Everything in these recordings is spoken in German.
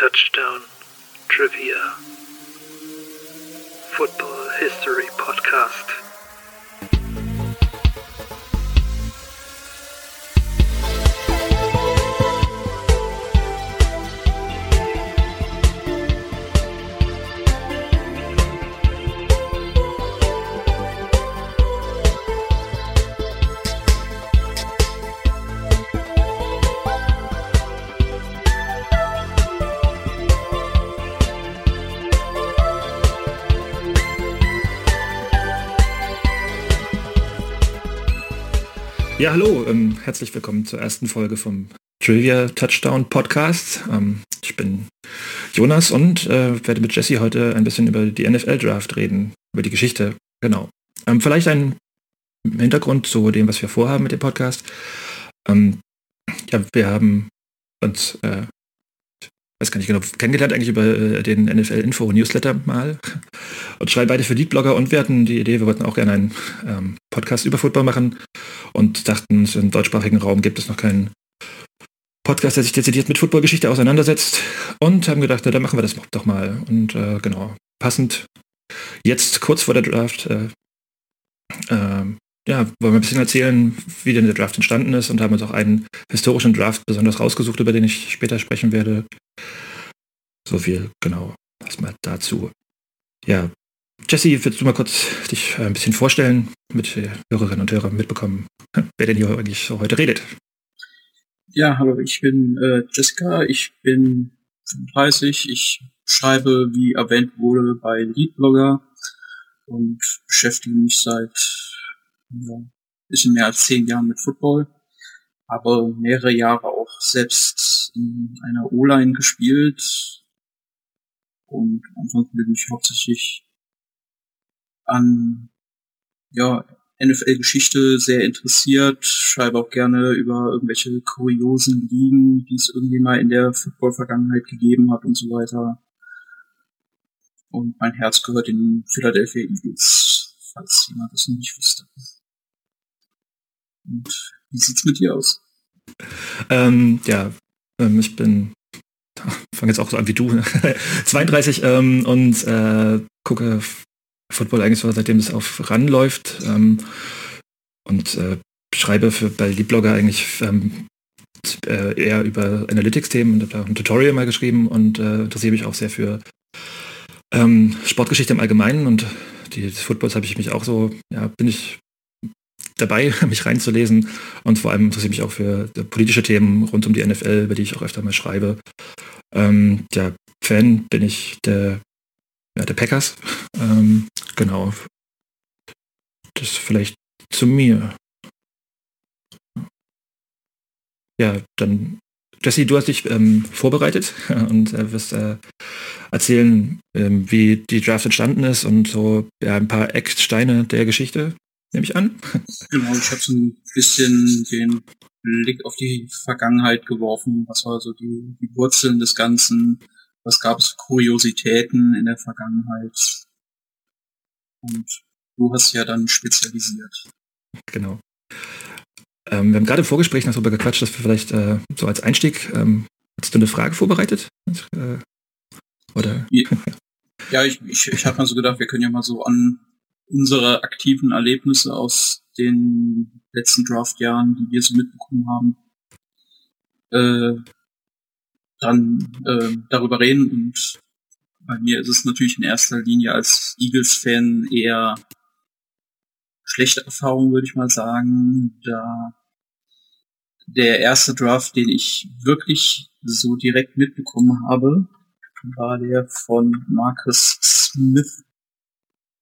Touchdown Trivia Football History Podcast. Ja, hallo, ähm, herzlich willkommen zur ersten Folge vom Trivia Touchdown Podcast. Ähm, ich bin Jonas und äh, werde mit Jesse heute ein bisschen über die NFL Draft reden, über die Geschichte. Genau. Ähm, vielleicht ein Hintergrund zu dem, was wir vorhaben mit dem Podcast. Ähm, ja, wir haben uns äh, weiß gar nicht genau, kennengelernt eigentlich über äh, den NFL-Info-Newsletter mal. Und schreiben beide für Leadblogger und wir hatten die Idee, wir wollten auch gerne einen ähm, Podcast über Football machen und dachten, im deutschsprachigen Raum gibt es noch keinen Podcast, der sich dezidiert mit Footballgeschichte auseinandersetzt und haben gedacht, na, dann machen wir das doch mal. Und äh, genau, passend jetzt kurz vor der Draft äh, äh, ja, wollen wir ein bisschen erzählen, wie denn der Draft entstanden ist und haben uns auch einen historischen Draft besonders rausgesucht, über den ich später sprechen werde. So viel, genau, erstmal dazu. Ja, Jesse, willst du mal kurz dich ein bisschen vorstellen, mit Hörerinnen und Hörern mitbekommen, wer denn hier eigentlich so heute redet? Ja, hallo, ich bin äh, Jessica, ich bin 35, ich schreibe, wie erwähnt wurde, bei Leadblogger und beschäftige mich seit ja, bisschen mehr als zehn Jahren mit Football. Habe mehrere Jahre auch selbst in einer O-Line gespielt. Und ansonsten bin ich hauptsächlich an ja, NFL-Geschichte sehr interessiert, schreibe auch gerne über irgendwelche kuriosen Ligen, die es irgendwie mal in der Football-Vergangenheit gegeben hat und so weiter. Und mein Herz gehört den Philadelphia Eagles, falls jemand das noch nicht wusste. Wie sieht's mit dir aus? Ähm, ja, ähm, ich bin, fange jetzt auch so an wie du, 32 ähm, und äh, gucke Football eigentlich so, seitdem es auf RAN läuft ähm, und äh, schreibe für, bei die Blogger eigentlich ähm, äh, eher über Analytics-Themen und habe da ein Tutorial mal geschrieben und äh, interessiere mich auch sehr für ähm, Sportgeschichte im Allgemeinen und die Footballs habe ich mich auch so, ja, bin ich dabei, mich reinzulesen und vor allem interessiere ich mich auch für politische Themen rund um die NFL, über die ich auch öfter mal schreibe. Ähm, ja, Fan bin ich der, ja, der Packers. Ähm, genau. Das vielleicht zu mir. Ja, dann Jesse, du hast dich ähm, vorbereitet und äh, wirst äh, erzählen, ähm, wie die Draft entstanden ist und so ja, ein paar Ecksteine der Geschichte nehme ich an. Genau, ich habe so ein bisschen den Blick auf die Vergangenheit geworfen. Was war so die, die Wurzeln des Ganzen? Was gab es für Kuriositäten in der Vergangenheit? Und du hast ja dann spezialisiert. Genau. Ähm, wir haben gerade im Vorgespräch noch darüber gequatscht, dass wir vielleicht äh, so als Einstieg, ähm, hast du eine Frage vorbereitet? Äh, oder? Ja, ich, ich, ich habe mal so gedacht, wir können ja mal so an unsere aktiven Erlebnisse aus den letzten Draftjahren, die wir so mitbekommen haben, äh, dann äh, darüber reden. Und bei mir ist es natürlich in erster Linie als Eagles-Fan eher schlechte Erfahrung, würde ich mal sagen, da der erste Draft, den ich wirklich so direkt mitbekommen habe, war der von Marcus Smith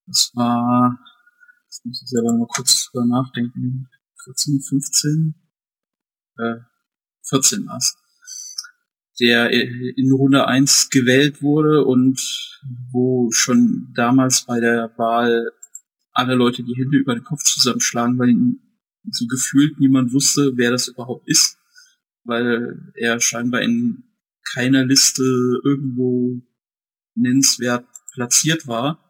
das war, jetzt muss ich selber mal kurz drüber nachdenken, 14, 15, äh, 14 war's. Der in Runde 1 gewählt wurde und wo schon damals bei der Wahl alle Leute die Hände über den Kopf zusammenschlagen, weil so gefühlt niemand wusste, wer das überhaupt ist, weil er scheinbar in keiner Liste irgendwo nennenswert platziert war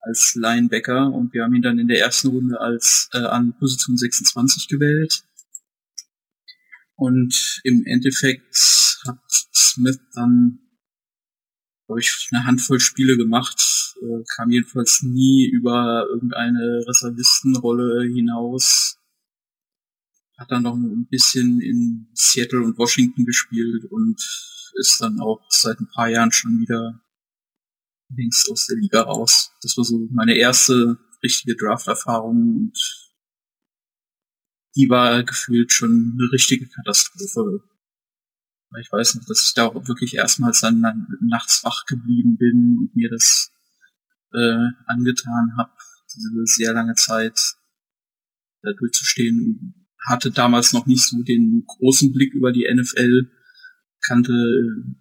als Linebacker und wir haben ihn dann in der ersten Runde als äh, an Position 26 gewählt. Und im Endeffekt hat Smith dann habe ich eine Handvoll Spiele gemacht, äh, kam jedenfalls nie über irgendeine Reservistenrolle hinaus. Hat dann noch ein bisschen in Seattle und Washington gespielt und ist dann auch seit ein paar Jahren schon wieder links aus der Liga raus. Das war so meine erste richtige Draft-Erfahrung und die war gefühlt schon eine richtige Katastrophe. Ich weiß nicht, dass ich da auch wirklich erstmals dann nachts wach geblieben bin und mir das äh, angetan habe, diese sehr lange Zeit da durchzustehen. Hatte damals noch nicht so den großen Blick über die NFL, kannte äh,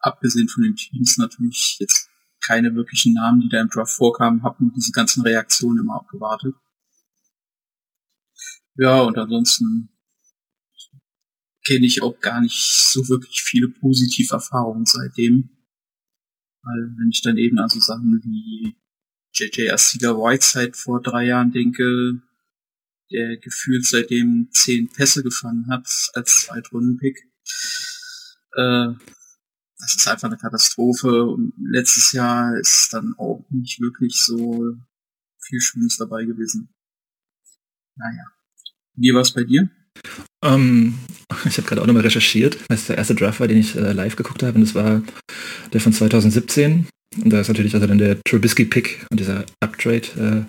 abgesehen von den Teams natürlich jetzt keine wirklichen Namen, die da im Draft vorkamen, habe nur diese ganzen Reaktionen immer abgewartet. Ja, und ansonsten kenne ich auch gar nicht so wirklich viele positive Erfahrungen seitdem. Weil wenn ich dann eben an so Sachen wie JJ Arcega Whiteside vor drei Jahren denke, der gefühlt seitdem zehn Pässe gefangen hat als Zweitrunden-Pick, äh, das ist einfach eine Katastrophe. Und letztes Jahr ist dann auch nicht wirklich so viel Schönes dabei gewesen. Naja. Wie war es bei dir? Ähm, ich habe gerade auch nochmal recherchiert, als der erste Draft war, den ich äh, live geguckt habe, und das war der von 2017. Und da ist natürlich also dann der Trubisky-Pick und dieser Uptrade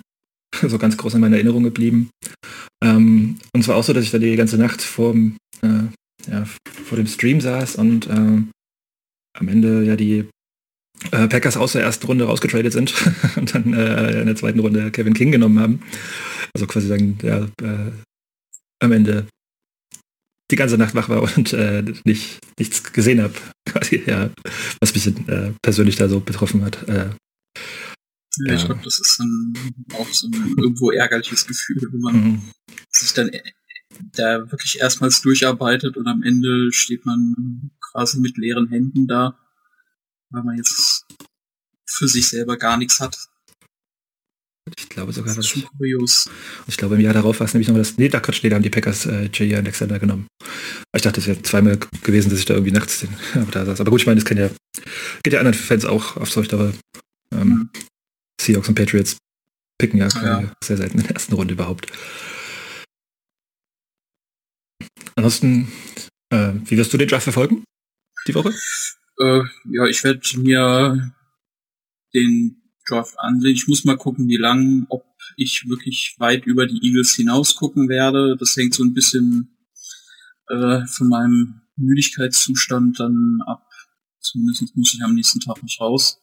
äh, so ganz groß in meiner Erinnerung geblieben. Ähm, und zwar auch so, dass ich da die ganze Nacht vor, äh, ja, vor dem Stream saß und äh, am Ende ja die äh, Packers aus der ersten Runde rausgetradet sind und dann äh, in der zweiten Runde Kevin King genommen haben. Also quasi sagen, ja, äh, am Ende die ganze Nacht wach war und äh, nicht, nichts gesehen habe. ja, was mich äh, persönlich da so betroffen hat. Äh, ja, ich glaube, das ist dann auch so ein irgendwo ärgerliches Gefühl, wenn man mhm. sich dann da wirklich erstmals durcharbeitet und am Ende steht man quasi mit leeren Händen da, weil man jetzt für sich selber gar nichts hat. Ich glaube sogar, das ist schon kurios. Ich glaube, im Jahr darauf war es nämlich noch das, nee, da Quatsch, nee, da haben die Packers äh, J.J. Alexander genommen. Ich dachte, es wäre zweimal gewesen, dass ich da irgendwie nachts den, aber da saß. Aber gut, ich meine, das kann ja, geht ja anderen Fans auch auf solche aber ähm, mhm. Seahawks und Patriots picken ja, ja, sehr selten in der ersten Runde überhaupt. Ansonsten, äh, wie wirst du den Draft verfolgen? Die Woche? Äh, ja, ich werde mir den Draft ansehen. Ich muss mal gucken, wie lang, ob ich wirklich weit über die Eagles hinaus gucken werde. Das hängt so ein bisschen äh, von meinem Müdigkeitszustand dann ab. Zumindest muss ich am nächsten Tag nicht raus.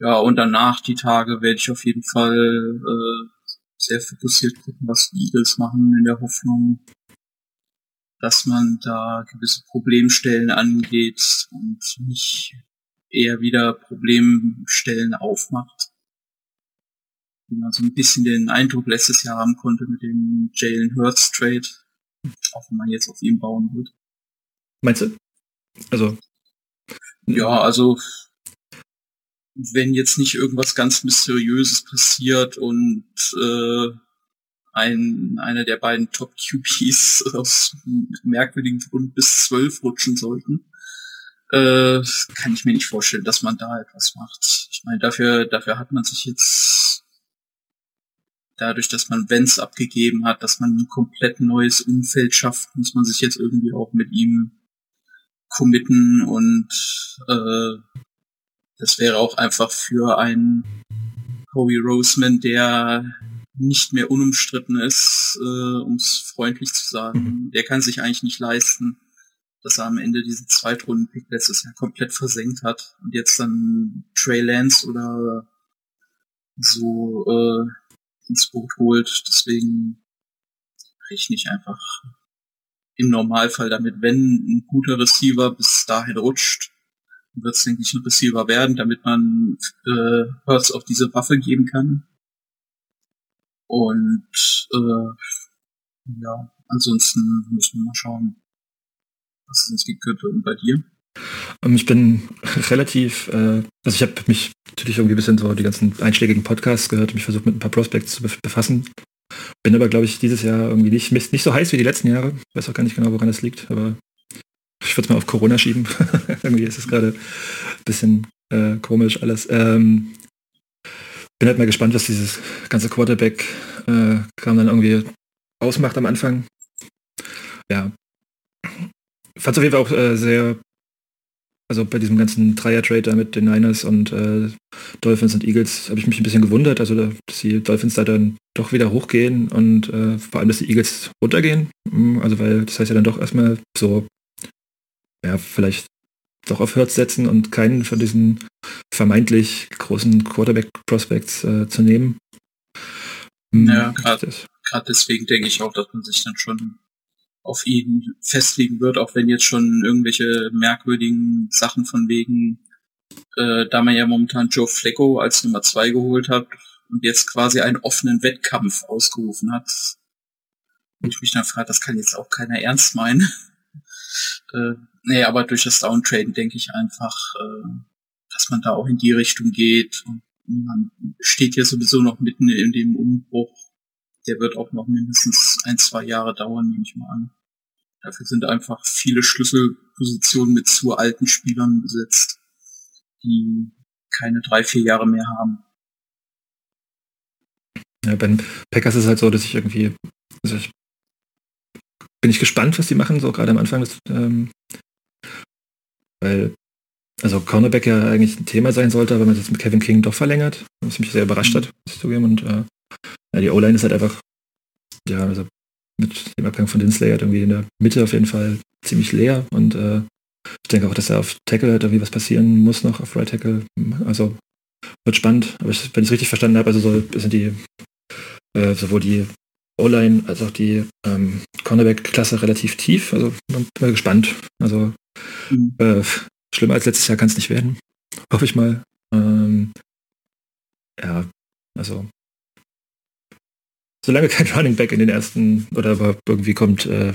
Ja, und danach die Tage werde ich auf jeden Fall äh, sehr fokussiert gucken, was die Eagles machen, in der Hoffnung, dass man da gewisse Problemstellen angeht und nicht eher wieder Problemstellen aufmacht. Wie man so ein bisschen den Eindruck letztes Jahr haben konnte mit dem Jalen Hurts Trade, auch wenn man jetzt auf ihn bauen wird. Meinst du? Also. Ja, also wenn jetzt nicht irgendwas ganz Mysteriöses passiert und äh, ein, einer der beiden Top QPs aus merkwürdigen Grund bis zwölf rutschen sollten, äh, kann ich mir nicht vorstellen, dass man da etwas macht. Ich meine, dafür, dafür hat man sich jetzt dadurch, dass man Vents abgegeben hat, dass man ein komplett neues Umfeld schafft, muss man sich jetzt irgendwie auch mit ihm committen und äh, das wäre auch einfach für einen Howie Roseman, der nicht mehr unumstritten ist, äh, um es freundlich zu sagen. Mhm. Der kann sich eigentlich nicht leisten, dass er am Ende diesen Zweitrunden-Pick letztes Jahr komplett versenkt hat und jetzt dann Trey Lance oder so äh, ins Boot holt. Deswegen rechne ich einfach im Normalfall damit, wenn ein guter Receiver bis dahin rutscht, wird es, denke ich, ein Receiver werden, damit man äh, Hurts auf diese Waffe geben kann. Und äh, ja, ansonsten müssen wir mal schauen, was es uns könnte. Und bei dir? Ähm, ich bin relativ, äh, also ich habe mich natürlich irgendwie ein bisschen so die ganzen einschlägigen Podcasts gehört und mich versucht mit ein paar Prospects zu befassen. Bin aber, glaube ich, dieses Jahr irgendwie nicht, nicht so heiß wie die letzten Jahre. Weiß auch gar nicht genau, woran das liegt, aber ich würde es mal auf Corona schieben. irgendwie ist es gerade ein bisschen, äh, komisch alles. Ähm, bin halt mal gespannt, was dieses ganze Quarterback äh, dann irgendwie ausmacht am Anfang. Ja. Fand es auf jeden Fall auch äh, sehr, also bei diesem ganzen Dreier-Trade mit den Niners und äh, Dolphins und Eagles habe ich mich ein bisschen gewundert, also dass die Dolphins da dann doch wieder hochgehen und äh, vor allem, dass die Eagles runtergehen. Hm, also weil das heißt ja dann doch erstmal so, ja, vielleicht doch auf Hurts setzen und keinen von diesen vermeintlich großen Quarterback-Prospects äh, zu nehmen. Hm, ja, gerade deswegen denke ich auch, dass man sich dann schon auf ihn festlegen wird, auch wenn jetzt schon irgendwelche merkwürdigen Sachen von wegen, äh, da man ja momentan Joe Flacco als Nummer zwei geholt hat und jetzt quasi einen offenen Wettkampf ausgerufen hat. Und ich mich dann frage, das kann jetzt auch keiner ernst meinen. äh, nee, aber durch das Downtraden denke ich einfach, äh, dass man da auch in die Richtung geht. Und man steht ja sowieso noch mitten in dem Umbruch. Der wird auch noch mindestens ein, zwei Jahre dauern, nehme ich mal an. Dafür sind einfach viele Schlüsselpositionen mit zu alten Spielern besetzt, die keine drei, vier Jahre mehr haben. Ja, bei Packers ist es halt so, dass ich irgendwie, also ich bin ich gespannt, was die machen, so gerade am Anfang des, ähm, weil, also Cornerback ja eigentlich ein Thema sein sollte, aber man jetzt mit Kevin King doch verlängert, was mich sehr überrascht hat, muss ich zugeben. Und äh, ja, die O-Line ist halt einfach, ja, also mit dem Abgang von Dinsley halt irgendwie in der Mitte auf jeden Fall ziemlich leer und äh, ich denke auch, dass er auf Tackle halt irgendwie was passieren muss noch auf Right Tackle. Also wird spannend, aber ich, wenn ich es richtig verstanden habe, also so sind die äh, sowohl die O-Line als auch die ähm, Cornerback-Klasse relativ tief. Also bin mal gespannt. Also mhm. äh, schlimmer als letztes Jahr kann es nicht werden. Hoffe ich mal. Ähm, ja, also solange kein Running Back in den ersten oder irgendwie kommt, äh,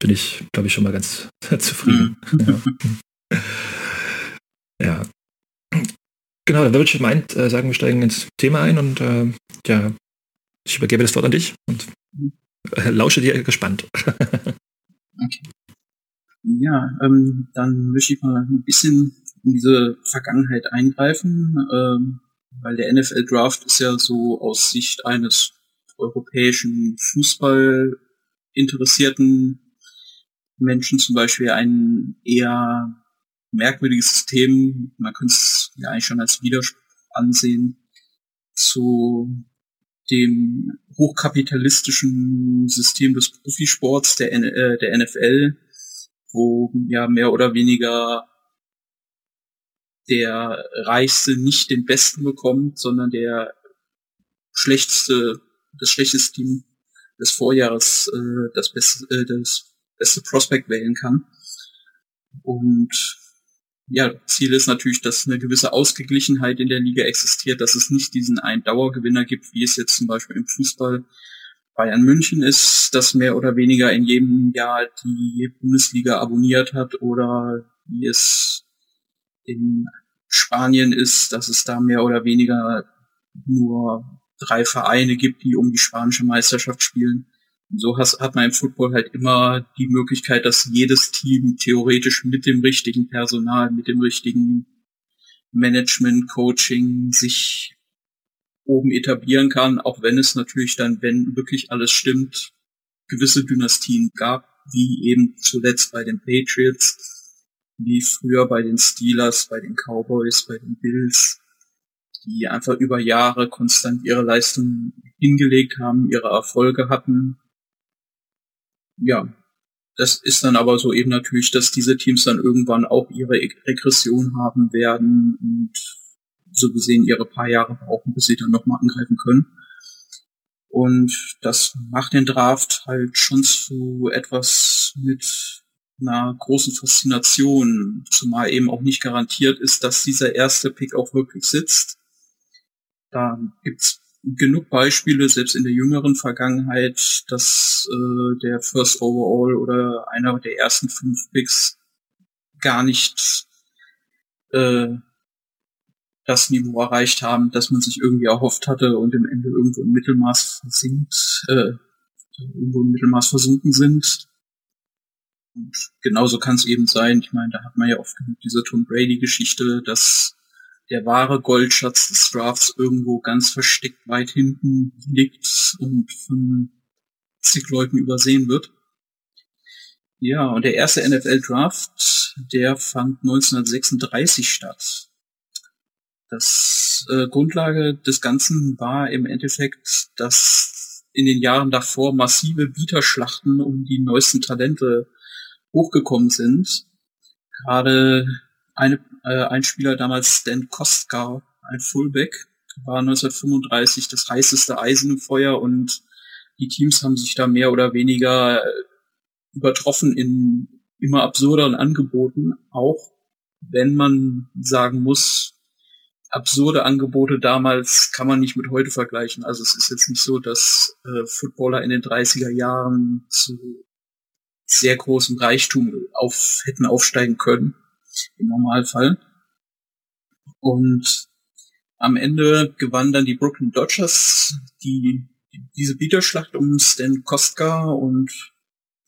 bin ich, glaube ich, schon mal ganz zufrieden. Mhm. Ja. ja. Genau, dann würde ich meint, äh, sagen, wir steigen ins Thema ein und äh, ja, ich übergebe das Wort an dich und äh, lausche dir gespannt. okay. Ja, ähm, dann möchte ich mal ein bisschen in diese Vergangenheit eingreifen, ähm, weil der NFL Draft ist ja so aus Sicht eines europäischen Fußball interessierten Menschen zum Beispiel ein eher merkwürdiges System, man könnte es ja eigentlich schon als Widerspruch ansehen, zu dem hochkapitalistischen System des Profisports der, äh, der NFL, wo ja mehr oder weniger der Reichste nicht den Besten bekommt, sondern der schlechteste, das schlechteste Team des Vorjahres äh, das, beste, äh, das beste Prospect wählen kann. Und ja, Ziel ist natürlich, dass eine gewisse Ausgeglichenheit in der Liga existiert, dass es nicht diesen einen Dauergewinner gibt, wie es jetzt zum Beispiel im Fußball Bayern München ist, das mehr oder weniger in jedem Jahr die Bundesliga abonniert hat oder wie es in Spanien ist, dass es da mehr oder weniger nur drei Vereine gibt, die um die spanische Meisterschaft spielen. So has, hat man im Football halt immer die Möglichkeit, dass jedes Team theoretisch mit dem richtigen Personal, mit dem richtigen Management, Coaching sich oben etablieren kann, auch wenn es natürlich dann, wenn wirklich alles stimmt, gewisse Dynastien gab, wie eben zuletzt bei den Patriots, wie früher bei den Steelers, bei den Cowboys, bei den Bills, die einfach über Jahre konstant ihre Leistung hingelegt haben, ihre Erfolge hatten. Ja, das ist dann aber so eben natürlich, dass diese Teams dann irgendwann auch ihre Regression haben werden und so gesehen ihre paar Jahre brauchen, bis sie dann nochmal angreifen können. Und das macht den Draft halt schon zu etwas mit einer großen Faszination, zumal eben auch nicht garantiert ist, dass dieser erste Pick auch wirklich sitzt. Da gibt's genug Beispiele, selbst in der jüngeren Vergangenheit, dass äh, der First Overall oder einer der ersten fünf Picks gar nicht äh, das Niveau erreicht haben, das man sich irgendwie erhofft hatte und im Ende irgendwo im Mittelmaß versinkt, äh, irgendwo im Mittelmaß versunken sind. Und genauso kann es eben sein. Ich meine, da hat man ja oft genug diese Tom Brady-Geschichte, dass der wahre Goldschatz des Drafts irgendwo ganz versteckt weit hinten liegt und von zig Leuten übersehen wird. Ja, und der erste NFL-Draft, der fand 1936 statt. Das äh, Grundlage des Ganzen war im Endeffekt, dass in den Jahren davor massive Bieterschlachten um die neuesten Talente hochgekommen sind. Gerade eine, äh, ein Spieler damals Stan Kostka, ein Fullback, war 1935 das heißeste Eisen im Feuer und die Teams haben sich da mehr oder weniger äh, übertroffen in immer absurderen Angeboten, auch wenn man sagen muss, absurde Angebote damals kann man nicht mit heute vergleichen. Also es ist jetzt nicht so, dass äh, Footballer in den 30er Jahren zu sehr großem Reichtum auf, hätten aufsteigen können, im Normalfall. Und am Ende gewannen dann die Brooklyn Dodgers die, die diese Bieterschlacht um Stan Kostka und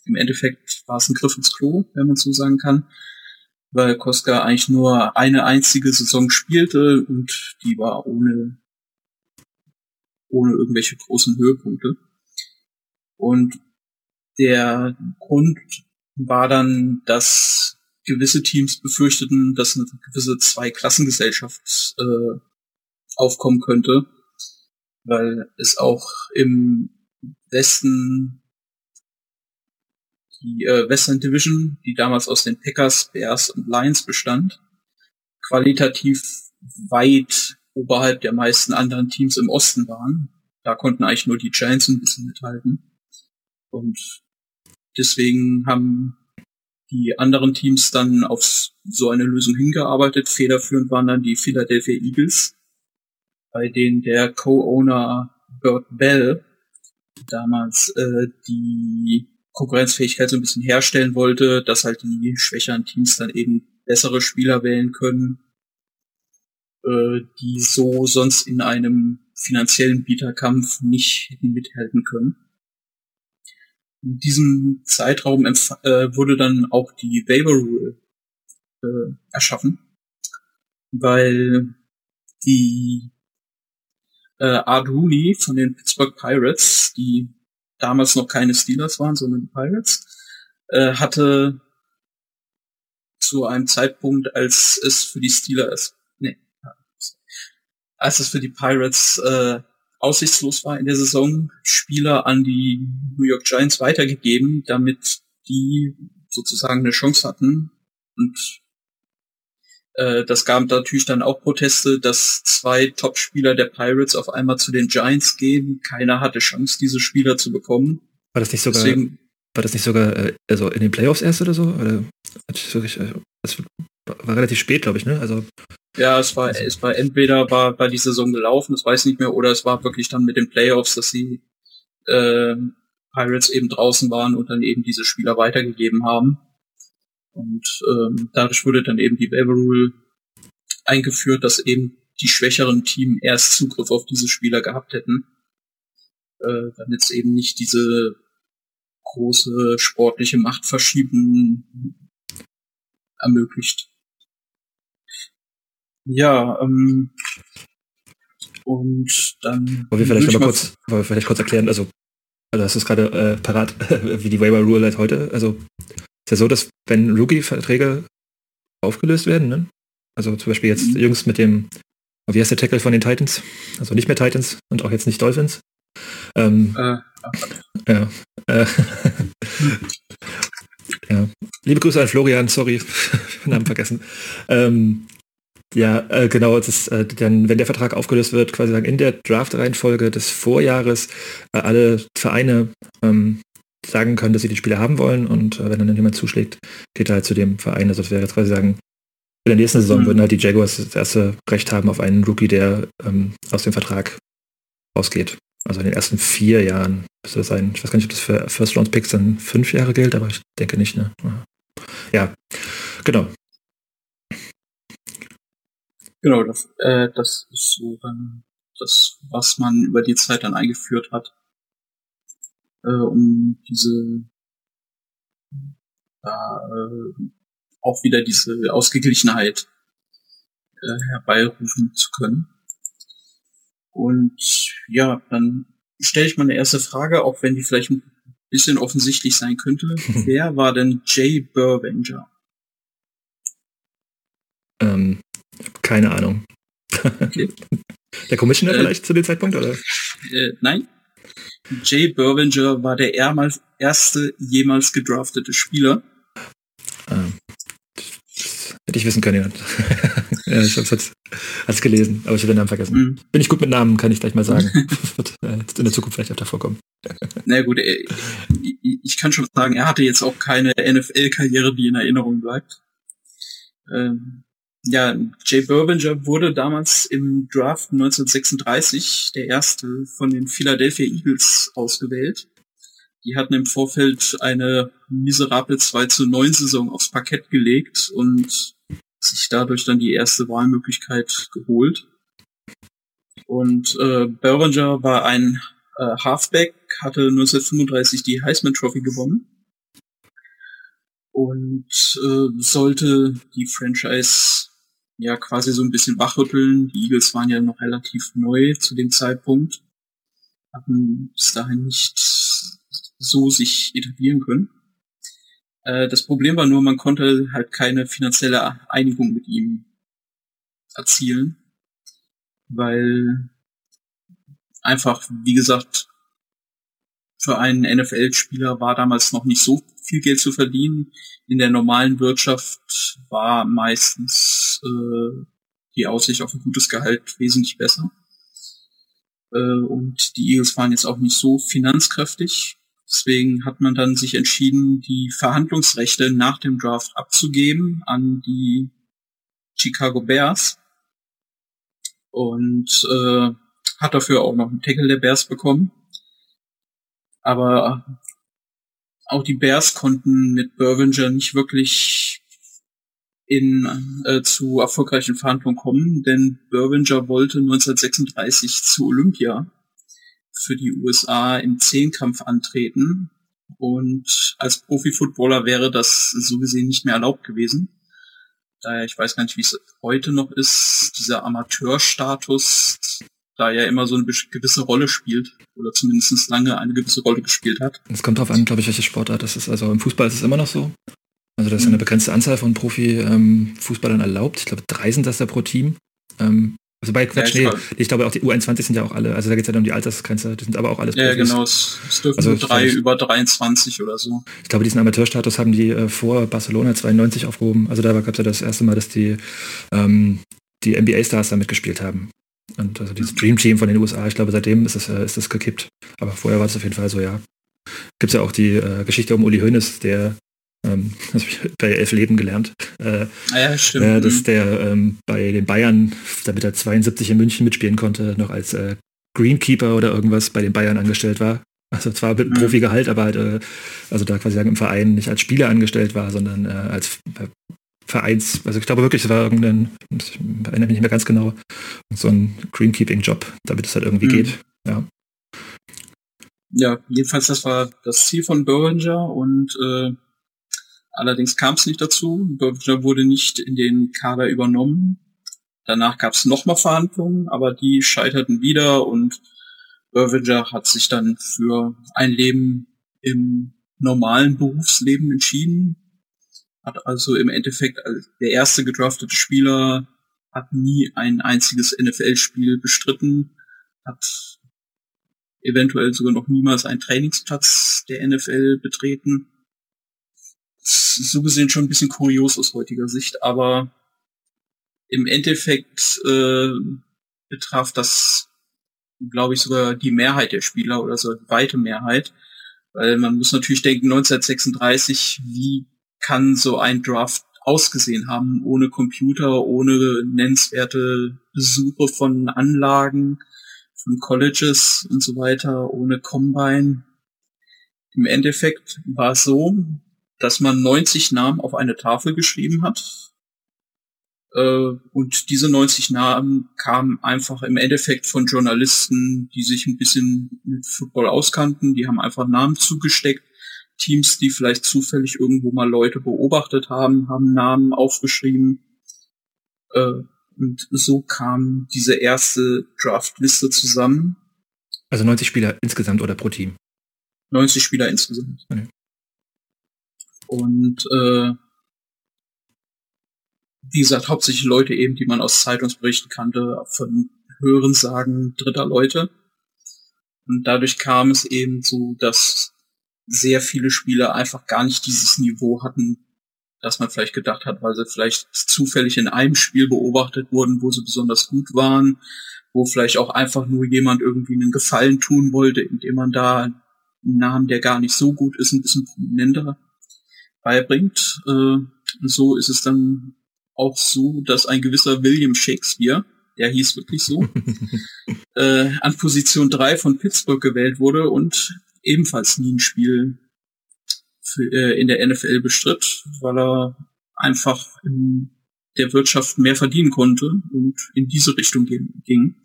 im Endeffekt war es ein Griff ins Klo, wenn man so sagen kann, weil Koska eigentlich nur eine einzige Saison spielte und die war ohne, ohne irgendwelche großen Höhepunkte. Und der Grund war dann, dass gewisse Teams befürchteten, dass eine gewisse Zweiklassengesellschaft äh, aufkommen könnte, weil es auch im Westen die äh, Western Division, die damals aus den Packers, Bears und Lions bestand, qualitativ weit oberhalb der meisten anderen Teams im Osten waren. Da konnten eigentlich nur die Giants ein bisschen mithalten. Und deswegen haben die anderen Teams dann auf so eine Lösung hingearbeitet. Federführend waren dann die Philadelphia Eagles, bei denen der Co-Owner Burt Bell damals äh, die Konkurrenzfähigkeit so ein bisschen herstellen wollte, dass halt die schwächeren Teams dann eben bessere Spieler wählen können, äh, die so sonst in einem finanziellen Bieterkampf nicht hätten mithalten können. In diesem Zeitraum äh, wurde dann auch die Waiver Rule äh, erschaffen, weil die äh, Art Rooney von den Pittsburgh Pirates, die damals noch keine Steelers waren, sondern Pirates, äh, hatte zu einem Zeitpunkt, als es für die Steelers, nee, als es für die Pirates äh, aussichtslos war in der Saison, Spieler an die New York Giants weitergegeben, damit die sozusagen eine Chance hatten. Und äh, das gab natürlich dann auch Proteste, dass zwei Top-Spieler der Pirates auf einmal zu den Giants gehen. Keiner hatte Chance, diese Spieler zu bekommen. War das nicht sogar, Deswegen, war das nicht sogar äh, also in den Playoffs erst oder so? Oder äh, das war relativ spät, glaube ich, ne? Also ja, es war, es war entweder war, war die Saison gelaufen, das weiß ich nicht mehr, oder es war wirklich dann mit den Playoffs, dass die äh, Pirates eben draußen waren und dann eben diese Spieler weitergegeben haben. Und ähm, dadurch wurde dann eben die Waiver Rule eingeführt, dass eben die schwächeren Teams erst Zugriff auf diese Spieler gehabt hätten, äh, damit es eben nicht diese große sportliche Machtverschieben ermöglicht. Ja, ähm, und dann. Wollen wir vielleicht mal kurz, wollen wir vielleicht kurz erklären, also, also hast du es gerade äh, parat, wie die Waiver Rule halt heute, also ist ja so, dass wenn Rookie-Verträge aufgelöst werden, ne? also zum Beispiel jetzt mhm. jüngst mit dem, wie heißt der Tackle von den Titans? Also nicht mehr Titans und auch jetzt nicht Dolphins. Ähm, äh, ja, äh, ja. Liebe Grüße an Florian, sorry, Namen vergessen. Ähm, ja, äh, genau, das, äh, dann, wenn der Vertrag aufgelöst wird, quasi sagen, in der Draft-Reihenfolge des Vorjahres äh, alle Vereine ähm, sagen können, dass sie die Spieler haben wollen und äh, wenn dann jemand zuschlägt, geht er halt zu dem Verein. Also das wäre jetzt quasi sagen, in der nächsten Saison mhm. würden halt die Jaguars das erste Recht haben auf einen Rookie, der ähm, aus dem Vertrag ausgeht. Also in den ersten vier Jahren müsste das sein. Ich weiß gar nicht, ob das für First Round Picks dann fünf Jahre gilt, aber ich denke nicht, ne? Ja, genau. Genau, das, äh, das ist so dann das, was man über die Zeit dann eingeführt hat äh, um diese äh, auch wieder diese Ausgeglichenheit äh, herbeirufen zu können. Und ja, dann stelle ich mal eine erste Frage, auch wenn die vielleicht ein bisschen offensichtlich sein könnte. Wer war denn Jay Burbanger? Ähm, keine Ahnung. Okay. Der Commissioner äh, vielleicht zu dem Zeitpunkt, oder? Äh, nein. Jay Burbanger war der erste jemals gedraftete Spieler. Ähm, hätte ich wissen können. ja, ich hab's jetzt hat's gelesen, aber ich habe den Namen vergessen. Mhm. Bin ich gut mit Namen, kann ich gleich mal sagen. wird äh, in der Zukunft vielleicht öfter vorkommen. Na gut, äh, ich kann schon sagen, er hatte jetzt auch keine NFL-Karriere, die in Erinnerung bleibt. Ähm, ja, Jay Burbinger wurde damals im Draft 1936 der erste von den Philadelphia Eagles ausgewählt. Die hatten im Vorfeld eine miserable 2 zu 9 Saison aufs Parkett gelegt und sich dadurch dann die erste Wahlmöglichkeit geholt. Und äh, Burbinger war ein äh, Halfback, hatte 1935 die Heisman Trophy gewonnen und äh, sollte die Franchise ja quasi so ein bisschen wachrütteln. Die Eagles waren ja noch relativ neu zu dem Zeitpunkt, hatten bis dahin nicht so sich etablieren können. Äh, das Problem war nur, man konnte halt keine finanzielle Einigung mit ihm erzielen, weil einfach, wie gesagt, für einen NFL-Spieler war damals noch nicht so viel Geld zu verdienen. In der normalen Wirtschaft war meistens äh, die Aussicht auf ein gutes Gehalt wesentlich besser. Äh, und die Eagles waren jetzt auch nicht so finanzkräftig. Deswegen hat man dann sich entschieden, die Verhandlungsrechte nach dem Draft abzugeben an die Chicago Bears und äh, hat dafür auch noch einen Tackle der Bears bekommen. Aber auch die Bears konnten mit Burvinger nicht wirklich in äh, zu erfolgreichen Verhandlungen kommen, denn Burvinger wollte 1936 zu Olympia für die USA im Zehnkampf antreten. Und als Profi-Footballer wäre das so gesehen nicht mehr erlaubt gewesen. Daher, ich weiß gar nicht, wie es heute noch ist, dieser Amateurstatus, da ja immer so eine gewisse Rolle spielt oder zumindest lange eine gewisse Rolle gespielt hat. Es kommt darauf an, glaube ich, welche Sportart das ist. Also im Fußball ist es immer noch so. Also da ist eine mhm. begrenzte Anzahl von Profi-Fußballern ähm, erlaubt. Ich glaube, drei sind das da pro Team. Ähm, also bei Quatsch, ja, nee, ich glaube auch die U21 sind ja auch alle, also da geht es ja dann um die Altersgrenze, die sind aber auch alles Ja, Profis. genau, es, es dürfen also, nur drei ich, über 23 oder so. Ich glaube, diesen Amateurstatus haben die äh, vor Barcelona 92 aufgehoben. Also da gab es ja das erste Mal, dass die, ähm, die NBA-Stars da mitgespielt haben. Und also dieses Dream Team von den USA, ich glaube, seitdem ist das, äh, ist das gekippt. Aber vorher war es auf jeden Fall so, ja. Gibt es ja auch die äh, Geschichte um Uli Hoeneß, der ähm, das habe ich bei Elf Leben gelernt. Äh, ah ja, stimmt. Äh, dass mhm. der ähm, bei den Bayern, damit er 72 in München mitspielen konnte, noch als äh, Greenkeeper oder irgendwas bei den Bayern angestellt war. Also zwar mit einem mhm. Profigehalt, aber halt, äh, also da quasi sagen, im Verein nicht als Spieler angestellt war, sondern äh, als Vereins, also ich glaube wirklich, es war irgendein, ich erinnere mich nicht mehr ganz genau, so ein Greenkeeping-Job, damit es halt irgendwie mhm. geht. Ja. Ja, jedenfalls das war das Ziel von Bollinger und äh, Allerdings kam es nicht dazu. Burger wurde nicht in den Kader übernommen. Danach gab es nochmal Verhandlungen, aber die scheiterten wieder und Burvinger hat sich dann für ein Leben im normalen Berufsleben entschieden. Hat also im Endeffekt der erste gedraftete Spieler, hat nie ein einziges NFL-Spiel bestritten, hat eventuell sogar noch niemals einen Trainingsplatz der NFL betreten. So gesehen schon ein bisschen kurios aus heutiger Sicht, aber im Endeffekt äh, betraf das, glaube ich, sogar die Mehrheit der Spieler oder so die weite Mehrheit, weil man muss natürlich denken, 1936, wie kann so ein Draft ausgesehen haben, ohne Computer, ohne nennenswerte Besuche von Anlagen, von Colleges und so weiter, ohne Combine. Im Endeffekt war es so, dass man 90 Namen auf eine Tafel geschrieben hat. Äh, und diese 90 Namen kamen einfach im Endeffekt von Journalisten, die sich ein bisschen mit Football auskannten. Die haben einfach Namen zugesteckt. Teams, die vielleicht zufällig irgendwo mal Leute beobachtet haben, haben Namen aufgeschrieben. Äh, Und so kam diese erste Draftliste zusammen. Also 90 Spieler insgesamt oder pro Team? 90 Spieler insgesamt. Okay. Und äh, wie gesagt, hauptsächlich Leute eben, die man aus Zeitungsberichten kannte, von Hörensagen dritter Leute. Und dadurch kam es eben so, dass sehr viele Spieler einfach gar nicht dieses Niveau hatten, das man vielleicht gedacht hat, weil sie vielleicht zufällig in einem Spiel beobachtet wurden, wo sie besonders gut waren, wo vielleicht auch einfach nur jemand irgendwie einen Gefallen tun wollte, indem man da einen Namen, der gar nicht so gut ist, ein bisschen prominenter beibringt. Äh, so ist es dann auch so, dass ein gewisser William Shakespeare, der hieß wirklich so, äh, an Position 3 von Pittsburgh gewählt wurde und ebenfalls nie ein Spiel für, äh, in der NFL bestritt, weil er einfach in der Wirtschaft mehr verdienen konnte und in diese Richtung ging.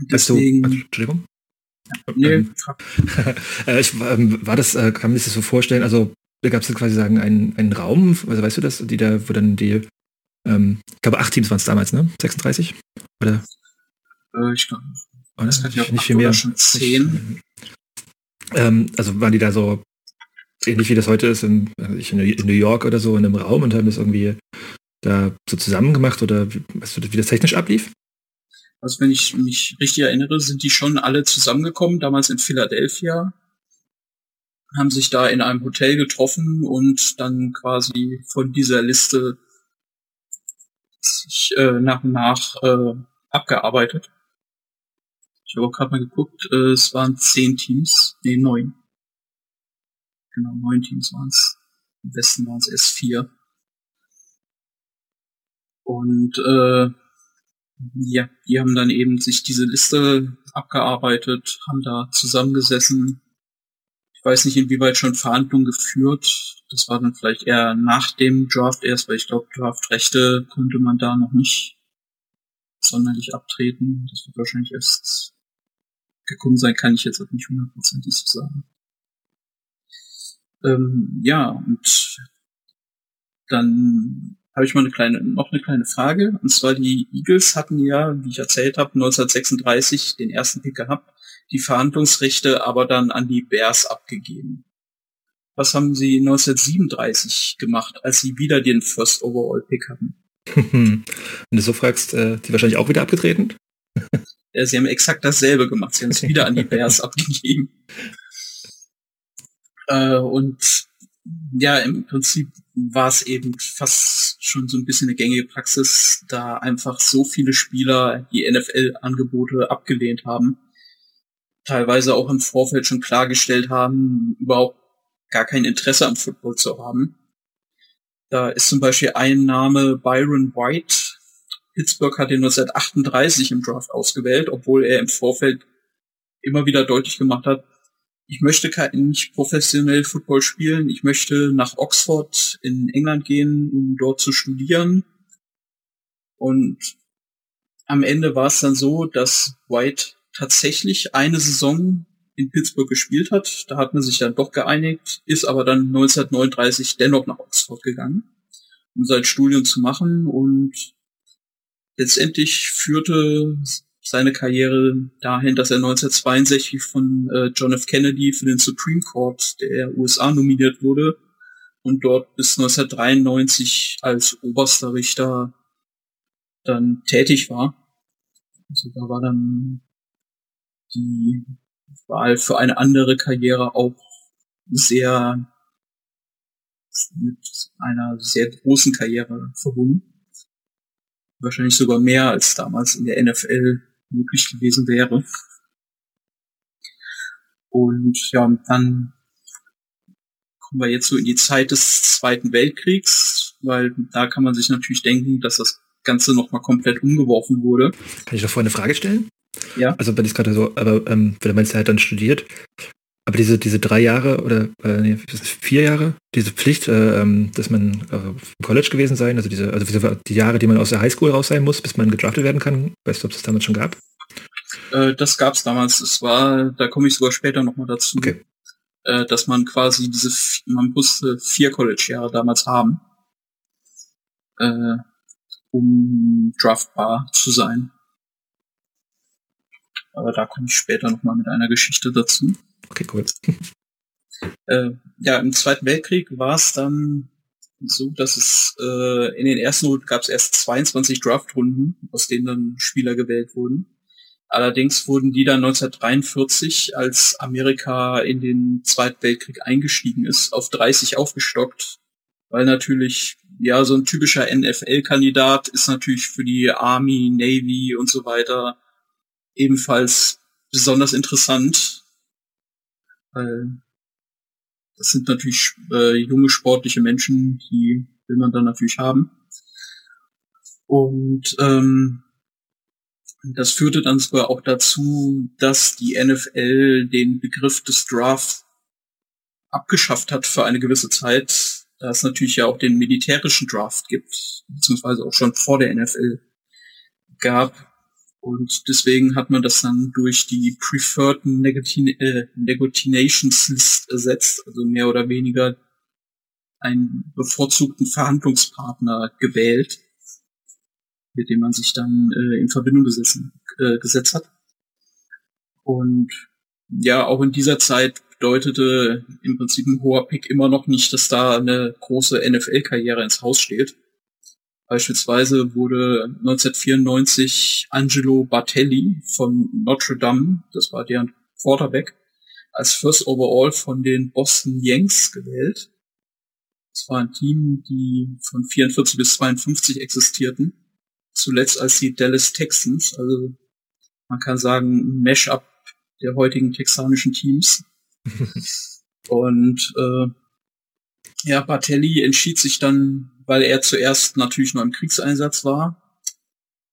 Deswegen, also, Entschuldigung. Nee. Ähm, äh, ich, ähm, war das, äh, kann man sich das so vorstellen, also da gab es quasi sagen einen, einen Raum, also weißt du das, die da, wo dann die, ähm, ich glaube acht Teams waren es damals, ne? 36? Oder? Äh, ich glaube, das kann ich nicht viel mehr. Schon zehn. Ähm, also waren die da so ähnlich wie das heute ist in, in, New York oder so in einem Raum und haben das irgendwie da so zusammen gemacht oder wie, weißt du, wie das technisch ablief? Also wenn ich mich richtig erinnere, sind die schon alle zusammengekommen, damals in Philadelphia, haben sich da in einem Hotel getroffen und dann quasi von dieser Liste sich äh, nach und nach äh, abgearbeitet. Ich habe auch gerade mal geguckt, äh, es waren zehn Teams, nee, neun. Genau, neun Teams waren es. Im Westen waren es erst vier. Und äh, ja, die haben dann eben sich diese Liste abgearbeitet, haben da zusammengesessen. Ich weiß nicht, inwieweit schon Verhandlungen geführt. Das war dann vielleicht eher nach dem Draft erst, weil ich glaube, Draftrechte konnte man da noch nicht sonderlich abtreten. Das wird wahrscheinlich erst gekommen sein, kann ich jetzt auch nicht hundertprozentig so sagen. Ähm, ja, und dann habe ich mal eine kleine, noch eine kleine Frage. Und zwar die Eagles hatten ja, wie ich erzählt habe, 1936 den ersten Pick gehabt, die Verhandlungsrechte aber dann an die Bears abgegeben. Was haben sie 1937 gemacht, als sie wieder den First Overall Pick hatten? Wenn du so fragst, äh, die wahrscheinlich auch wieder abgetreten? Ja, sie haben exakt dasselbe gemacht. Sie haben es wieder an die Bears abgegeben. Äh, und ja, im Prinzip war es eben fast schon so ein bisschen eine gängige Praxis, da einfach so viele Spieler die NFL-Angebote abgelehnt haben, teilweise auch im Vorfeld schon klargestellt haben, überhaupt gar kein Interesse am Football zu haben. Da ist zum Beispiel ein Name Byron White. Pittsburgh hat ihn 1938 im Draft ausgewählt, obwohl er im Vorfeld immer wieder deutlich gemacht hat, ich möchte nicht professionell Football spielen. Ich möchte nach Oxford in England gehen, um dort zu studieren. Und am Ende war es dann so, dass White tatsächlich eine Saison in Pittsburgh gespielt hat. Da hat man sich dann doch geeinigt, ist aber dann 1939 dennoch nach Oxford gegangen, um sein Studium zu machen und letztendlich führte seine Karriere dahin, dass er 1962 von äh, John F. Kennedy für den Supreme Court der USA nominiert wurde und dort bis 1993 als oberster Richter dann tätig war. Also da war dann die Wahl für eine andere Karriere auch sehr mit einer sehr großen Karriere verbunden. Wahrscheinlich sogar mehr als damals in der NFL möglich gewesen wäre. Und ja, dann kommen wir jetzt so in die Zeit des Zweiten Weltkriegs, weil da kann man sich natürlich denken, dass das Ganze nochmal komplett umgeworfen wurde. Kann ich noch vorher eine Frage stellen? Ja. Also wenn ich gerade so, aber ähm, wenn man halt dann studiert, aber diese, diese drei Jahre oder äh, nee, vier Jahre, diese Pflicht, äh, ähm, dass man äh, im College gewesen sein, also diese, also die Jahre, die man aus der Highschool raus sein muss, bis man gedraftet werden kann, weißt du, ob es das damals schon gab? Äh, das gab es damals. Es war, da komme ich sogar später nochmal dazu, okay. äh, dass man quasi diese, man musste vier College-Jahre damals haben. äh, um draftbar zu sein. Aber da komme ich später nochmal mit einer Geschichte dazu. Okay, cool. Äh, ja, im Zweiten Weltkrieg war es dann so, dass es äh, in den ersten Runden gab es erst 22 Draftrunden, aus denen dann Spieler gewählt wurden. Allerdings wurden die dann 1943, als Amerika in den Zweiten Weltkrieg eingestiegen ist, auf 30 aufgestockt, weil natürlich, ja, so ein typischer NFL-Kandidat ist natürlich für die Army, Navy und so weiter ebenfalls besonders interessant, weil das sind natürlich äh, junge sportliche Menschen, die will man dann natürlich haben. Und ähm, das führte dann sogar auch dazu, dass die NFL den Begriff des Draft abgeschafft hat für eine gewisse Zeit, da es natürlich ja auch den militärischen Draft gibt, beziehungsweise auch schon vor der NFL gab. Und deswegen hat man das dann durch die Preferred äh, Negotiations List ersetzt, also mehr oder weniger einen bevorzugten Verhandlungspartner gewählt, mit dem man sich dann äh, in Verbindung gesessen, äh, gesetzt hat. Und ja, auch in dieser Zeit bedeutete im Prinzip ein hoher Pick immer noch nicht, dass da eine große NFL-Karriere ins Haus steht. Beispielsweise wurde 1994 Angelo Bartelli von Notre Dame, das war deren Quarterback, als First Overall von den Boston Yanks gewählt. Das war ein Team, die von 44 bis 52 existierten. Zuletzt als die Dallas Texans, also man kann sagen, ein Mash-up der heutigen texanischen Teams. Und äh, ja, Bartelli entschied sich dann weil er zuerst natürlich nur im Kriegseinsatz war,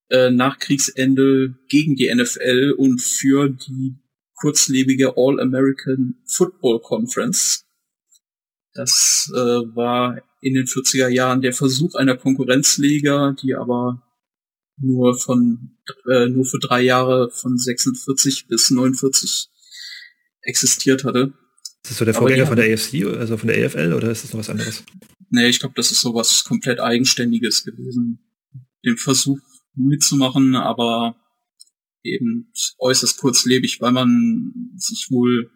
äh, nach Kriegsende gegen die NFL und für die kurzlebige All-American Football Conference. Das äh, war in den 40er Jahren der Versuch einer Konkurrenzliga, die aber nur von äh, nur für drei Jahre von 46 bis 49 existiert hatte. Ist das so der Vorgänger von der AFC, also von der AFL, oder ist das noch was anderes? Nee, ich glaube, das ist sowas komplett Eigenständiges gewesen. Den Versuch mitzumachen, aber eben äußerst kurzlebig, weil man sich wohl,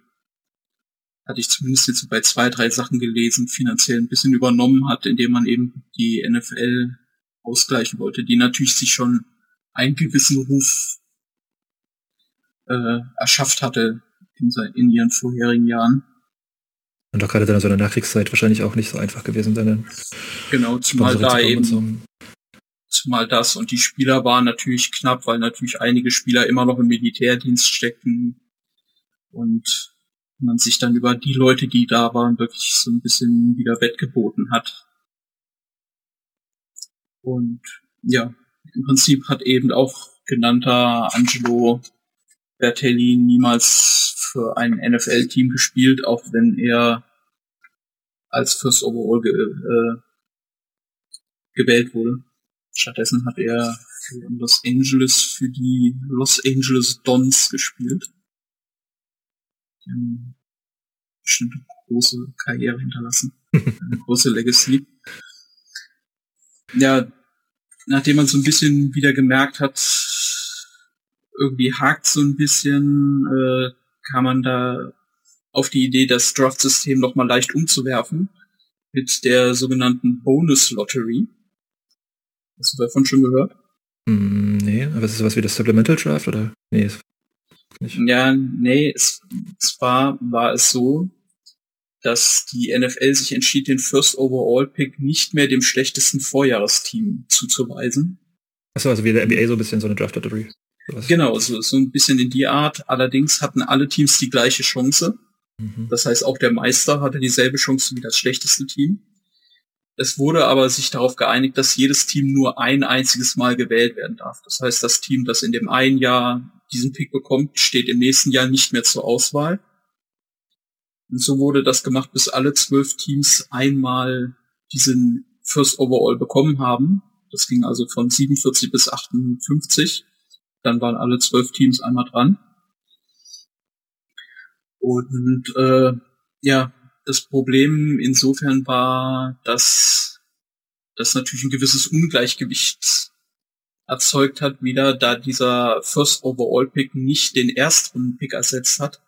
hatte ich zumindest jetzt bei zwei, drei Sachen gelesen, finanziell ein bisschen übernommen hat, indem man eben die NFL ausgleichen wollte, die natürlich sich schon einen gewissen Ruf äh, erschafft hatte in, in ihren vorherigen Jahren. Und auch gerade dann in so einer Nachkriegszeit wahrscheinlich auch nicht so einfach gewesen sein. Genau, zumal da eben, so. zumal das und die Spieler waren natürlich knapp, weil natürlich einige Spieler immer noch im Militärdienst steckten und man sich dann über die Leute, die da waren, wirklich so ein bisschen wieder wettgeboten hat. Und ja, im Prinzip hat eben auch genannter Angelo Bertelli niemals für ein NFL-Team gespielt, auch wenn er als First Overall ge äh, gewählt wurde. Stattdessen hat er für Los Angeles für die Los Angeles Dons gespielt. Die haben bestimmt eine große Karriere hinterlassen. eine große Legacy. Ja, nachdem man so ein bisschen wieder gemerkt hat, irgendwie hakt so ein bisschen, äh, kam man da auf die Idee, das Draft-System nochmal leicht umzuwerfen mit der sogenannten Bonus Lottery. Hast du davon schon gehört? Mm, nee, aber ist es sowas wie das Supplemental Draft oder? Nee, nicht. Ja, nee, es, zwar war es so, dass die NFL sich entschied, den First Overall Pick nicht mehr dem schlechtesten Vorjahresteam zuzuweisen. Achso, also wie der NBA so ein bisschen so eine Draft Lottery. Genau, so, so ein bisschen in die Art. Allerdings hatten alle Teams die gleiche Chance. Mhm. Das heißt, auch der Meister hatte dieselbe Chance wie das schlechteste Team. Es wurde aber sich darauf geeinigt, dass jedes Team nur ein einziges Mal gewählt werden darf. Das heißt, das Team, das in dem einen Jahr diesen Pick bekommt, steht im nächsten Jahr nicht mehr zur Auswahl. Und so wurde das gemacht, bis alle zwölf Teams einmal diesen First Overall bekommen haben. Das ging also von 47 bis 58. Dann waren alle zwölf Teams einmal dran. Und äh, ja, das Problem insofern war, dass das natürlich ein gewisses Ungleichgewicht erzeugt hat, wieder da dieser First Overall Pick nicht den Erstrunden Pick ersetzt hat,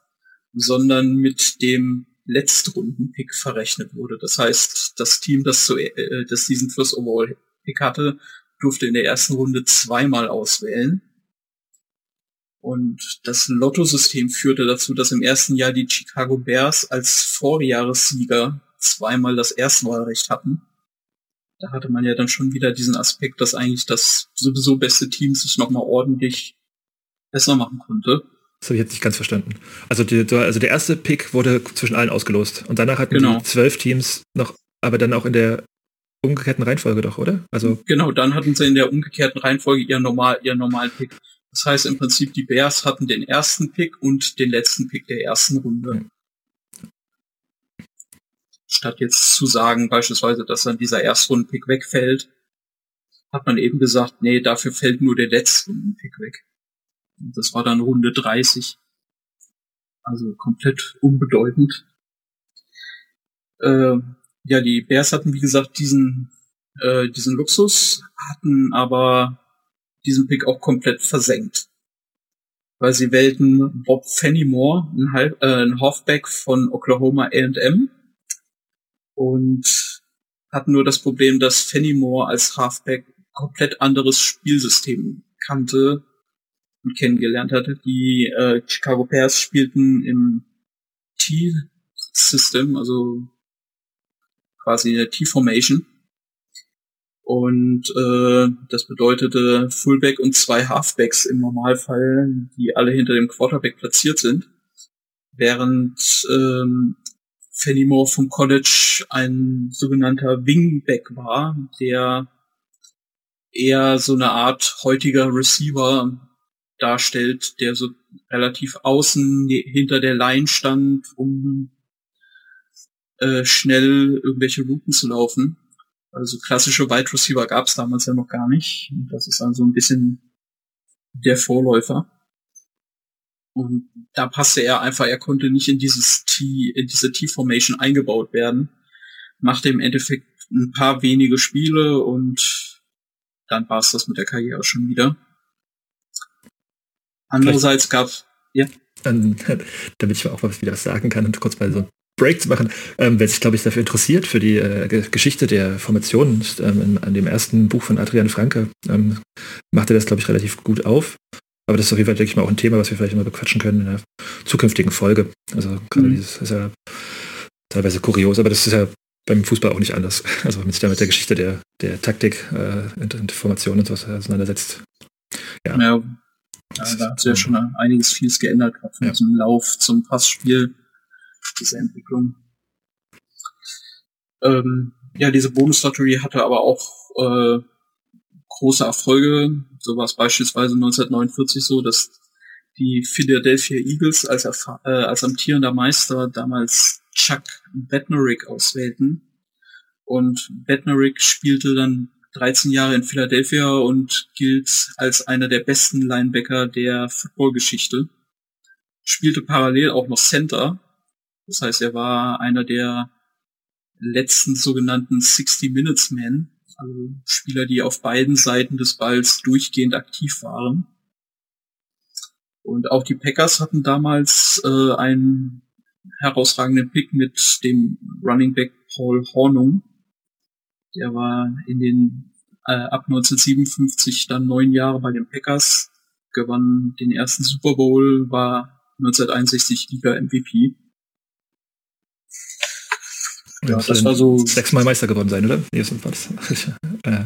sondern mit dem Letztrunden Pick verrechnet wurde. Das heißt, das Team, das, zu, äh, das diesen First Overall Pick hatte, durfte in der ersten Runde zweimal auswählen. Und das Lotto-System führte dazu, dass im ersten Jahr die Chicago Bears als Vorjahressieger zweimal das Erstwahlrecht hatten. Da hatte man ja dann schon wieder diesen Aspekt, dass eigentlich das sowieso beste Team sich nochmal ordentlich besser machen konnte. Das habe ich jetzt nicht ganz verstanden. Also, die, also der erste Pick wurde zwischen allen ausgelost und danach hatten genau. die zwölf Teams noch, aber dann auch in der umgekehrten Reihenfolge doch, oder? Also genau, dann hatten sie in der umgekehrten Reihenfolge ihren normal ihren normalen Pick. Das heißt im Prinzip die Bears hatten den ersten Pick und den letzten Pick der ersten Runde. Statt jetzt zu sagen beispielsweise, dass dann dieser Erstrunden-Pick wegfällt, hat man eben gesagt, nee, dafür fällt nur der letzte Runden-Pick weg. Und das war dann Runde 30. Also komplett unbedeutend. Äh, ja, die Bears hatten, wie gesagt, diesen, äh, diesen Luxus, hatten aber diesen Pick auch komplett versenkt. Weil sie wählten Bob Fenimore, ein, Halb, äh, ein Halfback von Oklahoma A&M und hatten nur das Problem, dass Fenimore als Halfback komplett anderes Spielsystem kannte und kennengelernt hatte. Die äh, Chicago Bears spielten im T-System, also quasi eine T-Formation. Und äh, das bedeutete Fullback und zwei Halfbacks im Normalfall, die alle hinter dem Quarterback platziert sind. Während ähm, Fenimore vom College ein sogenannter Wingback war, der eher so eine Art heutiger Receiver darstellt, der so relativ außen hinter der Line stand, um äh, schnell irgendwelche Routen zu laufen. Also klassische Wide Receiver gab es damals ja noch gar nicht. Und das ist dann so ein bisschen der Vorläufer. Und da passte er einfach, er konnte nicht in dieses T, in diese T-Formation eingebaut werden. Machte im Endeffekt ein paar wenige Spiele und dann war es das mit der Karriere schon wieder. Andererseits gab ja. Dann, damit ich auch mal wieder was sagen kann und kurz mal so Break zu machen. Ähm, wer sich, glaube ich, dafür interessiert, für die äh, Geschichte der Formation, ähm, in, an dem ersten Buch von Adrian Franke, ähm, macht er das, glaube ich, relativ gut auf. Aber das ist auf jeden Fall, denke ich mal, auch ein Thema, was wir vielleicht mal bequatschen können in einer zukünftigen Folge. Also gerade mhm. dieses ist ja teilweise kurios, aber das ist ja beim Fußball auch nicht anders. Also wenn man sich da mit der Geschichte der, der Taktik, äh, und Formation und sowas auseinandersetzt. Ja. ja, ja da hat sich ja schon einiges vieles geändert, von ja. diesem Lauf zum Passspiel diese Entwicklung. Ähm, ja, diese Bonus-Lottery hatte aber auch äh, große Erfolge. So war es beispielsweise 1949 so, dass die Philadelphia Eagles als, äh, als amtierender Meister damals Chuck Bednarik auswählten. Und Bednarik spielte dann 13 Jahre in Philadelphia und gilt als einer der besten Linebacker der Footballgeschichte. Spielte parallel auch noch Center das heißt, er war einer der letzten sogenannten 60 Minutes Men, also Spieler, die auf beiden Seiten des Balls durchgehend aktiv waren. Und auch die Packers hatten damals äh, einen herausragenden Pick mit dem Running Back Paul Hornung. Der war in den äh, ab 1957 dann neun Jahre bei den Packers, gewann den ersten Super Bowl, war 1961 Liga MVP. Ja, das war so. Sechsmal Meister geworden sein, oder? Nee, war das. äh,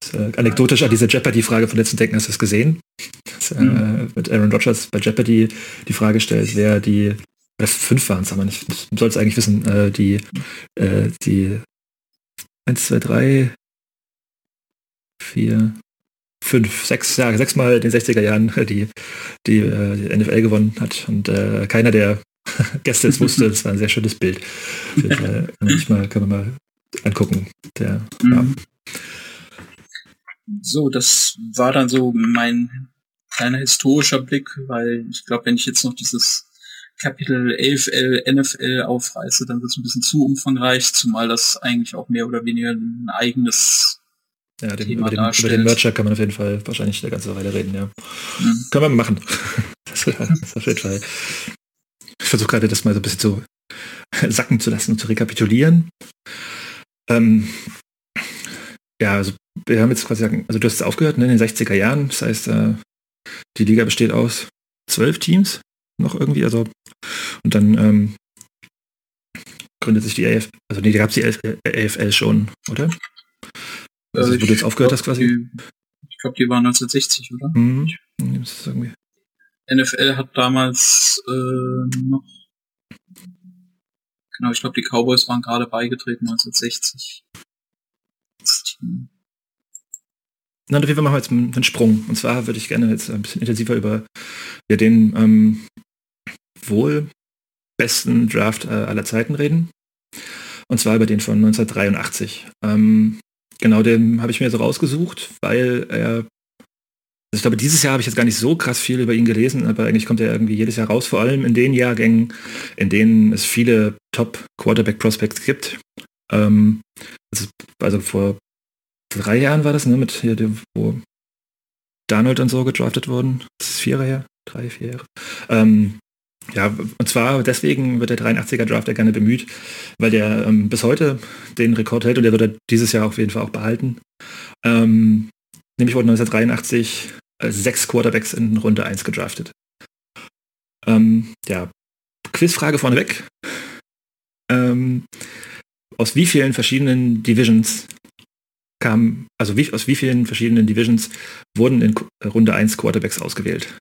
das, äh, anekdotisch an diese Jeopardy-Frage von letzten Denken, hast du es gesehen? Das, äh, mhm. Mit Aaron Rodgers bei Jeopardy die Frage stellt, wer die, oder fünf waren es aber nicht, du sollst eigentlich wissen, äh, die, äh, die 1, 2, 3, 4, fünf, sechs Jahre, sechsmal in den 60er Jahren die, die, äh, die NFL gewonnen hat und äh, keiner der Gäste es wusste, das war ein sehr schönes Bild. Manchmal kann man mal angucken. Der, mhm. ja. So, das war dann so mein kleiner historischer Blick, weil ich glaube, wenn ich jetzt noch dieses Kapitel 11L NFL aufreiße, dann wird es ein bisschen zu umfangreich, zumal das eigentlich auch mehr oder weniger ein eigenes ja, Thema über, den, über den Mercher kann man auf jeden Fall wahrscheinlich eine ganze Weile reden, ja. Mhm. Können wir machen. Das, ist auf jeden Fall. Ich versuche gerade das mal so ein bisschen zu sacken zu lassen und zu rekapitulieren. Ähm, ja, also wir haben jetzt quasi, also du hast es aufgehört ne, in den 60er Jahren, das heißt, äh, die Liga besteht aus zwölf Teams noch irgendwie, also und dann ähm, gründet sich die AF, also nee, da gab es die AFL schon, oder? Also, also wo du jetzt aufgehört hast quasi? Die, ich glaube, die waren 1960, oder? Mhm. NFL hat damals äh, noch Genau, ich glaube, die Cowboys waren gerade beigetreten 1960. Na, auf jeden Fall machen wir jetzt einen Sprung. Und zwar würde ich gerne jetzt ein bisschen intensiver über ja, den ähm, wohl besten Draft äh, aller Zeiten reden. Und zwar über den von 1983. Ähm, genau, den habe ich mir so rausgesucht, weil er ich glaube, dieses Jahr habe ich jetzt gar nicht so krass viel über ihn gelesen, aber eigentlich kommt er irgendwie jedes Jahr raus, vor allem in den Jahrgängen, in denen es viele Top-Quarterback-Prospects gibt. Ähm, also, also, vor drei Jahren war das, ne, mit hier, wo Donald und so gedraftet wurden. Das ist vier Jahre her, drei, vier Jahre. Ähm, ja, und zwar deswegen wird der 83er Draft ja gerne bemüht, weil der ähm, bis heute den Rekord hält und der wird er dieses Jahr auf jeden Fall auch behalten. Ähm, nämlich wurden 1983 sechs Quarterbacks in Runde 1 gedraftet. Ähm, ja, Quizfrage vorneweg. Ähm, aus wie vielen verschiedenen Divisions kam, also wie, aus wie vielen verschiedenen Divisions wurden in Runde 1 Quarterbacks ausgewählt?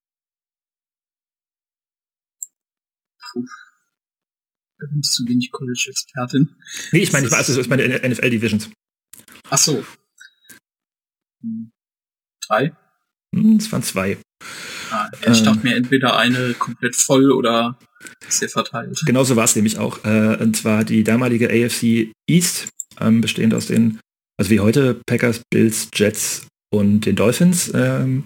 Puh. Da bin ich zu wenig College-Expertin. Nee, ich meine, ich es ist meine NFL-Divisions. Ach so. Hm. Drei? Hm, es waren zwei. Ah, ich dachte mir entweder eine komplett voll oder sehr verteilt. Genauso war es nämlich auch. Äh, und zwar die damalige AFC East, ähm, bestehend aus den, also wie heute, Packers, Bills, Jets und den Dolphins, ähm,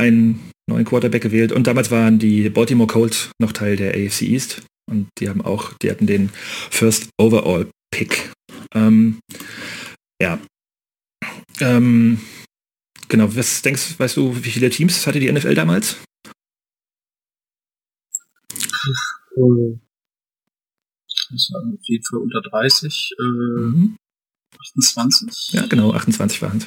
einen neuen Quarterback gewählt. Und damals waren die Baltimore Colts noch Teil der AFC East. Und die haben auch, die hatten den First Overall Pick. Ähm, ja. Ähm, Genau, was denkst weißt du, wie viele Teams hatte die NFL damals? Das waren auf jeden Fall unter 30, äh, mhm. 28. Ja, genau, 28 waren es.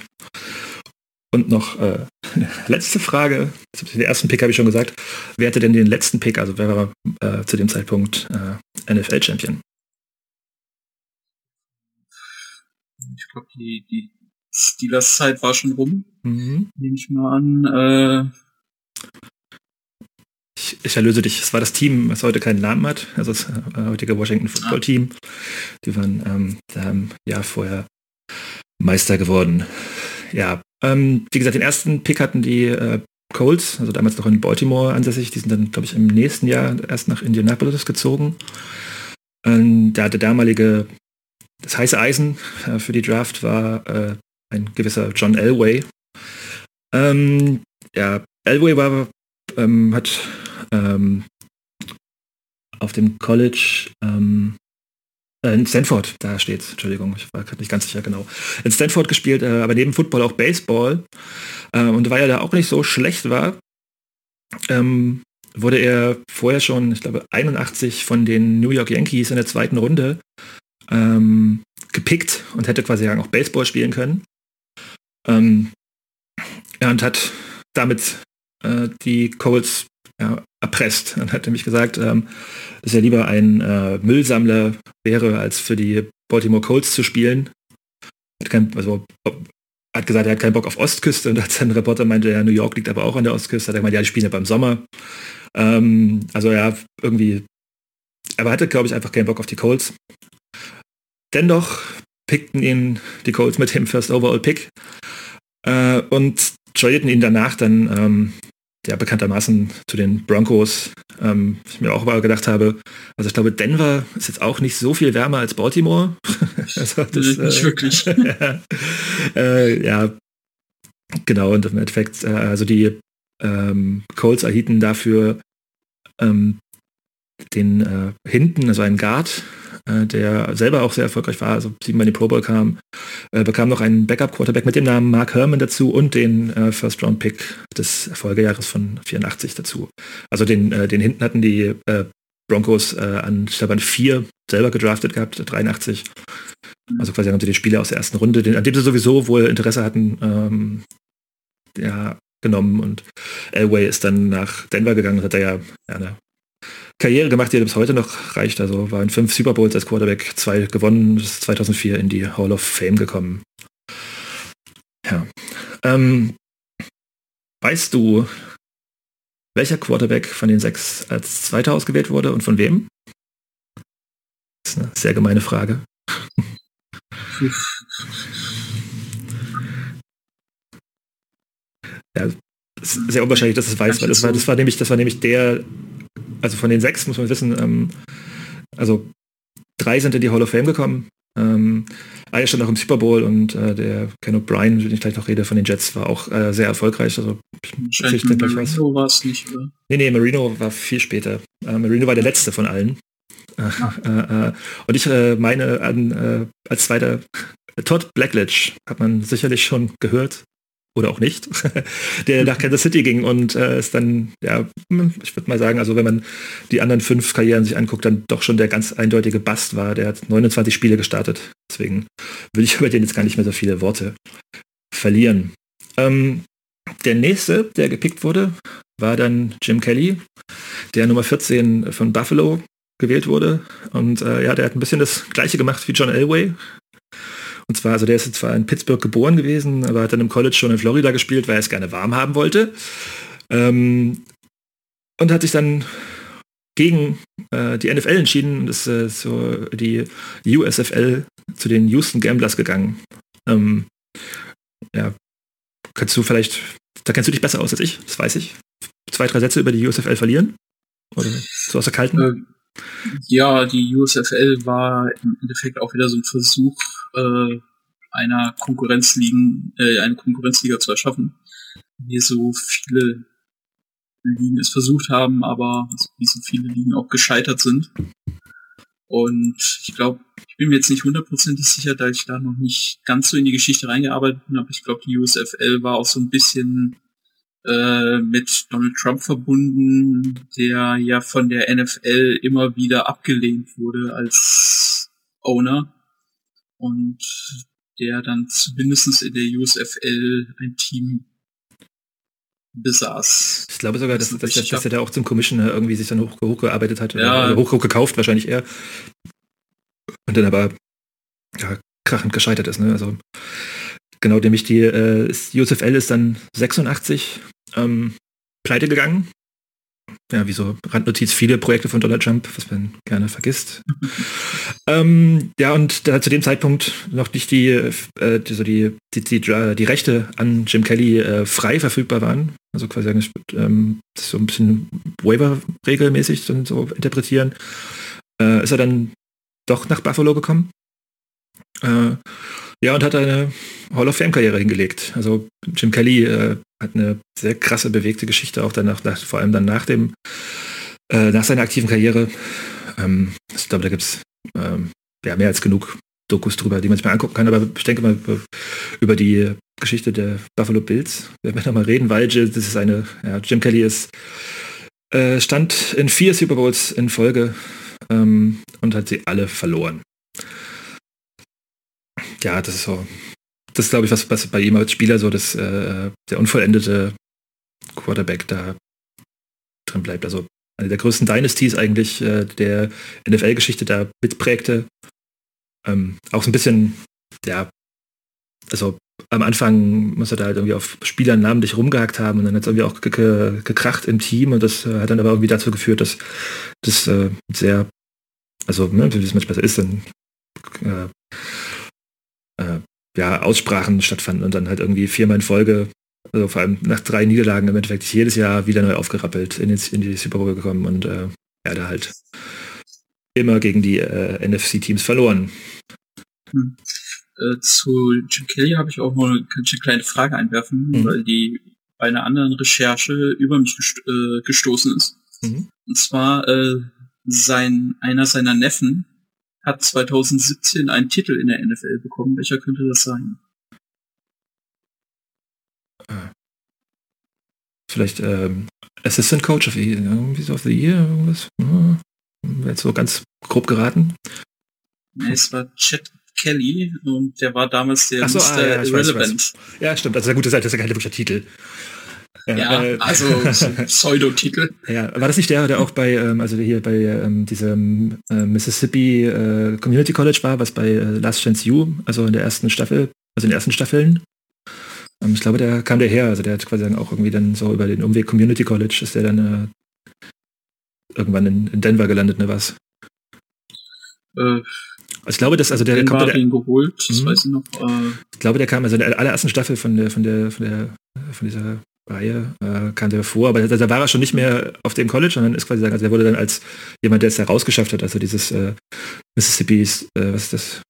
Und noch äh, letzte Frage. Den ersten Pick habe ich schon gesagt. Wer hatte denn den letzten Pick? Also wer war äh, zu dem Zeitpunkt äh, NFL-Champion? Ich glaube, die, die Steelers Zeit war schon rum. Mhm. Nehme ich mal an. Äh, ich, ich, erlöse dich. Es war das Team, was heute keinen Namen hat. Also das äh, heutige Washington Football Team. Die waren ähm, da im Jahr vorher Meister geworden. Ja, ähm, wie gesagt, den ersten Pick hatten die äh, Colts, also damals noch in Baltimore ansässig. Die sind dann, glaube ich, im nächsten Jahr erst nach Indianapolis gezogen. Ähm, da der damalige, das heiße Eisen äh, für die Draft war äh, ein gewisser John Elway. Ähm, ja, Elway war, ähm, hat ähm, auf dem College ähm, äh, in Stanford, da steht Entschuldigung, ich war nicht ganz sicher genau, in Stanford gespielt, äh, aber neben Football auch Baseball. Äh, und weil er da auch nicht so schlecht war, ähm, wurde er vorher schon, ich glaube, 81 von den New York Yankees in der zweiten Runde ähm, gepickt und hätte quasi auch Baseball spielen können. Ähm, ja, und hat damit äh, die Coles ja, erpresst und hat nämlich gesagt, ähm, dass er lieber ein äh, Müllsammler wäre, als für die Baltimore Colts zu spielen. Hat, kein, also, hat gesagt, er hat keinen Bock auf Ostküste und als ein Reporter meinte, ja, New York liegt aber auch an der Ostküste, hat er gemeint, ja, die spielen ja beim Sommer. Ähm, also ja, irgendwie, aber hatte, glaube ich, einfach keinen Bock auf die Colts. Dennoch pickten ihn die Colts mit dem First Overall Pick äh, und tradeten ihn danach dann ähm, ja bekanntermaßen zu den Broncos. Ähm, ich mir auch mal gedacht habe, also ich glaube, Denver ist jetzt auch nicht so viel wärmer als Baltimore. also das, nicht äh, wirklich. äh, ja, genau, und im Endeffekt, äh, also die ähm, Colts erhielten dafür ähm, den äh, hinten, also einen Guard, der selber auch sehr erfolgreich war, also siebenmal in die Pro Bowl kam, äh, bekam noch einen Backup-Quarterback mit dem Namen Mark Herman dazu und den äh, First-Round-Pick des Folgejahres von 84 dazu. Also den, äh, den hinten hatten die äh, Broncos äh, an Staban 4 selber gedraftet gehabt, 83. Also quasi haben sie die Spieler aus der ersten Runde, den, an dem sie sowieso wohl Interesse hatten, ähm, ja, genommen und Elway ist dann nach Denver gegangen, hat er ja, ja Karriere gemacht, die bis heute noch reicht. Also war in fünf Super Bowls als Quarterback, zwei gewonnen, ist 2004 in die Hall of Fame gekommen. Ja. Ähm, weißt du, welcher Quarterback von den sechs als Zweiter ausgewählt wurde und von wem? Das ist eine sehr gemeine Frage. ja, sehr unwahrscheinlich, dass es weiß, weil das war, das war nämlich, das war nämlich der, also von den sechs muss man wissen, ähm, also drei sind in die Hall of Fame gekommen. Ähm, einer stand auch im Super Bowl und äh, der Ken O'Brien, den ich gleich noch rede, von den Jets, war auch äh, sehr erfolgreich. Also ich Marino war es nicht, oder? Nee, nee, Marino war viel später. Äh, Marino war der letzte von allen. Ah. Äh, äh, und ich äh, meine an, als zweiter Todd Blackledge hat man sicherlich schon gehört oder auch nicht, der nach Kansas City ging und äh, ist dann, ja, ich würde mal sagen, also wenn man die anderen fünf Karrieren sich anguckt, dann doch schon der ganz eindeutige Bast war. Der hat 29 Spiele gestartet. Deswegen will ich über den jetzt gar nicht mehr so viele Worte verlieren. Ähm, der nächste, der gepickt wurde, war dann Jim Kelly, der Nummer 14 von Buffalo gewählt wurde. Und äh, ja, der hat ein bisschen das gleiche gemacht wie John Elway. Und zwar, also der ist zwar in Pittsburgh geboren gewesen, aber hat dann im College schon in Florida gespielt, weil er es gerne warm haben wollte. Ähm, und hat sich dann gegen äh, die NFL entschieden und ist äh, so die USFL zu den Houston Gamblers gegangen. Ähm, ja, kannst du vielleicht, da kennst du dich besser aus als ich, das weiß ich. Zwei, drei Sätze über die USFL verlieren? Oder so aus der kalten? Ähm, ja, die USFL war im Endeffekt auch wieder so ein Versuch, äh, einer Konkurrenzligen, äh, eine Konkurrenzliga zu erschaffen. Wie so viele Ligen es versucht haben, aber wie so viele Ligen auch gescheitert sind. Und ich glaube, ich bin mir jetzt nicht hundertprozentig sicher, da ich da noch nicht ganz so in die Geschichte reingearbeitet bin, aber ich glaube, die USFL war auch so ein bisschen äh, mit Donald Trump verbunden, der ja von der NFL immer wieder abgelehnt wurde als Owner und der dann zumindest in der USFL ein Team besaß. Ich glaube sogar, dass, dass, dass, dass er da auch zum Commissioner irgendwie sich dann hoch, hochgearbeitet hat. Ja. Oder hoch, hoch gekauft wahrscheinlich eher. Und dann aber ja, krachend gescheitert ist. Ne? Also genau, nämlich die äh, USFL ist dann 86 ähm, pleite gegangen ja, wie so Randnotiz, viele Projekte von Donald Trump, was man gerne vergisst. ähm, ja, und da zu dem Zeitpunkt noch nicht die, äh, die, so die, die, die, die, Rechte an Jim Kelly äh, frei verfügbar waren. Also quasi ähm, so ein bisschen Waiver-regelmäßig so interpretieren. Äh, ist er dann doch nach Buffalo gekommen. Äh, ja, und hat eine Hall of Fame-Karriere hingelegt. Also Jim Kelly äh, hat eine sehr krasse, bewegte Geschichte, auch danach, nach, vor allem dann nach dem, äh, nach seiner aktiven Karriere. Ähm, ich glaube, da gibt es ähm, ja, mehr als genug Dokus drüber, die man sich mal angucken kann. Aber ich denke mal über die Geschichte der Buffalo Bills werden wir nochmal reden, weil das ist eine, ja, Jim Kelly ist, äh, stand in vier Super Bowls in Folge ähm, und hat sie alle verloren ja, das ist so, das ist glaube ich, was, was bei ihm als Spieler so das, äh, der unvollendete Quarterback da drin bleibt. Also eine der größten Dynasties eigentlich äh, der NFL-Geschichte da mitprägte. Ähm, auch so ein bisschen, ja, also am Anfang muss er da halt irgendwie auf Spielern namentlich rumgehackt haben und dann hat es irgendwie auch ge ge gekracht im Team und das äh, hat dann aber irgendwie dazu geführt, dass das äh, sehr, also ne, wie es manchmal so ist, dann äh, ja, Aussprachen stattfanden und dann halt irgendwie viermal in Folge, also vor allem nach drei Niederlagen im Endeffekt jedes Jahr wieder neu aufgerappelt in, in die Super Bowl gekommen und äh, ja, da halt immer gegen die äh, NFC-Teams verloren. Hm. Äh, zu Jim Kelly habe ich auch mal eine kleine Frage einwerfen, mhm. weil die bei einer anderen Recherche über mich gesto äh, gestoßen ist. Mhm. Und zwar, äh, sein, einer seiner Neffen hat 2017 einen Titel in der NFL bekommen. Welcher könnte das sein? Ah. Vielleicht ähm, Assistant Coach of the, irgendwie of the Year, irgendwas. Hm. Jetzt so ganz grob geraten. Nee, es war Chet Kelly und der war damals der so, Mr. ah, ja, Irrelevant. Weiß, weiß. Ja, stimmt. Also Seite, das ist ja kein wirklicher Titel. Ja, äh, also so Pseudotitel. Ja, war das nicht der, der auch bei, ähm, also hier bei ähm, diesem äh, Mississippi äh, Community College war, was bei äh, Last Chance U, also in der ersten Staffel, also in den ersten Staffeln? Ähm, ich glaube, der kam der her, also der hat quasi auch irgendwie dann so über den Umweg Community College ist der dann äh, irgendwann in, in, Denver gelandet, ne was? Äh, also ich glaube, dass also der Denver kommt der, ihn geholt, das mhm. weiß ich noch. Äh, ich glaube, der kam also in der allerersten Staffel von der von der von der von dieser Reihe äh, der vor, aber da, da, war er schon nicht mehr auf dem College, sondern ist quasi, also er wurde dann als jemand, der es herausgeschafft hat, also dieses äh, Mississippi, äh, was ist das?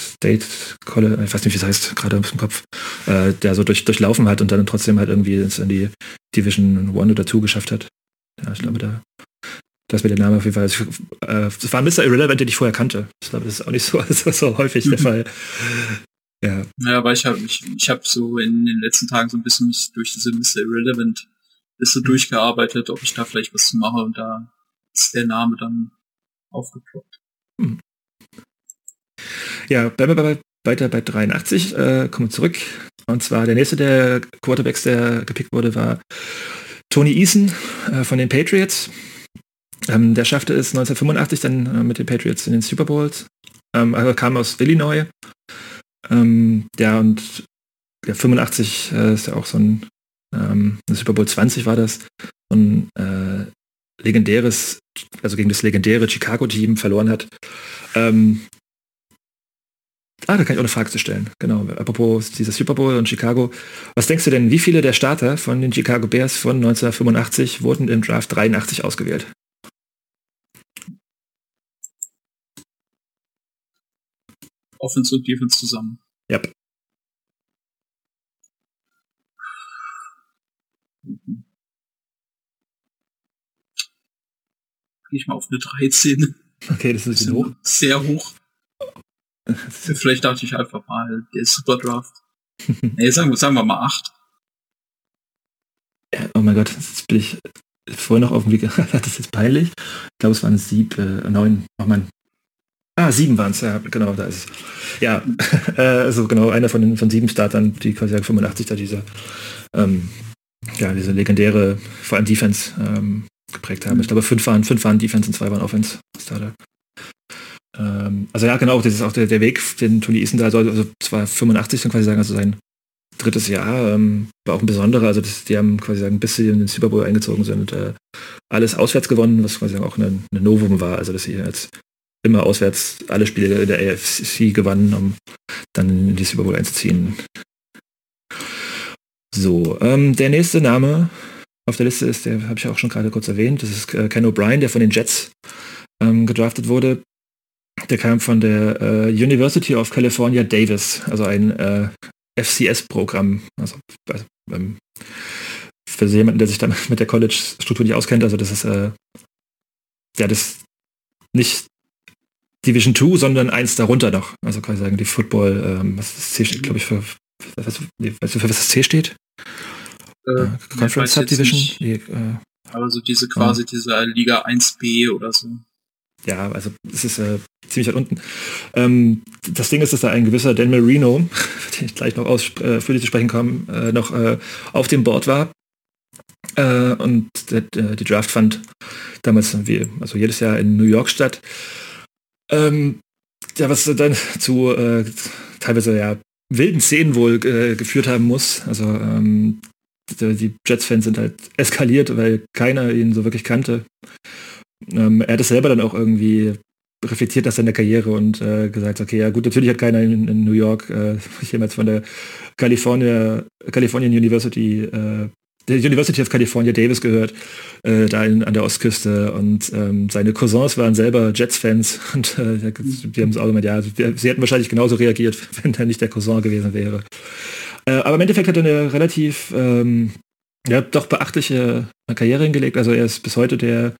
State College, ich weiß nicht, wie es heißt, gerade aus dem Kopf, äh, der so durch, durchlaufen hat und dann trotzdem halt irgendwie es in die Division One oder Two geschafft hat. Ja, ich glaube, da, das mir der Name auf jeden Fall. Also, äh, das war ein Mr. Irrelevant, den ich vorher kannte. Ich glaube, das ist auch nicht so, so, so häufig der Fall. Ja. Ja, aber ich habe ich, ich hab so in den letzten Tagen so ein bisschen mich durch diese Mr. Irrelevant Liste mhm. durchgearbeitet, ob ich da vielleicht was zu mache und da ist der Name dann aufgeploppt. Mhm. Ja, bleiben wir bei, weiter bei 83, äh, kommen wir zurück. Und zwar der nächste der Quarterbacks, der gepickt wurde, war Tony Eason äh, von den Patriots. Ähm, der schaffte es 1985 dann äh, mit den Patriots in den Super Bowls. Ähm, also kam aus Illinois ähm, ja, und ja, 85 äh, ist ja auch so ein, ähm, Super Bowl 20 war das, so ein äh, legendäres, also gegen das legendäre Chicago-Team verloren hat. Ähm, ah, da kann ich auch eine Frage zu stellen. Genau, apropos dieser Super Bowl und Chicago. Was denkst du denn, wie viele der Starter von den Chicago Bears von 1985 wurden im Draft 83 ausgewählt? Offense und Defense zusammen. Ja. Mhm. Ich mal auf eine 13. Okay, das ist hoch. Sehr hoch. Vielleicht dachte ich einfach mal, der ist Super Draft. nee, sagen, sagen wir mal 8. Ja, oh mein Gott, jetzt bin ich vorher noch auf dem Weg. das ist jetzt peinlich. Ich glaube, es waren sieben, äh, neun. Oh mein, Ah, sieben waren es, ja, genau, da ist es. Ja, äh, also genau, einer von den von sieben Startern, die quasi 85 da diese, ähm, ja, diese legendäre, vor allem Defense ähm, geprägt haben. Ich glaube, fünf waren, fünf waren Defense und zwei waren Offense Starter. Ähm, also ja, genau, das ist auch der, der Weg, den Tony Eason da, also, also zwar 85 dann quasi sagen, also sein drittes Jahr, ähm, war auch ein besonderer, also das, die haben quasi sagen, bis sie in den Super Bowl eingezogen sind, äh, alles auswärts gewonnen, was quasi auch eine Novum war, also dass sie als immer auswärts alle Spiele der AFC gewannen, um dann in die Super Bowl einzuziehen. So, ähm, der nächste Name auf der Liste ist, der habe ich auch schon gerade kurz erwähnt, das ist äh, Ken O'Brien, der von den Jets ähm, gedraftet wurde. Der kam von der äh, University of California Davis, also ein äh, FCS-Programm. Also, also ähm, für jemanden, der sich damit mit der College-Struktur nicht auskennt, also das ist äh, ja das nicht Division 2, sondern eins darunter noch. Also kann ich sagen, die Football, ähm, was das C steht, glaube ich, für, weißt du, für was das C steht? Äh, äh, Conference Subdivision? Nee, äh, aber so diese quasi, diese Liga 1b oder so. Ja, also es ist äh, ziemlich weit unten. Ähm, das Ding ist, dass da ein gewisser Dan Marino, den ich gleich noch ausführlich äh, zu sprechen komme, äh, noch äh, auf dem Board war. Äh, und der, der, die Draft fand damals, wie, also jedes Jahr in New York statt. Ähm, ja, was dann zu äh, teilweise ja wilden Szenen wohl äh, geführt haben muss. Also ähm, die, Jets-Fans sind halt eskaliert, weil keiner ihn so wirklich kannte. Ähm, er hat es selber dann auch irgendwie reflektiert nach seiner Karriere und äh, gesagt, okay, ja gut, natürlich hat keiner in, in New York äh, jemals von der California, Californian University äh, der University of California Davis gehört, äh, da in, an der Ostküste und ähm, seine Cousins waren selber Jets-Fans und äh, die haben es auch immer, ja, sie hätten wahrscheinlich genauso reagiert, wenn er nicht der Cousin gewesen wäre. Äh, aber im Endeffekt hat er eine relativ, ähm, ja, doch beachtliche Karriere hingelegt. Also er ist bis heute der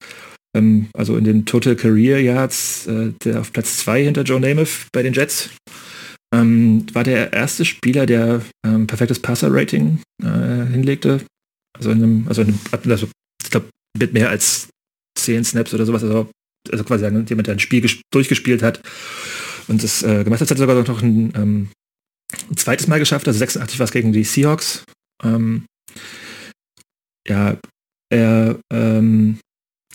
ähm, also in den Total Career Yards, äh, der auf Platz 2 hinter Joe Namath bei den Jets. Ähm, war der erste Spieler, der ähm, perfektes Passer-Rating äh, hinlegte. Also in einem, also, in einem, also ich glaube, mit mehr als 10 Snaps oder sowas. Also, also quasi jemand, der ein Spiel durchgespielt hat und das äh, gemacht hat, hat sogar noch ein, ähm, ein, zweites Mal geschafft. Also 86 war es gegen die Seahawks. Ähm, ja, er ähm,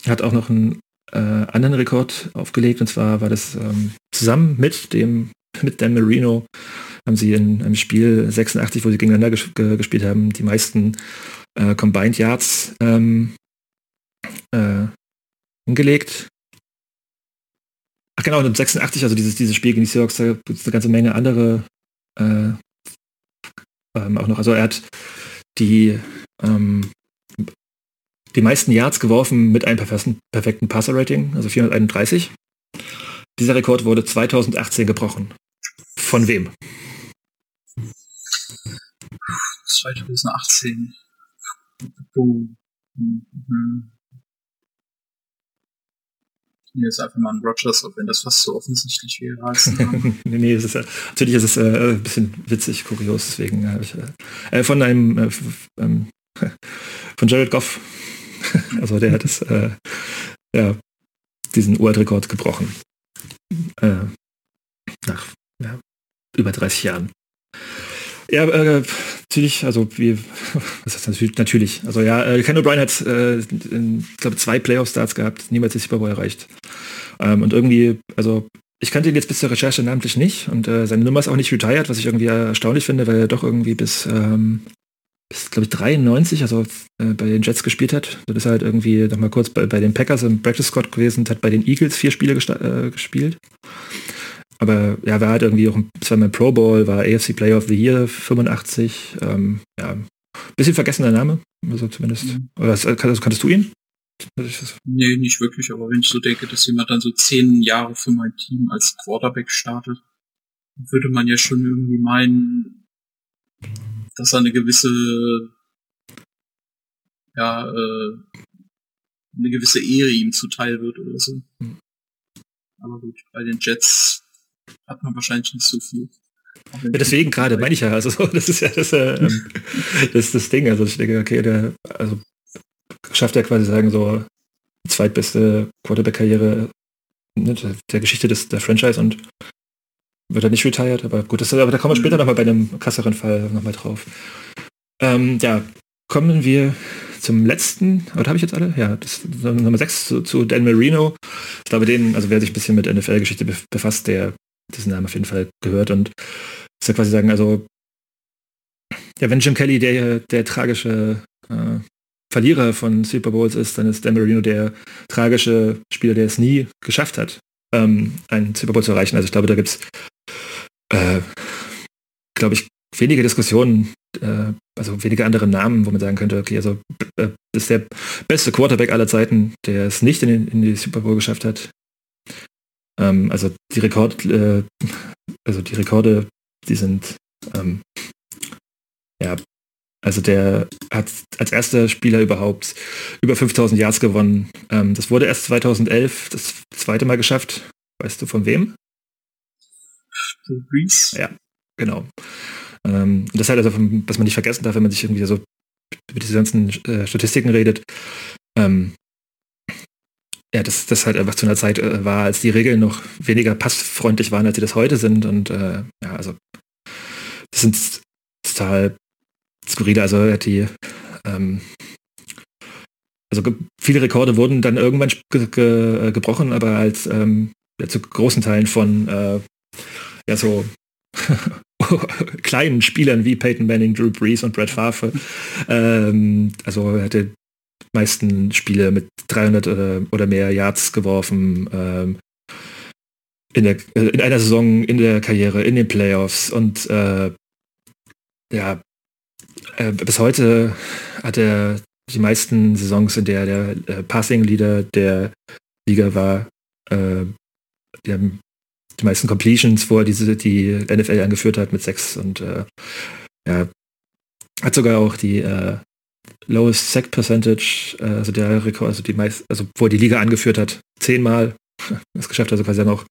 hat auch noch einen äh, anderen Rekord aufgelegt und zwar war das ähm, zusammen mit dem mit Dan Marino haben sie in einem Spiel 86, wo sie gegeneinander ges gespielt haben, die meisten äh, Combined Yards ähm, äh, hingelegt. Ach genau, und 86, also dieses, dieses Spiel gegen die Seahawks, da gibt es eine ganze Menge andere äh, ähm, auch noch. Also er hat die ähm, die meisten Yards geworfen mit einem perfekten, perfekten Passer-Rating, also 431. Dieser Rekord wurde 2018 gebrochen. Von wem? 2018. Boom. Mhm. Jetzt einfach mal ein Rogers, auch wenn das fast so offensichtlich wäre als nee, nee, es ist, natürlich ist es äh, ein bisschen witzig, kurios, deswegen habe ich äh, von einem äh, ähm, von Jared Goff also der hat es, äh, ja, diesen Uralt-Rekord gebrochen. Äh, nach ja, über 30 Jahren. Ja, äh, natürlich, also wie, was ist natürlich, natürlich, also ja, äh, Ken O'Brien hat, äh, ich glaube, zwei Playoff-Starts gehabt, niemals den Super Bowl erreicht. Ähm, und irgendwie, also ich kannte ihn jetzt bis zur Recherche namentlich nicht und äh, seine Nummer ist auch nicht retired, was ich irgendwie erstaunlich finde, weil er doch irgendwie bis ähm, bis, glaube ich, 93, also äh, bei den Jets gespielt hat. Das ist halt irgendwie noch mal kurz bei, bei den Packers im Practice Squad gewesen und hat bei den Eagles vier Spiele äh, gespielt. Aber ja, war halt irgendwie auch zweimal Pro Bowl, war AFC Player of the Year 85. Ähm, ja, bisschen vergessener Name, also zumindest. Mhm. Oder also, kanntest du ihn? Nee, nicht wirklich, aber wenn ich so denke, dass jemand dann so zehn Jahre für mein Team als Quarterback startet, würde man ja schon irgendwie meinen, dass er eine gewisse, ja, äh, eine gewisse Ehre ihm zuteil wird oder so. Mhm. Aber gut, bei den Jets hat man wahrscheinlich nicht so viel. Ja, deswegen gerade meine ich ja, also das ist ja das, äh, das, ist das Ding. Also ich denke, okay, der also schafft ja quasi sagen so die zweitbeste Quarterback-Karriere ne, der, Geschichte des, der Franchise und wird er nicht retired, aber gut, das, aber da kommen wir später nochmal bei dem krasseren Fall nochmal drauf. Ähm, ja, kommen wir zum letzten, oder habe ich jetzt alle? Ja, das Nummer 6 zu, zu Dan Marino. Ich glaube, den, also wer sich ein bisschen mit NFL-Geschichte befasst, der diesen Namen auf jeden Fall gehört und ist ja quasi sagen, also ja, wenn Jim Kelly der, der tragische äh, Verlierer von Super Bowls ist, dann ist Dan Marino der tragische Spieler, der es nie geschafft hat, ähm, einen Super Bowl zu erreichen. Also ich glaube, da gibt es äh, glaube ich, wenige Diskussionen, äh, also wenige andere Namen, wo man sagen könnte, okay, also äh, ist der beste Quarterback aller Zeiten, der es nicht in, den, in die Super Bowl geschafft hat. Ähm, also die Rekord, äh, also die Rekorde, die sind ähm, ja, also der hat als erster Spieler überhaupt über 5000 Yards gewonnen. Ähm, das wurde erst 2011 das zweite Mal geschafft. Weißt du von wem? Brees. Ja, genau. Ähm, das halt also, was man nicht vergessen darf, wenn man sich irgendwie so über diese ganzen äh, Statistiken redet. Ähm, ja, dass das halt einfach zu einer Zeit äh, war, als die Regeln noch weniger passfreundlich waren, als sie das heute sind. Und äh, ja, also das sind total skurrile, also die ähm, also viele Rekorde wurden dann irgendwann ge ge äh, gebrochen, aber als ähm, ja, zu großen Teilen von äh, ja so kleinen Spielern wie Peyton Manning, Drew Brees und Brett Favre. Ähm, also hatte meisten Spiele mit 300 oder, oder mehr Yards geworfen. Ähm, in, der, äh, in einer Saison, in der Karriere, in den Playoffs und äh, ja, äh, bis heute hat er die meisten Saisons, in der der äh, Passing Leader der Liga war. Äh, die die meisten Completions, wo er diese, die NFL angeführt hat mit sechs und äh, ja, hat sogar auch die, äh, lowest sack percentage, äh, also der Rekord, also die meist, also wo er die Liga angeführt hat, zehnmal das geschafft, also quasi dann auch,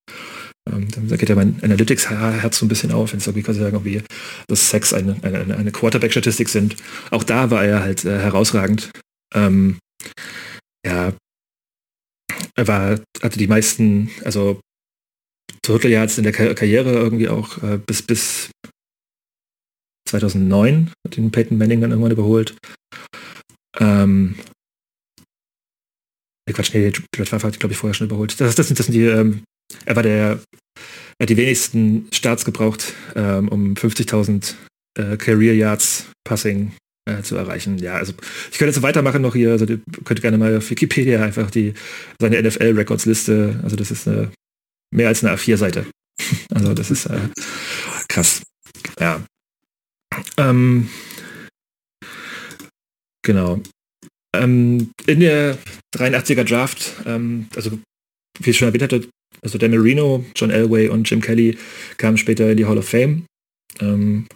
ähm, da geht ja mein Analytics-Herz so ein bisschen auf, wenn es irgendwie quasi sagen, wie das Sex eine, eine, eine Quarterback-Statistik sind. Auch da war er halt äh, herausragend. Ähm, ja, er war, hatte die meisten, also Total Yards in der Kar Karriere irgendwie auch äh, bis, bis 2009 hat den Peyton Manning dann irgendwann überholt. Ähm, Quatsch, nee, Brett Favre hat, glaube ich, vorher schon überholt. Das, das, sind, das sind die, ähm, er war der, er hat die wenigsten Starts gebraucht, ähm, um 50.000 äh, Career Yards Passing äh, zu erreichen. Ja, also ich könnte jetzt weitermachen noch hier, also ihr könnt gerne mal auf Wikipedia einfach die, seine NFL-Records-Liste, also das ist eine, mehr als eine A4-Seite. also das ist äh, krass. Ja. Ähm, genau. Ähm, in der 83er Draft, ähm, also wie ich schon erwähnt hatte, also Dan Marino, John Elway und Jim Kelly kamen später in die Hall of Fame. Ähm,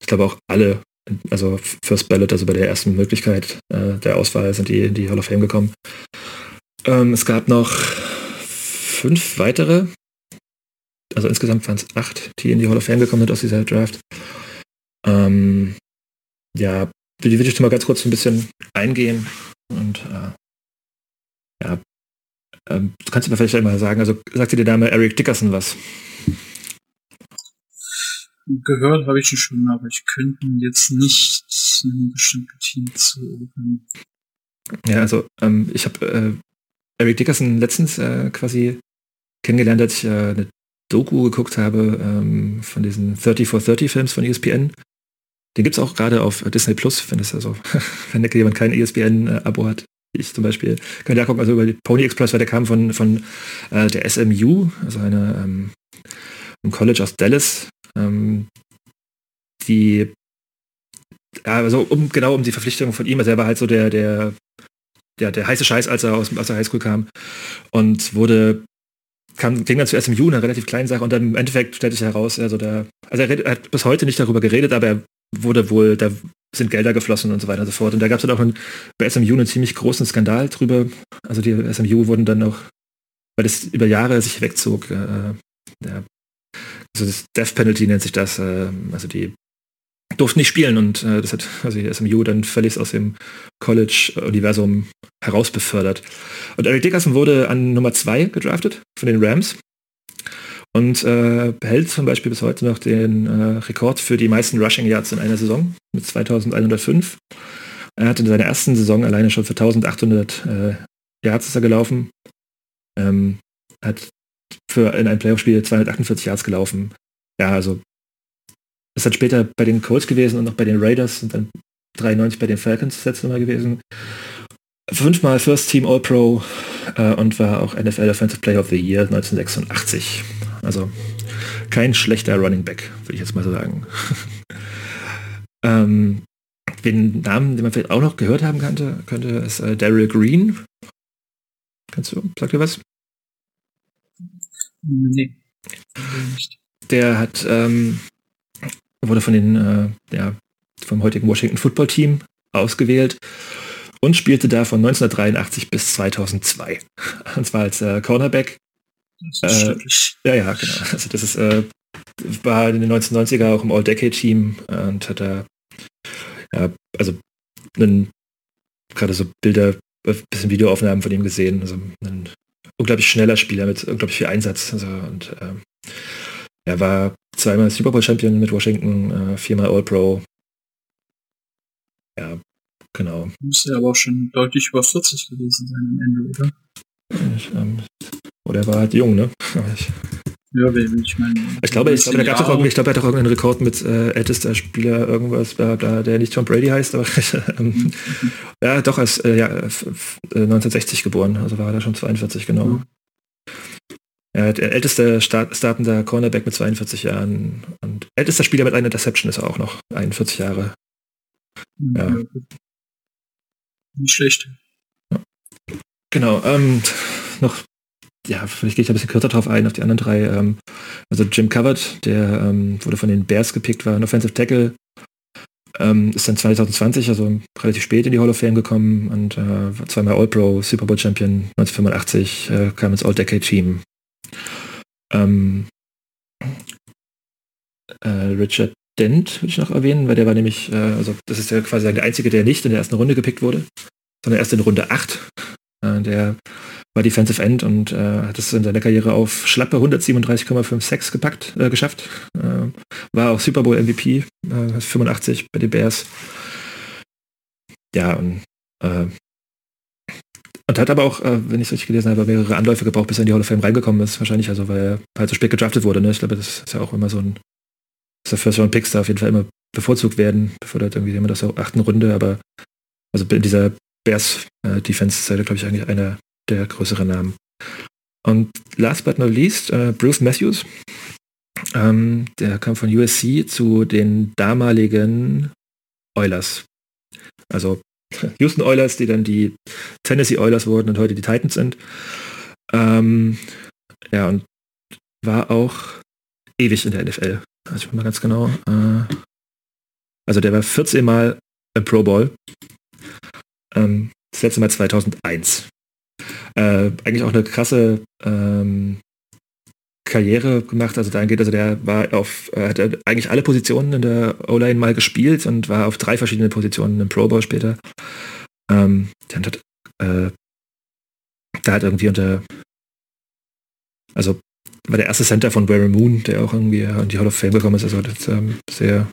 ich glaube auch alle, also First Ballot, also bei der ersten Möglichkeit äh, der Auswahl sind die in die Hall of Fame gekommen. Ähm, es gab noch fünf weitere, also insgesamt waren es acht, die in die Hall of Fame gekommen sind aus dieser Draft. Ähm, ja, die würde ich mal ganz kurz ein bisschen eingehen und äh, ja, ähm, du kannst mir vielleicht einmal sagen, also sagte der Name Eric Dickerson was? Gehört habe ich ihn schon, aber ich könnte ihn jetzt nicht einem bestimmten Team zu. Ja, also ähm, ich habe äh, Eric Dickerson letztens äh, quasi kennengelernt, als ich äh, eine Doku geguckt habe ähm, von diesen 30 for 30 Films von ESPN. Den gibt es auch gerade auf Disney Plus, wenn es also, wenn jemand kein ESPN-Abo hat, ich zum Beispiel, könnt ihr gucken, also über die Pony Express, weil der kam von, von äh, der SMU, also eine ähm, College aus Dallas, ähm, die also um genau um die Verpflichtung von ihm, also er war halt so der, der, der, der heiße Scheiß, als er aus, aus der Highschool kam. Und wurde kam, ging dann zu SMU, eine relativ kleine Sache und dann im Endeffekt stellte sich heraus, also der, also er, er, hat bis heute nicht darüber geredet, aber er wurde wohl, da sind Gelder geflossen und so weiter und so fort. Und da gab es dann auch einen, bei SMU einen ziemlich großen Skandal drüber. Also die SMU wurden dann auch, weil das über Jahre sich wegzog, äh, ja, also das Death Penalty nennt sich das, äh, also die durften nicht spielen und äh, das hat also die SMU dann völlig aus dem College-Universum herausbefördert. Und Eric Dickerson wurde an Nummer zwei gedraftet von den Rams und äh, behält zum Beispiel bis heute noch den äh, Rekord für die meisten Rushing Yards in einer Saison mit 2105. Er hat in seiner ersten Saison alleine schon für 1800 äh, Yards ist er gelaufen. Ähm, hat für in einem Playoff-Spiel 248 Yards gelaufen. Ja, also ist dann später bei den Colts gewesen und noch bei den Raiders und dann 93 bei den Falcons das letzte Mal gewesen. Fünfmal First Team All-Pro äh, und war auch NFL Offensive Player of the Year 1986. Also kein schlechter Running Back, würde ich jetzt mal so sagen. ähm, den Namen, den man vielleicht auch noch gehört haben könnte, könnte ist äh, Daryl Green. Kannst du, sagt dir was? Nee. Der hat, ähm, wurde von den, äh, ja, vom heutigen Washington Football Team ausgewählt und spielte da von 1983 bis 2002. Und zwar als äh, Cornerback äh, ja, ja, genau. Also das ist, äh, war in den 1990er auch im All-Decade-Team und hat da, ja, also gerade so Bilder, ein äh, bisschen Videoaufnahmen von ihm gesehen. Also ein unglaublich schneller Spieler mit unglaublich viel Einsatz. Also, und ähm, er war zweimal Super Bowl Champion mit Washington, äh, viermal All-Pro. Ja, genau. Muss ja aber auch schon deutlich über 40 gewesen sein am Ende, oder? Ich, ähm, oder er war halt jung, ne? Ich, ja, ich meine. Ich glaube, ich glaube, da gab es auch ich glaube, er hat auch irgendeinen Rekord mit äh, ältester Spieler, irgendwas, bla, bla, der nicht Tom Brady heißt, aber ähm, ja, doch als äh, ja, 1960 geboren, also war er da schon 42, genau. Mhm. Der älteste Start, startender Cornerback mit 42 Jahren und ältester Spieler mit einer Interception ist er auch noch, 41 Jahre. Ja. Nicht schlecht. Ja. Genau, ähm, noch ja, vielleicht gehe ich ein bisschen kürzer drauf ein, auf die anderen drei. Ähm, also Jim Covert, der ähm, wurde von den Bears gepickt, war ein Offensive Tackle. Ähm, ist dann 2020, also relativ spät in die Hall of Fame gekommen und äh, war zweimal All-Pro, Super Bowl Champion, 1985 äh, kam ins All-Decade-Team. Ähm, äh, Richard Dent würde ich noch erwähnen, weil der war nämlich, äh, also das ist ja quasi der einzige, der nicht in der ersten Runde gepickt wurde, sondern erst in Runde 8. Äh, der war Defensive End und äh, hat es in seiner Karriere auf schlappe 137,56 gepackt, äh, geschafft. Äh, war auch Super Bowl MVP, äh, 85 bei den Bears. Ja, und, und hat aber auch, äh, wenn ich es richtig gelesen habe, mehrere Anläufe gebraucht, bis er in die Hall of Fame reingekommen ist. Wahrscheinlich also, weil er halt so spät gedraftet wurde. Ne? Ich glaube, das ist ja auch immer so ein, dass der First Round Picks da auf jeden Fall immer bevorzugt werden, bevor da irgendwie jemand aus der achten Runde, aber also in dieser Bears äh, Defense ist er, glaube ich, eigentlich einer der größeren Namen. Und last but not least, äh, Bruce Matthews. Ähm, der kam von USC zu den damaligen Oilers. Also Houston Oilers, die dann die Tennessee Oilers wurden und heute die Titans sind. Ähm, ja, und war auch ewig in der NFL. Also ich mal ganz genau. Äh, also der war 14 Mal im Pro Bowl. Ähm, das letzte Mal 2001. Äh, eigentlich auch eine krasse ähm, Karriere gemacht. Also dahin geht, also der war auf, äh, hat eigentlich alle Positionen in der O-Line mal gespielt und war auf drei verschiedenen Positionen im Pro Bowl später. Ähm, dann hat, äh, da hat irgendwie unter, also war der erste Center von Barry Moon, der auch irgendwie in die Hall of Fame gekommen ist, also das ähm, sehr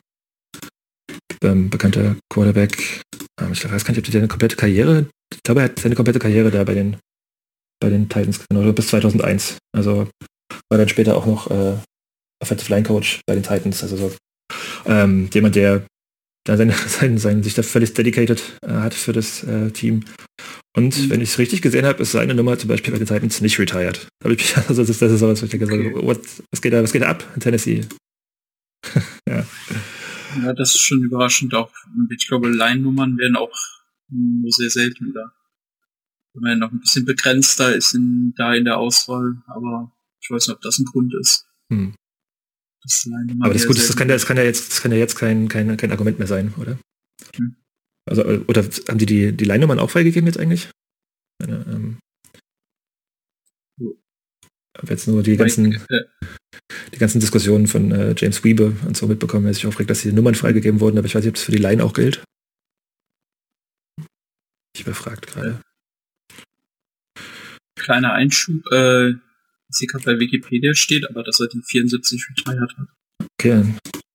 ähm, bekannter Quarterback. Ähm, ich weiß gar nicht, ob der komplette Karriere, ich glaube, er hat seine komplette Karriere da bei den bei den Titans genau, bis 2001. Also war dann später auch noch äh, Offensive Line Coach bei den Titans. Also so ähm, jemand, der da sein, sein, sein, sich da völlig dedicated äh, hat für das äh, Team. Und mhm. wenn ich es richtig gesehen habe, ist seine Nummer zum Beispiel bei den Titans nicht retired. Da ich, also das ist, das ist sowas, was ich denke, okay. so, what, was, geht da, was geht da ab in Tennessee? ja. ja, das ist schon überraschend auch. Ich glaube, Line-Nummern werden auch nur sehr selten da. Wenn man noch ein bisschen begrenzter ist in, da in der Auswahl, aber ich weiß nicht, ob das ein Grund ist. Hm. Das aber das, gut, das, kann ja, das kann ja jetzt, das kann ja jetzt kein, kein, kein Argument mehr sein, oder? Hm. Also, oder haben die die, die Line-Nummern auch freigegeben jetzt eigentlich? Meine, ähm, jetzt nur die ganzen, äh, die ganzen Diskussionen von äh, James Weber und so mitbekommen, der sich aufregt, dass die Nummern freigegeben wurden, aber ich weiß nicht, ob das für die Line auch gilt. Ich befragt gerade. Kleiner Einschub, äh, was hier gerade bei Wikipedia steht, aber dass er die 74 retired hat. Okay,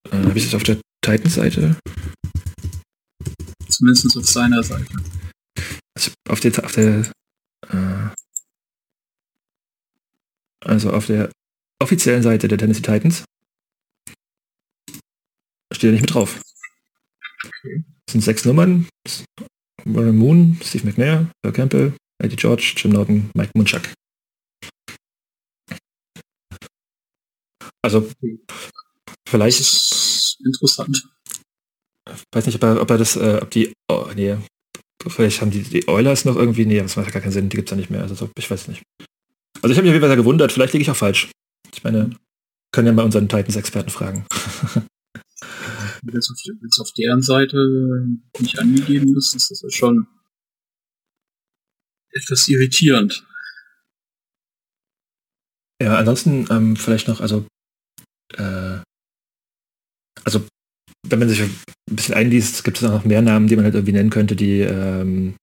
äh, habe ich das auf der Titan-Seite? Zumindest auf seiner Seite. Also auf der, auf der äh, also auf der offiziellen Seite der Tennessee Titans steht er nicht mit drauf. Okay. Das sind sechs Nummern. Warren Moon, Steve McNair, Bill Campbell, Eddie George, Jim Norton, Mike Munchak. Also vielleicht ist interessant. Weiß nicht, ob er, ob er das, äh, ob die, oh, nee, vielleicht haben die, die Oilers noch irgendwie, nee, das macht gar keinen Sinn, die gibt es ja nicht mehr. Also ich weiß nicht. Also ich habe mich auf jeden Fall gewundert, vielleicht liege ich auch falsch. Ich meine, können ja mal unseren Titans-Experten fragen. Wenn es auf, auf, deren Seite nicht angegeben ist, ist das ja schon etwas irritierend. Ja, ansonsten ähm, vielleicht noch, also äh, also wenn man sich ein bisschen einliest, gibt es noch mehr Namen, die man halt irgendwie nennen könnte, die ähm,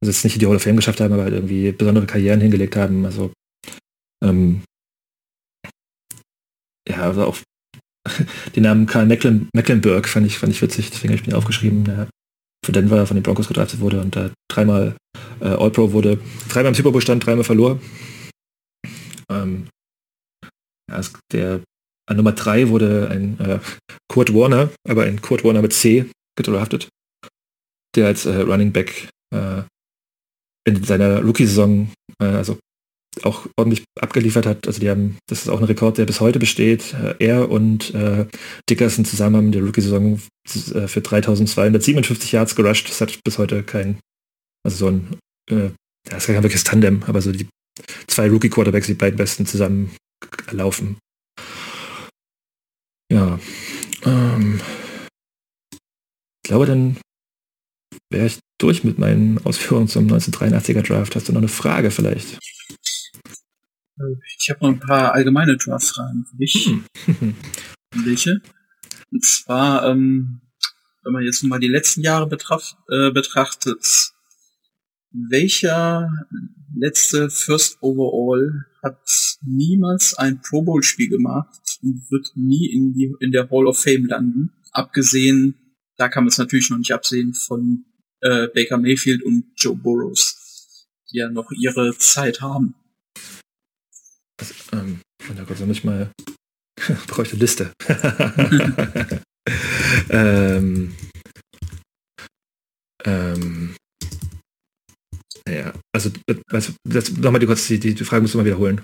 also jetzt nicht die Hall of Fame geschafft haben, aber halt irgendwie besondere Karrieren hingelegt haben. Also ähm, ja, also auch den Namen Karl Mecklen, Mecklenburg fand ich, fand ich witzig, deswegen habe ich mir aufgeschrieben, der für Denver von den Broncos gedraftet wurde und da dreimal äh, All-Pro wurde, dreimal im Super Bowl stand, dreimal verlor. Ähm, ja, der an Nummer 3 wurde ein äh, Kurt Warner, aber ein Kurt Warner mit C gedraftet, der als äh, Running Back äh, in seiner Rookie-Saison, äh, also auch ordentlich abgeliefert hat. Also die haben, das ist auch ein Rekord, der bis heute besteht. Äh, er und äh, Dickerson zusammen haben in der Rookie-Saison für 3257 Yards gerusht. Das hat bis heute kein, also so ein, das ist kein wirkliches Tandem, aber so die zwei Rookie-Quarterbacks, die beiden besten zusammen laufen. Ja. Ähm, glaube, dann wäre ich durch mit meinen Ausführungen zum 1983er Draft. Hast du noch eine Frage vielleicht? Ich habe noch ein paar allgemeine Draft-Fragen für dich. Hm. Welche? Und zwar, ähm, wenn man jetzt mal die letzten Jahre betracht, äh, betrachtet, welcher letzte First Overall hat niemals ein Pro Bowl Spiel gemacht und wird nie in, die, in der Hall of Fame landen? Abgesehen, da kann man es natürlich noch nicht absehen von äh, Baker Mayfield und Joe Burrows, die ja noch ihre Zeit haben. Also, ähm, Gott, soll ich mal bräuchte Liste. ähm, ähm, ja, also, also nochmal die, kurz, die, die Frage musst du mal wiederholen.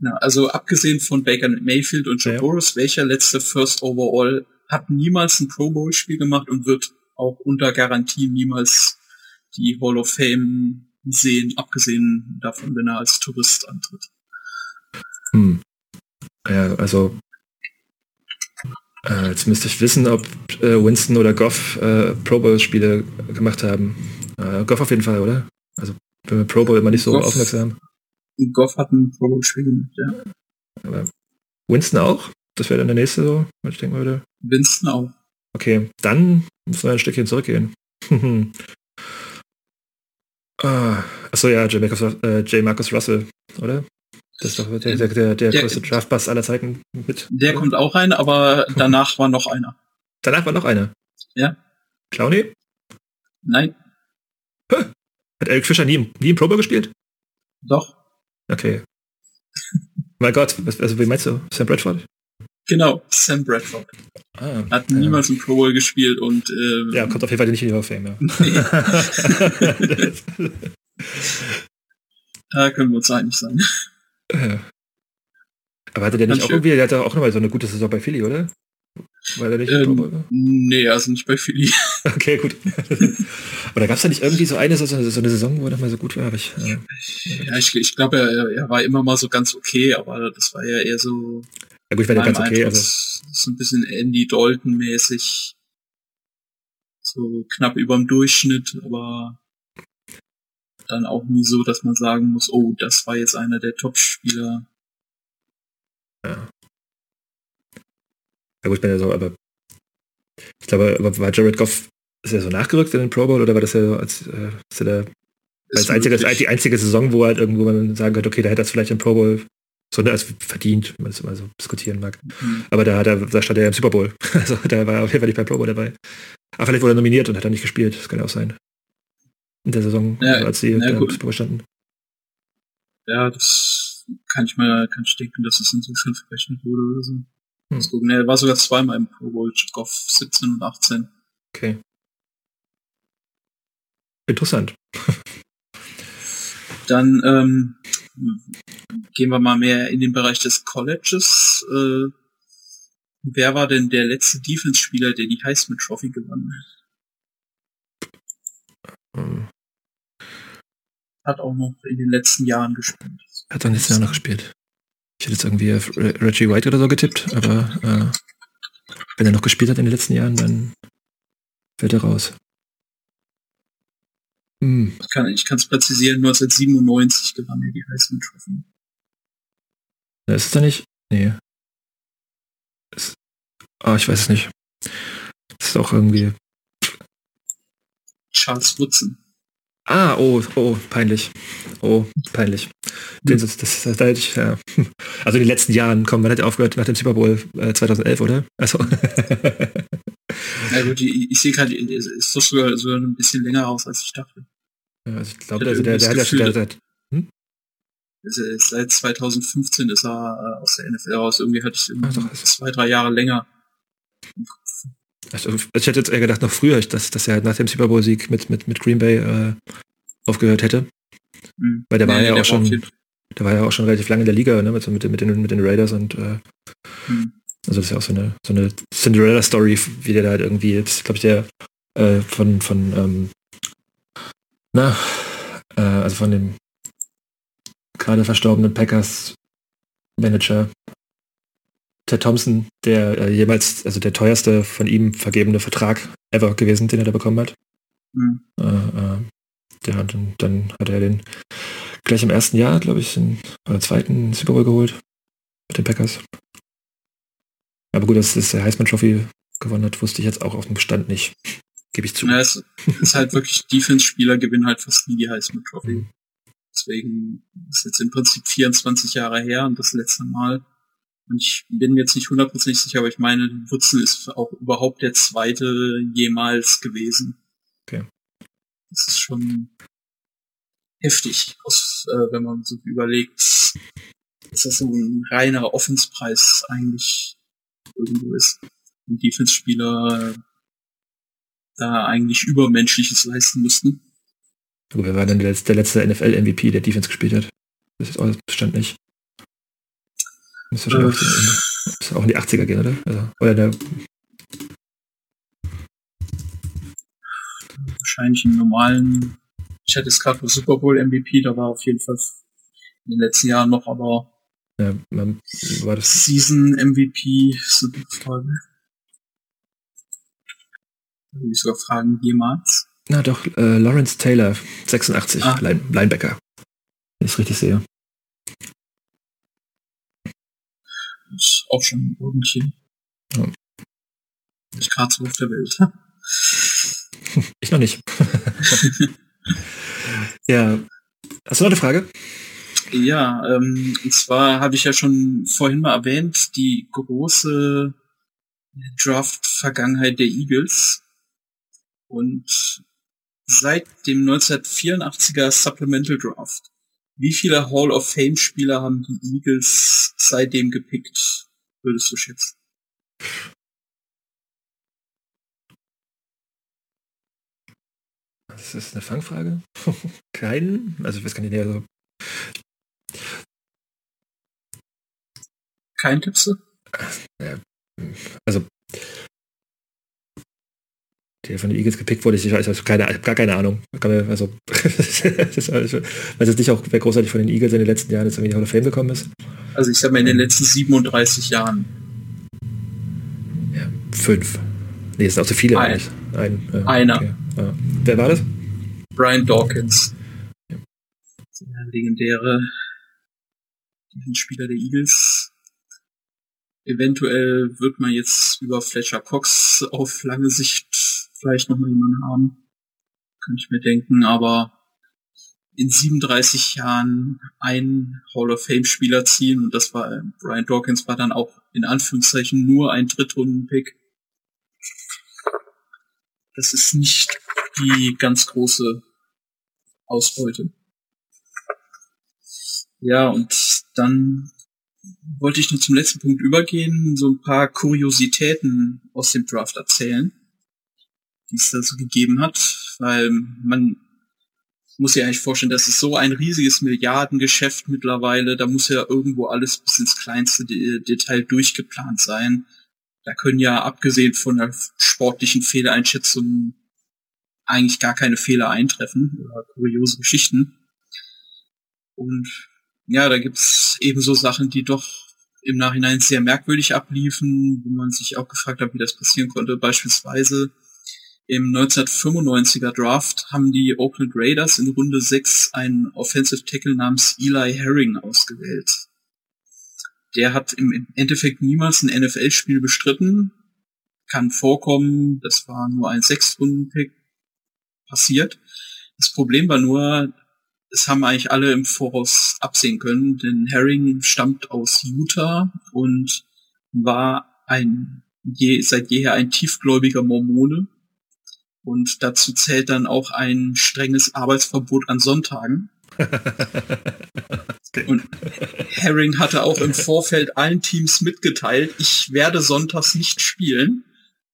Ja, also abgesehen von Baker Mayfield und Joe ja. Burrows, welcher letzte First Overall hat niemals ein Pro Bowl Spiel gemacht und wird auch unter Garantie niemals die Hall of Fame sehen, abgesehen davon, wenn er als Tourist antritt. Hm. Ja, also äh, jetzt müsste ich wissen, ob äh, Winston oder Goff äh, Pro Bowl Spiele gemacht haben. Äh, Goff auf jeden Fall, oder? Also wenn wir Pro Bowl immer nicht so Goff, aufmerksam. Goff hat ein Pro Bowl Spiel gemacht, ja. Aber Winston auch? Das wäre dann der nächste so, was ich denken würde. Winston auch. Okay, dann müssen wir ein Stückchen zurückgehen. ah, achso ja, J. Marcus, äh, J. Marcus Russell, oder? Das ist doch der, der, der, der, größte Draftbus aller Zeiten mit. Der kommt auch rein, aber danach war noch einer. Danach war noch einer? Ja. Clowny? Nein. Hat Eric Fischer nie, nie im Pro Bowl gespielt? Doch. Okay. mein Gott, was, also wie meinst du? Sam Bradford? Genau, Sam Bradford. Ah, Hat niemals ja. im Pro Bowl gespielt und ähm, Ja, kommt auf jeden Fall nicht in die Hall of Fame, ja. da können wir uns einig sein. Aber hatte der nicht auch irgendwie, der hatte auch nochmal so eine gute Saison bei Philly, oder? War der nicht ähm, Nee, also nicht bei Philly. Okay, gut. Oder gab es da nicht irgendwie so eine, so, so eine Saison, wo er nochmal so gut war? Ich, äh, ja, ich, ich glaube, er, er war immer mal so ganz okay, aber das war ja eher so. Ja gut, ich war ja ganz okay. also. So ein bisschen Andy Dalton-mäßig. So knapp überm Durchschnitt, aber dann auch nie so, dass man sagen muss, oh, das war jetzt einer der Top-Spieler. Ja. Ja gut, ich bin ja so, aber ich glaube, war Jared Goff, ist er so nachgerückt in den Pro Bowl oder war das ja so als, äh, ist er als einzige, die einzige Saison, wo halt irgendwo man sagen könnte, okay, da hätte er vielleicht den Pro Bowl so als verdient, wenn man es immer so diskutieren mag. Mhm. Aber da, hat er, da stand er ja im Super Bowl. Also da war er auf jeden Fall nicht beim Pro Bowl dabei. Aber vielleicht wurde er nominiert und hat er nicht gespielt. Das kann ja auch sein in der Saison, ja, als sie ja, gut. standen. Ja, das kann ich mal, kann ich denken, dass es insofern verrechnet wurde oder so. Hm. Ne, er war sogar zweimal im Pro Bowl, Goff 17 und 18. Okay. Interessant. Dann ähm, gehen wir mal mehr in den Bereich des Colleges. Äh, wer war denn der letzte Defense-Spieler, der die Heisman Trophy gewann? Hm. Hat auch noch in den letzten Jahren gespielt. Hat dann letztes Jahr noch gespielt. Ich hätte jetzt irgendwie Reggie White oder so getippt, aber äh, wenn er noch gespielt hat in den letzten Jahren, dann fällt er raus. Hm. Ich kann es präzisieren, 1997 gewann er die Heisman Trophy. Da ist es da nicht? Nee. Ist, ah, ich weiß es nicht. Das ist auch irgendwie Charles Woodson. Ah, oh, oh, peinlich. Oh, peinlich. Den, das, das, das, das ja. Also in den letzten Jahren, kommen, man hat ja aufgehört nach dem Super Bowl äh, 2011, oder? Also. Na gut, ich, ich sehe gerade, ist doch sogar, sogar ein bisschen länger aus, als ich dachte. Ja, also ich glaube, also der, der hat ja schon seit... Hm? Seit 2015 ist er äh, aus der NFL raus. Irgendwie hatte ich Ach, zwei, drei Jahre länger also, ich hätte jetzt eher gedacht, noch früher, dass, dass er nach dem Super Bowl-Sieg mit, mit, mit Green Bay äh, aufgehört hätte. Mhm. Weil der nee, war ja auch schon, der war ja auch schon relativ lange in der Liga, ne, mit, mit, mit, den, mit den Raiders und äh, mhm. also das ist ja auch so eine, so eine Cinderella-Story, wie der da halt irgendwie jetzt, glaube ich, der äh, von, von ähm, na, äh, also von dem gerade verstorbenen Packers Manager Ted Thompson, der äh, jemals, also der teuerste von ihm vergebene Vertrag ever gewesen, den er da bekommen hat. Mhm. Äh, äh, ja, dann, dann hat er den gleich im ersten Jahr, glaube ich, in, oder zweiten Super Bowl geholt mit den Packers. Aber gut, dass das der Heisman Trophy gewonnen hat, wusste ich jetzt auch auf dem Bestand nicht. Gebe ich zu. Ja, es ist halt wirklich, Defense-Spieler gewinnen halt fast nie die Heisman Trophy. Mhm. Deswegen ist jetzt im Prinzip 24 Jahre her und das letzte Mal. Und ich bin mir jetzt nicht hundertprozentig sicher, aber ich meine, Wurzel ist auch überhaupt der zweite jemals gewesen. Okay. Das ist schon heftig, aus, äh, wenn man so überlegt, dass das so ein reiner Offenspreis eigentlich irgendwo ist. Und Defense-Spieler da eigentlich Übermenschliches leisten müssten. Gut, wer war denn der letzte, der letzte NFL-MVP, der Defense gespielt hat? Das ist auch Bestand nicht. Das ist wahrscheinlich äh, auch in die 80er gehen, oder? Also, oder der wahrscheinlich im normalen, ich hatte es gerade Super Bowl MVP, da war auf jeden Fall in den letzten Jahren noch, aber ja, man, war das Season MVP ist eine Frage. Da würde ich sogar fragen, jemals? Na doch, äh, Lawrence Taylor, 86, ah. Line Linebacker. Wenn ich es richtig sehe. Ist auch schon irgendwie. Ja. Gerade so auf der Welt. Ich noch nicht. ja. Hast du noch eine Frage? Ja, ähm, und zwar habe ich ja schon vorhin mal erwähnt, die große Draft-Vergangenheit der Eagles. Und seit dem 1984er Supplemental Draft, wie viele Hall of Fame-Spieler haben die Eagles seitdem gepickt, würdest du schätzen? Das ist eine Fangfrage. Keinen? Also ich weiß gar nicht, also kein Tippse? Also der von den Eagles gepickt wurde, ich weiß also keine, gar keine Ahnung. Also, das weiß jetzt nicht auch, wer großartig von den Eagles in den letzten Jahren jetzt irgendwie in die Hall of Fame gekommen ist. Also ich sag mal in den letzten 37 Jahren. Ja, fünf. Nee, es sind auch zu viele. Ein. Ein, äh, Einer. Okay. Ja. Wer war das? Brian Dawkins. Ja. Der legendäre Spieler der Eagles. Eventuell wird man jetzt über Fletcher Cox auf lange Sicht vielleicht noch mal jemanden haben. Kann ich mir denken, aber in 37 Jahren ein Hall of Fame Spieler ziehen und das war Brian Dawkins war dann auch in Anführungszeichen nur ein Drittrunden-Pick. Das ist nicht die ganz große Ausbeute. Ja, und dann wollte ich nur zum letzten Punkt übergehen, so ein paar Kuriositäten aus dem Draft erzählen die es da so gegeben hat, weil man muss sich eigentlich vorstellen, das ist so ein riesiges Milliardengeschäft mittlerweile, da muss ja irgendwo alles bis ins kleinste De Detail durchgeplant sein. Da können ja, abgesehen von der sportlichen Fehleinschätzung, eigentlich gar keine Fehler eintreffen oder kuriose Geschichten. Und ja, da gibt's eben so Sachen, die doch im Nachhinein sehr merkwürdig abliefen, wo man sich auch gefragt hat, wie das passieren konnte. Beispielsweise im 1995er Draft haben die Oakland Raiders in Runde 6 einen Offensive Tackle namens Eli Herring ausgewählt. Der hat im Endeffekt niemals ein NFL-Spiel bestritten. Kann vorkommen, das war nur ein Sechstrunden-Pick passiert. Das Problem war nur, es haben eigentlich alle im Voraus absehen können, denn Herring stammt aus Utah und war ein je, seit jeher ein tiefgläubiger Mormone und dazu zählt dann auch ein strenges Arbeitsverbot an Sonntagen. Und Herring hatte auch im Vorfeld allen Teams mitgeteilt, ich werde sonntags nicht spielen.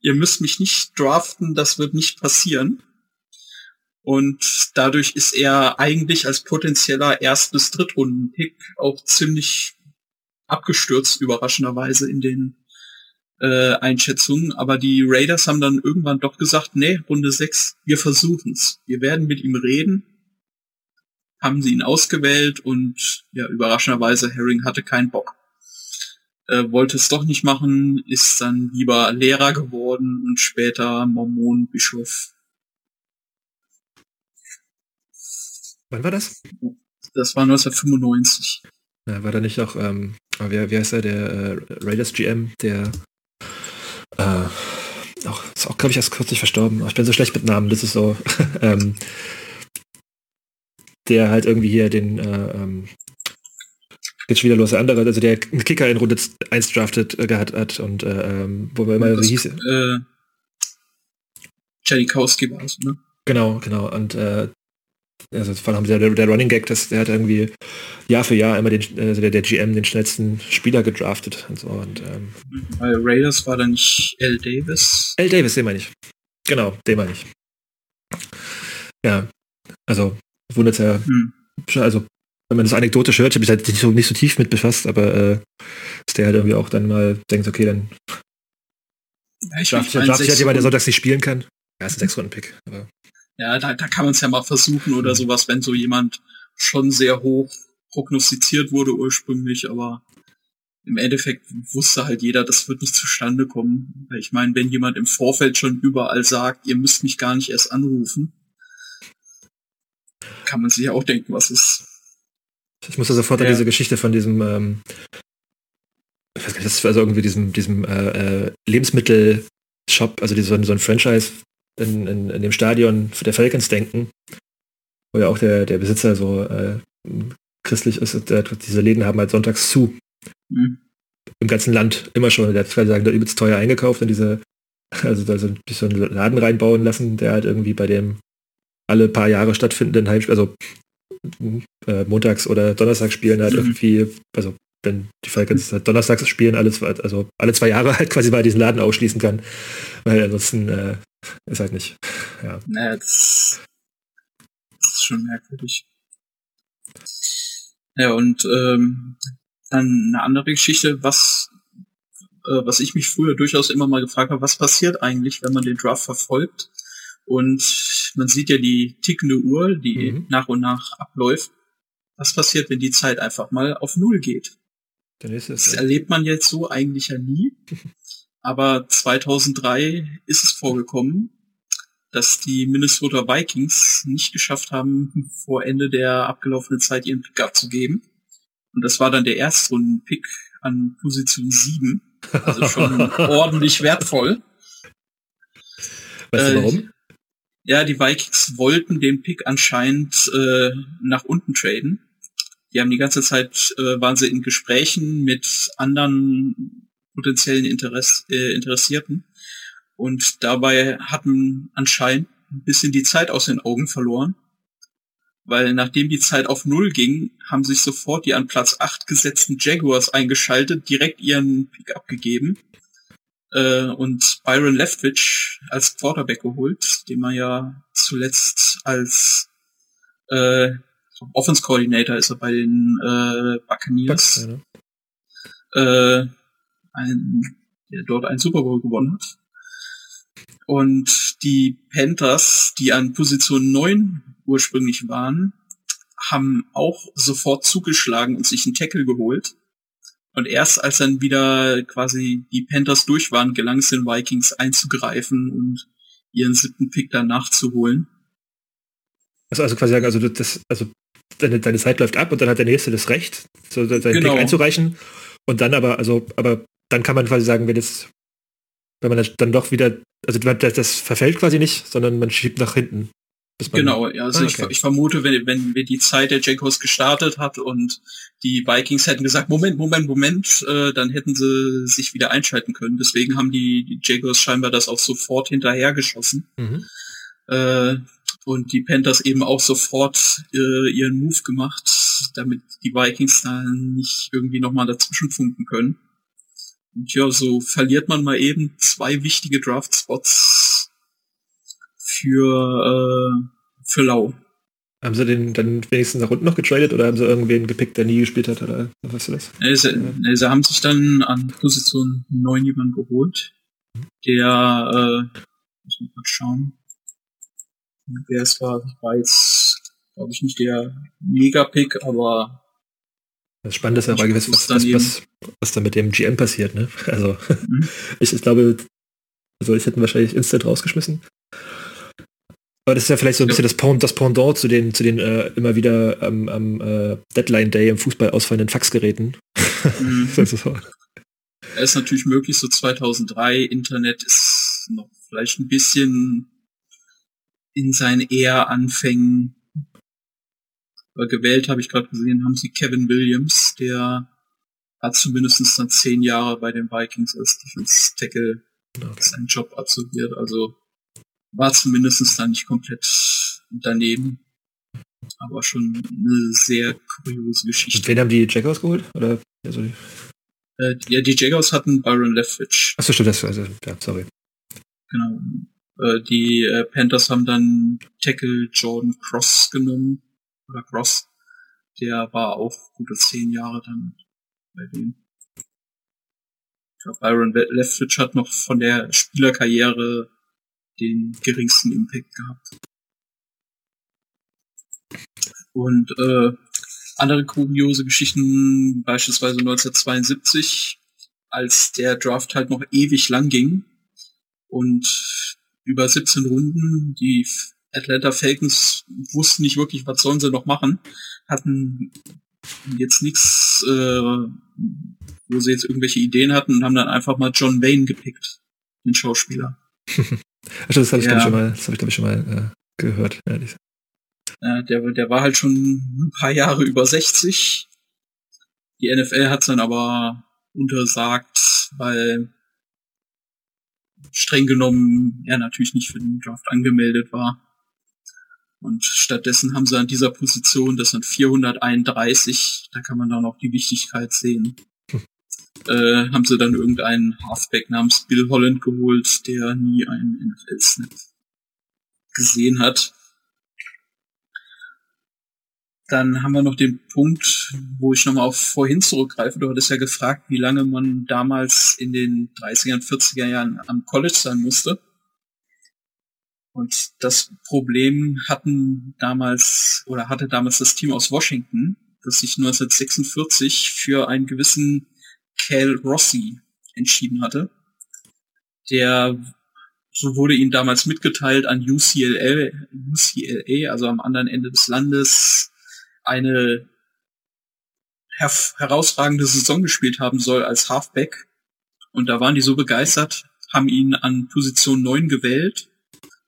Ihr müsst mich nicht draften, das wird nicht passieren. Und dadurch ist er eigentlich als potenzieller Erst- bis Drittrunden-Pick auch ziemlich abgestürzt, überraschenderweise in den äh, Einschätzung, aber die Raiders haben dann irgendwann doch gesagt, nee, Runde 6, wir versuchen's. Wir werden mit ihm reden. Haben sie ihn ausgewählt und ja, überraschenderweise Herring hatte keinen Bock. äh, wollte es doch nicht machen, ist dann lieber Lehrer geworden und später Mormonenbischof. Wann war das? Das war 1995. Ja, war da nicht auch, ähm, wer, wer ist er, der äh, Raiders GM, der äh, auch, ist auch, glaube ich, erst kürzlich verstorben. Ich bin so schlecht mit Namen, das ist so. ähm, der halt irgendwie hier den äh, ähm, jetzt wieder los, der andere, also der einen Kicker in Runde 1 drafted äh, gehabt hat und äh, ähm, wo wir immer so hieß. Äh, Janikowski war es, ne? Genau, genau. Und äh, also vor allem der, der Running Gag, dass der hat irgendwie Jahr für Jahr immer den, also der, der GM den schnellsten Spieler gedraftet und so. Und, ähm, Bei Raiders war dann nicht L. Davis. L. Davis, den meine ich. Genau, den meine ich. Ja, also wundert ja, hm. also wenn man das anekdotisch hört, ich habe mich halt nicht so, nicht so tief mit befasst, aber äh, dass der halt irgendwie auch dann mal denkt, okay, dann ja, ich darf, darf sich halt jemand, der sonntags nicht spielen kann. Ja, ist ein Sechs-Runden-Pick. Ja, da, da kann man es ja mal versuchen oder mhm. sowas, wenn so jemand schon sehr hoch prognostiziert wurde ursprünglich, aber im Endeffekt wusste halt jeder, das wird nicht zustande kommen. Ich meine, wenn jemand im Vorfeld schon überall sagt, ihr müsst mich gar nicht erst anrufen, kann man sich ja auch denken, was ist. Ich muss da sofort ja. an diese Geschichte von diesem, ähm, ich weiß gar nicht, das war also irgendwie diesem, diesem äh, äh, Lebensmittel-Shop, also so, so ein Franchise in, in, in dem Stadion der Falcons denken, wo ja auch der, der Besitzer so äh, christlich ist, der, diese Läden haben halt sonntags zu. Mhm. Im ganzen Land immer schon. Der hat quasi sagen, da übelst teuer eingekauft und diese, also da so, einen Laden reinbauen lassen, der halt irgendwie bei dem alle paar Jahre stattfindenden Heimspiel, also äh, montags oder donnerstags spielen halt mhm. irgendwie, also wenn die Falcons halt donnerstags spielen, alle zwei, also alle zwei Jahre halt quasi bei diesen Laden ausschließen kann. Weil ansonsten äh, ist halt nicht. Ja. Naja, das, das ist schon merkwürdig. Ja, und ähm, dann eine andere Geschichte, was, äh, was ich mich früher durchaus immer mal gefragt habe, was passiert eigentlich, wenn man den Draft verfolgt? Und man sieht ja die tickende Uhr, die mhm. nach und nach abläuft. Was passiert, wenn die Zeit einfach mal auf Null geht? Dann ist es, das erlebt man jetzt so eigentlich ja nie. Aber 2003 ist es vorgekommen, dass die Minnesota Vikings nicht geschafft haben, vor Ende der abgelaufenen Zeit ihren Pick abzugeben. Und das war dann der Erstrunden-Pick an Position 7. Also schon ordentlich wertvoll. Weißt du warum? Äh, ja, die Vikings wollten den Pick anscheinend äh, nach unten traden. Die haben die ganze Zeit, äh, waren sie in Gesprächen mit anderen potenziellen Interess äh, Interessierten. Und dabei hatten anscheinend ein bisschen die Zeit aus den Augen verloren. Weil nachdem die Zeit auf Null ging, haben sich sofort die an Platz 8 gesetzten Jaguars eingeschaltet, direkt ihren Pick abgegeben äh, und Byron Leftwich als Quarterback geholt, den man ja zuletzt als äh, Offense Coordinator ist er bei den äh, Buccaneers. Bucks, ja, ne? äh, ein, der dort einen Super Bowl gewonnen hat. Und die Panthers, die an Position 9 ursprünglich waren, haben auch sofort zugeschlagen und sich einen Tackle geholt. Und erst als dann wieder quasi die Panthers durch waren, gelang es den Vikings einzugreifen und ihren siebten Pick dann nachzuholen. Also, also quasi sagen, also das, also deine, deine Zeit läuft ab und dann hat der nächste das Recht, so seinen genau. Pick einzureichen. Und dann aber, also, aber dann kann man quasi sagen, wenn jetzt, wenn man das dann doch wieder, also das, das verfällt quasi nicht, sondern man schiebt nach hinten. Genau, ja, also ah, okay. ich, ich, vermute, wenn, wenn wir die Zeit der Jaguars gestartet hat und die Vikings hätten gesagt, Moment, Moment, Moment, äh, dann hätten sie sich wieder einschalten können. Deswegen haben die, die Jaguars scheinbar das auch sofort hinterhergeschossen. Mhm. Äh, und die Panthers eben auch sofort äh, ihren Move gemacht, damit die Vikings dann nicht irgendwie nochmal dazwischen funken können. Und ja, so verliert man mal eben zwei wichtige Draft-Spots für, äh, für Lau. Haben sie den dann wenigstens nach unten noch getradet oder haben sie irgendwen gepickt, der nie gespielt hat? Oder was ist das? Nee, sie, nee, sie haben sich dann an Position 9 jemanden geholt, der, äh, muss man kurz schauen, wer es war, ich weiß, glaube ich, nicht der Mega-Pick, aber Das Spannende ist ja auch, was, was, was, was, was da mit dem GM passiert. Ne? Also mhm. ich, ich glaube, also ich hätte wahrscheinlich instant rausgeschmissen. Aber das ist ja vielleicht so ein bisschen das, Pendant, das Pendant zu den, zu den äh, immer wieder am, am äh, Deadline Day im Fußball ausfallenden Faxgeräten. Mhm. das ist so. Er ist natürlich möglich, so 2003, Internet ist noch vielleicht ein bisschen in seinen eher Anfängen gewählt, habe ich gerade gesehen, haben sie Kevin Williams, der hat zumindest dann zehn Jahre bei den Vikings als Defense Tackle okay. seinen Job absolviert. Also war zumindest dann nicht komplett daneben. Aber schon eine sehr kuriose Geschichte. Und wen haben die Jaguars geholt? Oder also äh, ja, die Jaguars hatten Byron Leftwich. Achso, stimmt, das, also, ja, sorry. Genau. Äh, die äh, Panthers haben dann Tackle Jordan Cross genommen. Oder Cross. Der war auch gute zehn Jahre dann bei denen. Ich glaube, Byron Leftwich hat noch von der Spielerkarriere den geringsten Impact gehabt. Und äh, andere kuriose Geschichten, beispielsweise 1972, als der Draft halt noch ewig lang ging und über 17 Runden, die Atlanta Falcons wussten nicht wirklich, was sollen sie noch machen, hatten jetzt nichts, äh, wo sie jetzt irgendwelche Ideen hatten und haben dann einfach mal John Wayne gepickt, den Schauspieler. Also das habe ich, ja. glaube ich, schon mal, das hab ich, glaub ich, schon mal äh, gehört. Ja, äh, der, der war halt schon ein paar Jahre über 60. Die NFL hat es dann aber untersagt, weil streng genommen er natürlich nicht für den Draft angemeldet war. Und stattdessen haben sie an dieser Position, das sind 431, da kann man dann auch die Wichtigkeit sehen, äh, haben sie dann irgendeinen Halfback namens Bill Holland geholt, der nie einen NFL-Snap gesehen hat. Dann haben wir noch den Punkt, wo ich nochmal auf vorhin zurückgreife. Du hattest ja gefragt, wie lange man damals in den 30er 40er Jahren am College sein musste. Und das Problem hatten damals oder hatte damals das Team aus Washington, das sich 1946 für einen gewissen Cal Rossi entschieden hatte. Der, so wurde ihm damals mitgeteilt, an UCLA, UCLA, also am anderen Ende des Landes, eine her herausragende Saison gespielt haben soll als Halfback. Und da waren die so begeistert, haben ihn an Position 9 gewählt,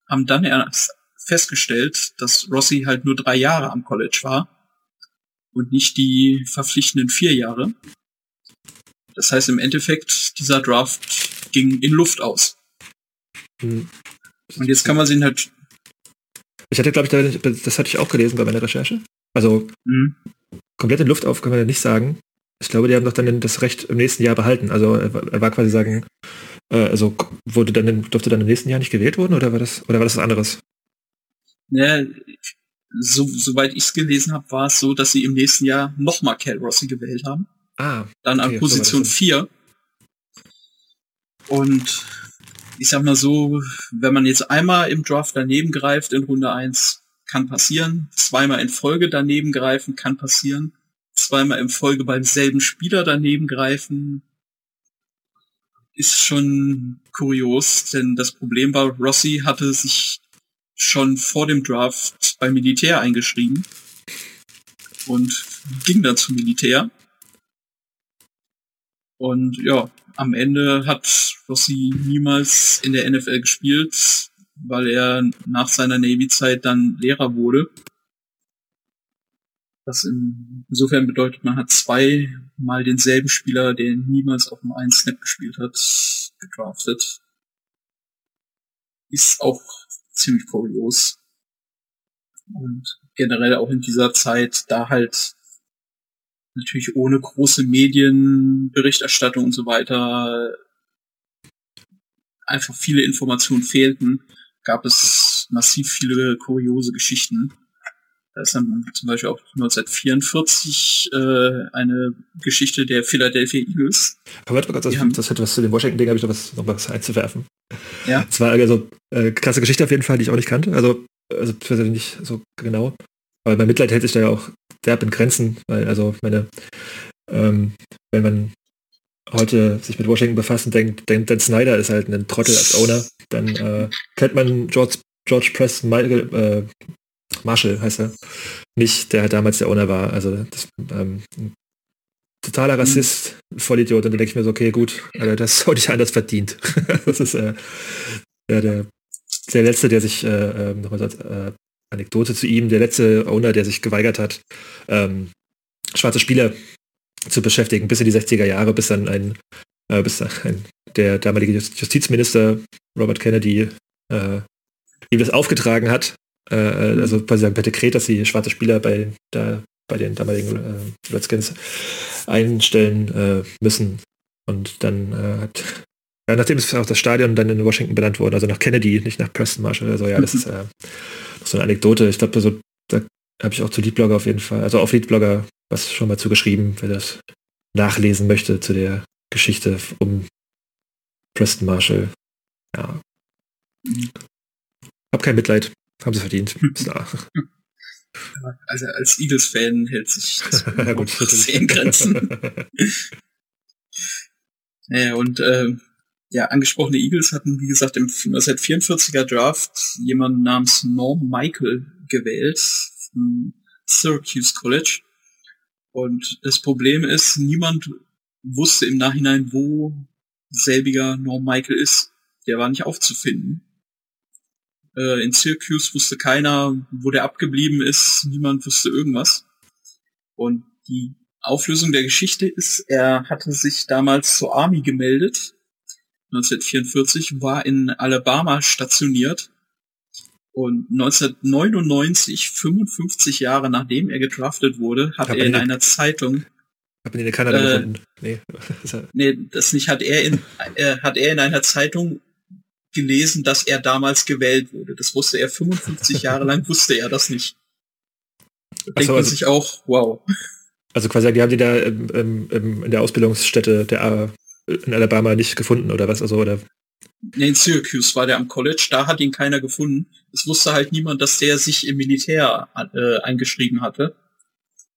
haben dann erst festgestellt, dass Rossi halt nur drei Jahre am College war und nicht die verpflichtenden vier Jahre. Das heißt im Endeffekt, dieser Draft ging in Luft aus. Hm. Und jetzt kann man sehen halt. Ich hatte, glaube ich, das hatte ich auch gelesen bei meiner Recherche. Also mhm. komplett in Luft auf kann man ja nicht sagen. Ich glaube, die haben doch dann das Recht im nächsten Jahr behalten. Also er war quasi sagen, also wurde dann durfte dann im nächsten Jahr nicht gewählt worden oder war das oder war das was anderes? Ja, so, soweit ich es gelesen habe, war es so, dass sie im nächsten Jahr nochmal Cal Rossi gewählt haben. Ah. Dann okay, an Position so 4. Und ich sag mal so, wenn man jetzt einmal im Draft daneben greift in Runde 1, kann passieren. Zweimal in Folge daneben greifen, kann passieren. Zweimal in Folge beim selben Spieler daneben greifen, ist schon kurios, denn das Problem war, Rossi hatte sich schon vor dem Draft beim Militär eingeschrieben und ging dann zum Militär. Und ja, am Ende hat Rossi niemals in der NFL gespielt, weil er nach seiner Navy-Zeit dann Lehrer wurde. Das insofern bedeutet, man hat zweimal denselben Spieler, der niemals auf dem einen Snap gespielt hat, gedraftet. Ist auch ziemlich kurios. Und generell auch in dieser Zeit, da halt natürlich ohne große Medienberichterstattung und so weiter einfach viele Informationen fehlten, gab es massiv viele kuriose Geschichten. Da ist dann zum Beispiel auch 1944 äh, eine Geschichte der Philadelphia Eagles. Aber warte mal kurz, das, das hat was zu dem Washington-Ding, habe ich noch was, noch was einzuwerfen. Ja. Es war also äh, krasse Geschichte auf jeden Fall, die ich auch nicht kannte. Also, also nicht so genau. Aber mein Mitleid hält sich da ja auch derb in Grenzen, weil also meine ähm, wenn man heute sich mit Washington befasst und denkt, denkt Dan Snyder ist halt ein Trottel als Owner, dann äh, kennt man George, George Press Michael, äh, Marshall heißt er, nicht, der halt damals der Owner war. Also das, ähm, totaler mhm. Rassist, mhm. Vollidiot. Und dann denke ich mir so, okay, gut, also das sollte ich anders verdient. das ist äh, der, der, der Letzte, der sich, äh, ähm, nochmal als äh, Anekdote zu ihm, der letzte Owner, der sich geweigert hat, ähm, schwarze Spieler zu beschäftigen, bis in die 60er Jahre, bis dann ein, äh, bis ein, der damalige Justizminister Robert Kennedy äh, ihm das aufgetragen hat, äh, äh also quasi per Dekret, dass sie schwarze Spieler bei, da, bei den damaligen äh, Redskins einstellen äh, müssen. Und dann äh, hat, ja, nachdem ist auch das Stadion dann in Washington benannt worden, also nach Kennedy, nicht nach Preston Marshall. Also ja, das ist äh, so eine Anekdote. Ich glaube, so, da habe ich auch zu Leadblogger auf jeden Fall, also auf Leadblogger was schon mal zugeschrieben, wer das nachlesen möchte zu der Geschichte um Preston Marshall. Ja. Hab kein Mitleid. Haben sie verdient. Also als Eagles-Fan hält sich das ja, gut, in Grenzen. naja, und äh, ja, angesprochene Eagles hatten, wie gesagt, im 1944er Draft jemanden namens Norm Michael gewählt, vom Syracuse College. Und das Problem ist, niemand wusste im Nachhinein, wo selbiger Norm Michael ist. Der war nicht aufzufinden. Äh, in Syracuse wusste keiner, wo der abgeblieben ist. Niemand wusste irgendwas. Und die Auflösung der Geschichte ist, er hatte sich damals zur Army gemeldet 1944, war in Alabama stationiert und 1999, 55 Jahre nachdem er gedraftet wurde, hat er in einer Zeitung hab ihn in Kanada äh, gefunden. Nee. nee, das nicht hat er in äh, hat er in einer Zeitung gelesen, dass er damals gewählt wurde. Das wusste er 55 Jahre lang wusste er das nicht. Da denkt so, man also, sich auch, wow. Also quasi, die haben die da im, im, in der Ausbildungsstätte der in Alabama nicht gefunden oder was? Also, oder? Nee, in Syracuse war der am College, da hat ihn keiner gefunden. Es wusste halt niemand, dass der sich im Militär äh, eingeschrieben hatte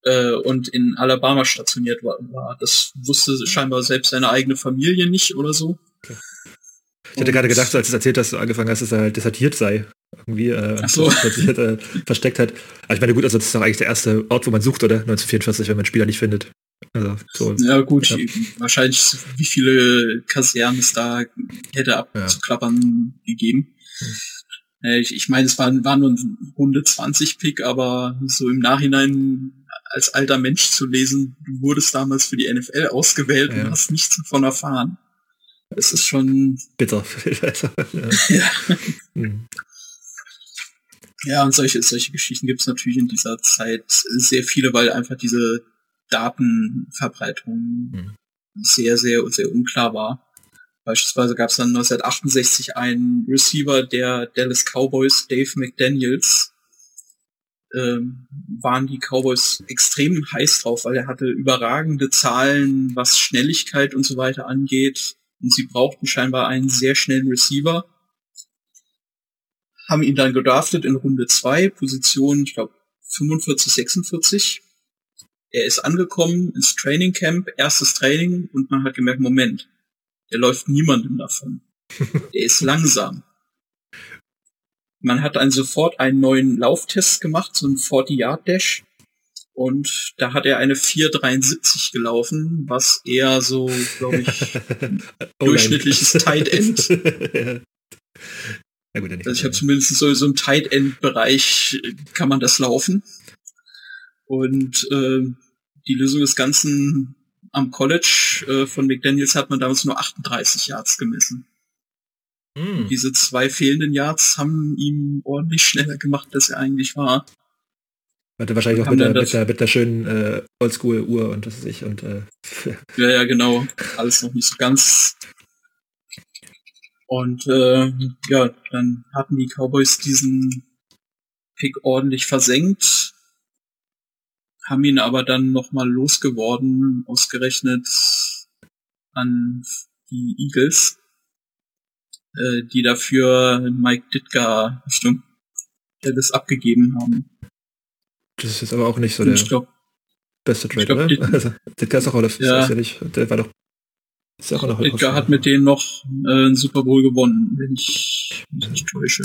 äh, und in Alabama stationiert war. Das wusste scheinbar selbst seine eigene Familie nicht oder so. Okay. Ich hätte gerade gedacht, als du erzählt hast, dass du angefangen hast, dass er halt desertiert sei. Irgendwie äh, so. äh, versteckt hat. Aber ich meine, gut, also das ist doch eigentlich der erste Ort, wo man sucht, oder? 1944, wenn man einen Spieler nicht findet. Also, so, ja gut, ja. wahrscheinlich wie viele Kasernen es da hätte abzuklappern ja. gegeben. Hm. Ich, ich meine, es war, war nur ein Runde 20 Pick, aber so im Nachhinein als alter Mensch zu lesen, du wurdest damals für die NFL ausgewählt ja. und hast nichts davon erfahren. Es ist schon bitter. ja. Hm. ja, und solche, solche Geschichten gibt es natürlich in dieser Zeit sehr viele, weil einfach diese Datenverbreitung hm. sehr, sehr, sehr unklar war. Beispielsweise gab es dann 1968 einen Receiver der Dallas Cowboys, Dave McDaniels, ähm, waren die Cowboys extrem heiß drauf, weil er hatte überragende Zahlen, was Schnelligkeit und so weiter angeht. Und sie brauchten scheinbar einen sehr schnellen Receiver. Haben ihn dann gedraftet in Runde 2, Position, ich glaube, 45, 46. Er ist angekommen ins Training Camp, erstes Training, und man hat gemerkt, Moment, der läuft niemandem davon. Der ist langsam. Man hat dann sofort einen neuen Lauftest gemacht, so einen 40-Yard-Dash. Und da hat er eine 4,73 gelaufen, was eher so, glaube ich, oh durchschnittliches Tight End. ja, gut, also ich habe zumindest so, so im Tight End-Bereich kann man das laufen. Und äh, die Lösung des Ganzen am College äh, von McDaniels hat man damals nur 38 Yards gemessen. Mm. Diese zwei fehlenden Yards haben ihm ordentlich schneller gemacht, als er eigentlich war. Hatte wahrscheinlich auch mit der, mit, der, mit der schönen äh, Oldschool-Uhr und das ist ich und äh, ja, ja, genau. Alles noch nicht so ganz. Und äh, ja, dann hatten die Cowboys diesen Pick ordentlich versenkt, haben ihn aber dann nochmal losgeworden, ausgerechnet an die Eagles, äh, die dafür Mike Ditka Richtung Dallas abgegeben haben. Das ist jetzt aber auch nicht so der. Glaub, beste Trade, glaub, oder? Also, der ist auch Hall of, ja. ja nicht, der war doch ist auch noch Edgar hat mit denen noch äh, einen Super Bowl gewonnen, wenn ich mich nicht täusche.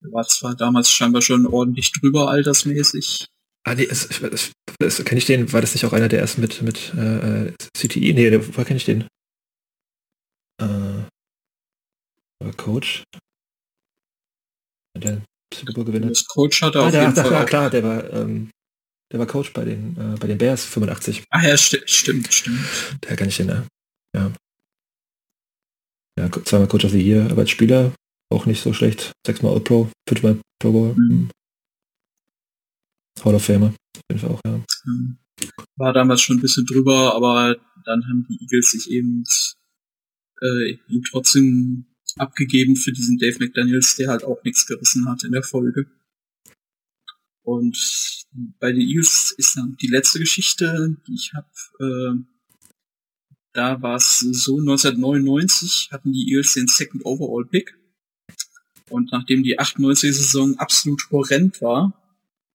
Er war zwar damals scheinbar schon ordentlich drüber altersmäßig. Ah, nee, es, es, es, kenne ich den, war das nicht auch einer der ersten mit, mit äh, CTI? Nee, der, woher kenne ich den? Äh, Coach? Der Super Bowl Gewinner. Das Coach hat er ah, der, jeden Fall. Ja, klar, der war, ähm, der war Coach bei den, äh, bei den Bears 85. Ah ja, sti stimmt, stimmt. Der kann ich den, ja. Ja, ja zweimal Coach of the Year, aber als Spieler auch nicht so schlecht. Sechsmal All-Pro, fünfmal Pro Bowl. Mhm. Hall of Famer. Auf jeden Fall auch, ja. War damals schon ein bisschen drüber, aber dann haben die Eagles sich eben äh, ihn trotzdem abgegeben für diesen Dave McDaniels, der halt auch nichts gerissen hat in der Folge. Und bei den Eagles ist dann die letzte Geschichte, die ich habe. Äh, da war es so, 1999 hatten die Eagles den Second Overall Pick. Und nachdem die 98-Saison absolut horrend war,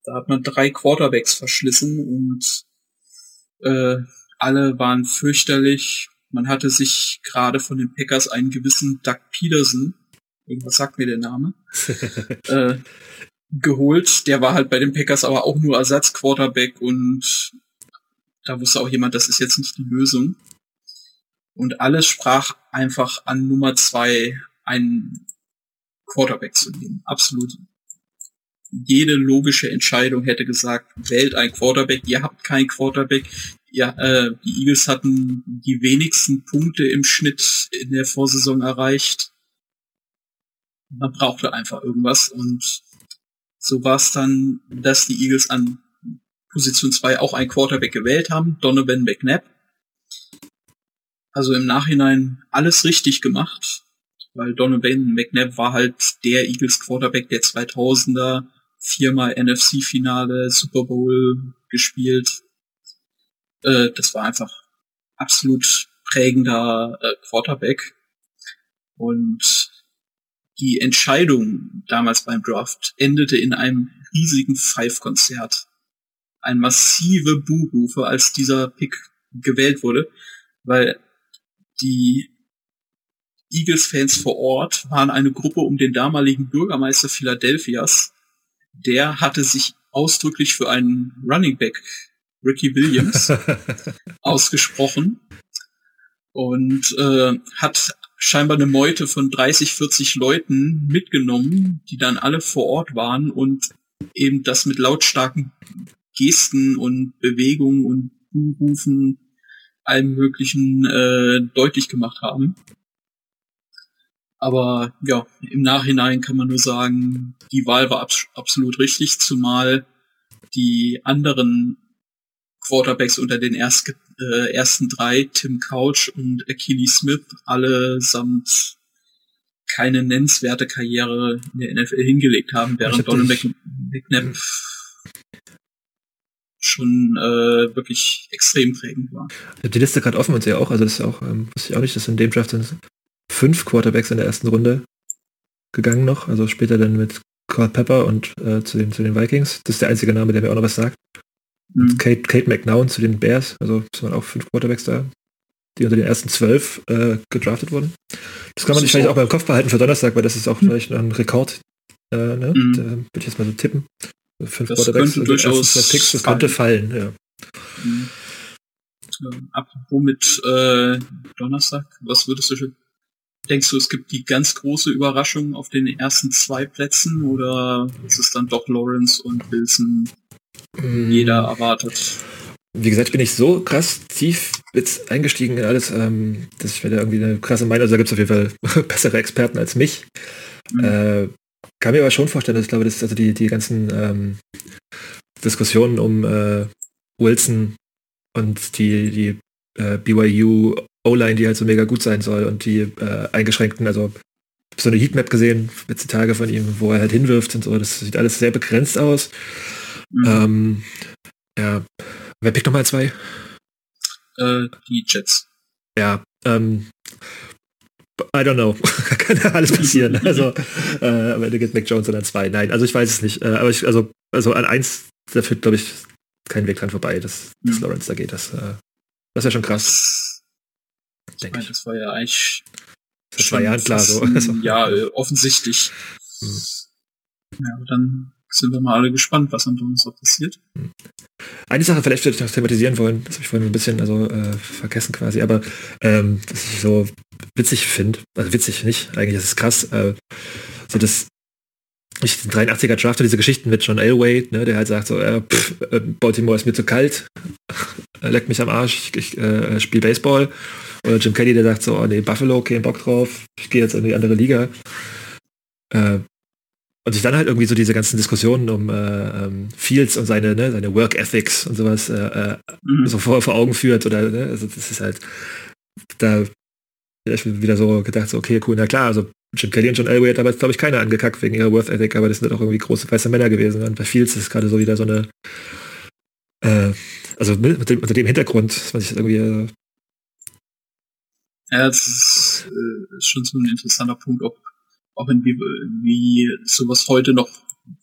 da hat man drei Quarterbacks verschlissen und äh, alle waren fürchterlich. Man hatte sich gerade von den Packers einen gewissen Doug Peterson, irgendwas sagt mir der Name, äh, geholt. Der war halt bei den Packers aber auch nur Ersatzquarterback und da wusste auch jemand, das ist jetzt nicht die Lösung. Und alles sprach einfach an Nummer zwei einen Quarterback zu nehmen. Absolut. Jede logische Entscheidung hätte gesagt, wählt ein Quarterback, ihr habt keinen Quarterback. Ja, äh, die Eagles hatten die wenigsten Punkte im Schnitt in der Vorsaison erreicht. Man brauchte einfach irgendwas und so war es dann, dass die Eagles an Position 2 auch einen Quarterback gewählt haben, Donovan McNabb. Also im Nachhinein alles richtig gemacht, weil Donovan McNabb war halt der Eagles Quarterback der 2000er, viermal NFC-Finale, Super Bowl gespielt. Äh, das war einfach absolut prägender äh, Quarterback. Und die Entscheidung damals beim Draft endete in einem riesigen Five-Konzert. Ein massive Buhrufe, als dieser Pick gewählt wurde, weil die Eagles-Fans vor Ort waren eine Gruppe um den damaligen Bürgermeister Philadelphias. Der hatte sich ausdrücklich für einen Running Back, Ricky Williams, ausgesprochen und äh, hat scheinbar eine Meute von 30, 40 Leuten mitgenommen, die dann alle vor Ort waren und eben das mit lautstarken Gesten und Bewegungen und Rufen allem möglichen äh, deutlich gemacht haben. Aber ja, im Nachhinein kann man nur sagen, die Wahl war abs absolut richtig, zumal die anderen Quarterbacks unter den erst, äh, ersten drei, Tim Couch und Achilles Smith, allesamt keine nennenswerte Karriere in der NFL hingelegt haben, während Donald McNabb schon äh, wirklich extrem prägend war. Ich habe die Liste gerade offen und sehe auch, also das ist auch, ähm, wusste ich auch nicht, dass in dem Draft sind fünf Quarterbacks in der ersten Runde gegangen noch, also später dann mit Carl Pepper und äh, zu, den, zu den Vikings. Das ist der einzige Name, der mir auch noch was sagt. Mhm. Kate, Kate McNown zu den Bears, also es waren auch fünf Quarterbacks da, die unter den ersten zwölf äh, gedraftet wurden. Das kann man sich vielleicht auch beim Kopf behalten für Donnerstag, weil das ist auch mhm. vielleicht ein Rekord. Äh, ne? mhm. Da würde ich jetzt mal so tippen. Fünf das Quarterbacks könnte durchaus Picks, das könnte fallen, ja. Mhm. Ähm, apropos mit äh, Donnerstag, was würdest du schon Denkst du, es gibt die ganz große Überraschung auf den ersten zwei Plätzen oder ist es dann doch Lawrence und Wilson. Jeder erwartet? Wie gesagt, ich bin nicht so krass tief jetzt eingestiegen in alles, ähm, dass ich mir da irgendwie eine krasse Meinung, also da gibt es auf jeden Fall bessere Experten als mich. Mhm. Äh, kann mir aber schon vorstellen, dass ich glaube, dass also die, die ganzen ähm, Diskussionen um äh, Wilson und die, die äh, BYU O-Line, die halt so mega gut sein soll und die äh, eingeschränkten, also so eine Heatmap gesehen, letzte Tage von ihm, wo er halt hinwirft und so, das sieht alles sehr begrenzt aus. Mhm. Ähm, ja, wer pickt nochmal zwei? Äh, die Jets. Ja, ähm, I don't know. Kann ja alles passieren. Also, äh, am Ende geht Mac Jones an zwei. Nein, also ich weiß es nicht. Äh, aber ich, also, also an eins, da führt, glaube ich, kein Weg dran vorbei, dass, dass mhm. Lawrence da geht. Das, äh, das ist ja schon krass. Ich meine, das war ja eigentlich vor zwei Jahren klar so. Ja, äh, offensichtlich. Hm. Ja, aber dann sind wir mal alle gespannt, was am Donnerstag passiert. Eine Sache vielleicht würde ich noch thematisieren wollen, das habe ich vorhin ein bisschen also äh, vergessen quasi, aber ähm, was ich so witzig finde, also witzig nicht, eigentlich ist es krass, äh, so das ich den 83er Draft diese Geschichten mit John Elway, ne, der halt sagt so, äh, pff, äh, Baltimore ist mir zu kalt, leckt mich am Arsch, ich, ich äh, spiele Baseball. Oder Jim Kelly, der sagt so, oh nee, Buffalo, kein Bock drauf, ich gehe jetzt in die andere Liga. Äh, und sich dann halt irgendwie so diese ganzen Diskussionen um äh, ähm, Fields und seine, ne, seine Work Ethics und sowas äh, äh mhm. so vor, vor Augen führt oder ne, also das ist halt da ich wieder so gedacht, so, okay, cool, na klar, also Jim Kelly und John Elway hat damals, glaube ich, keiner angekackt wegen ihrer Worth Ethic, aber das sind doch irgendwie große weiße Männer gewesen. Und bei Fields ist es gerade so wieder so eine, äh, also mit dem, unter dem Hintergrund, dass man sich irgendwie. Äh ja, das ist, äh, ist schon so ein interessanter Punkt, ob, ob in wie, wie sowas heute noch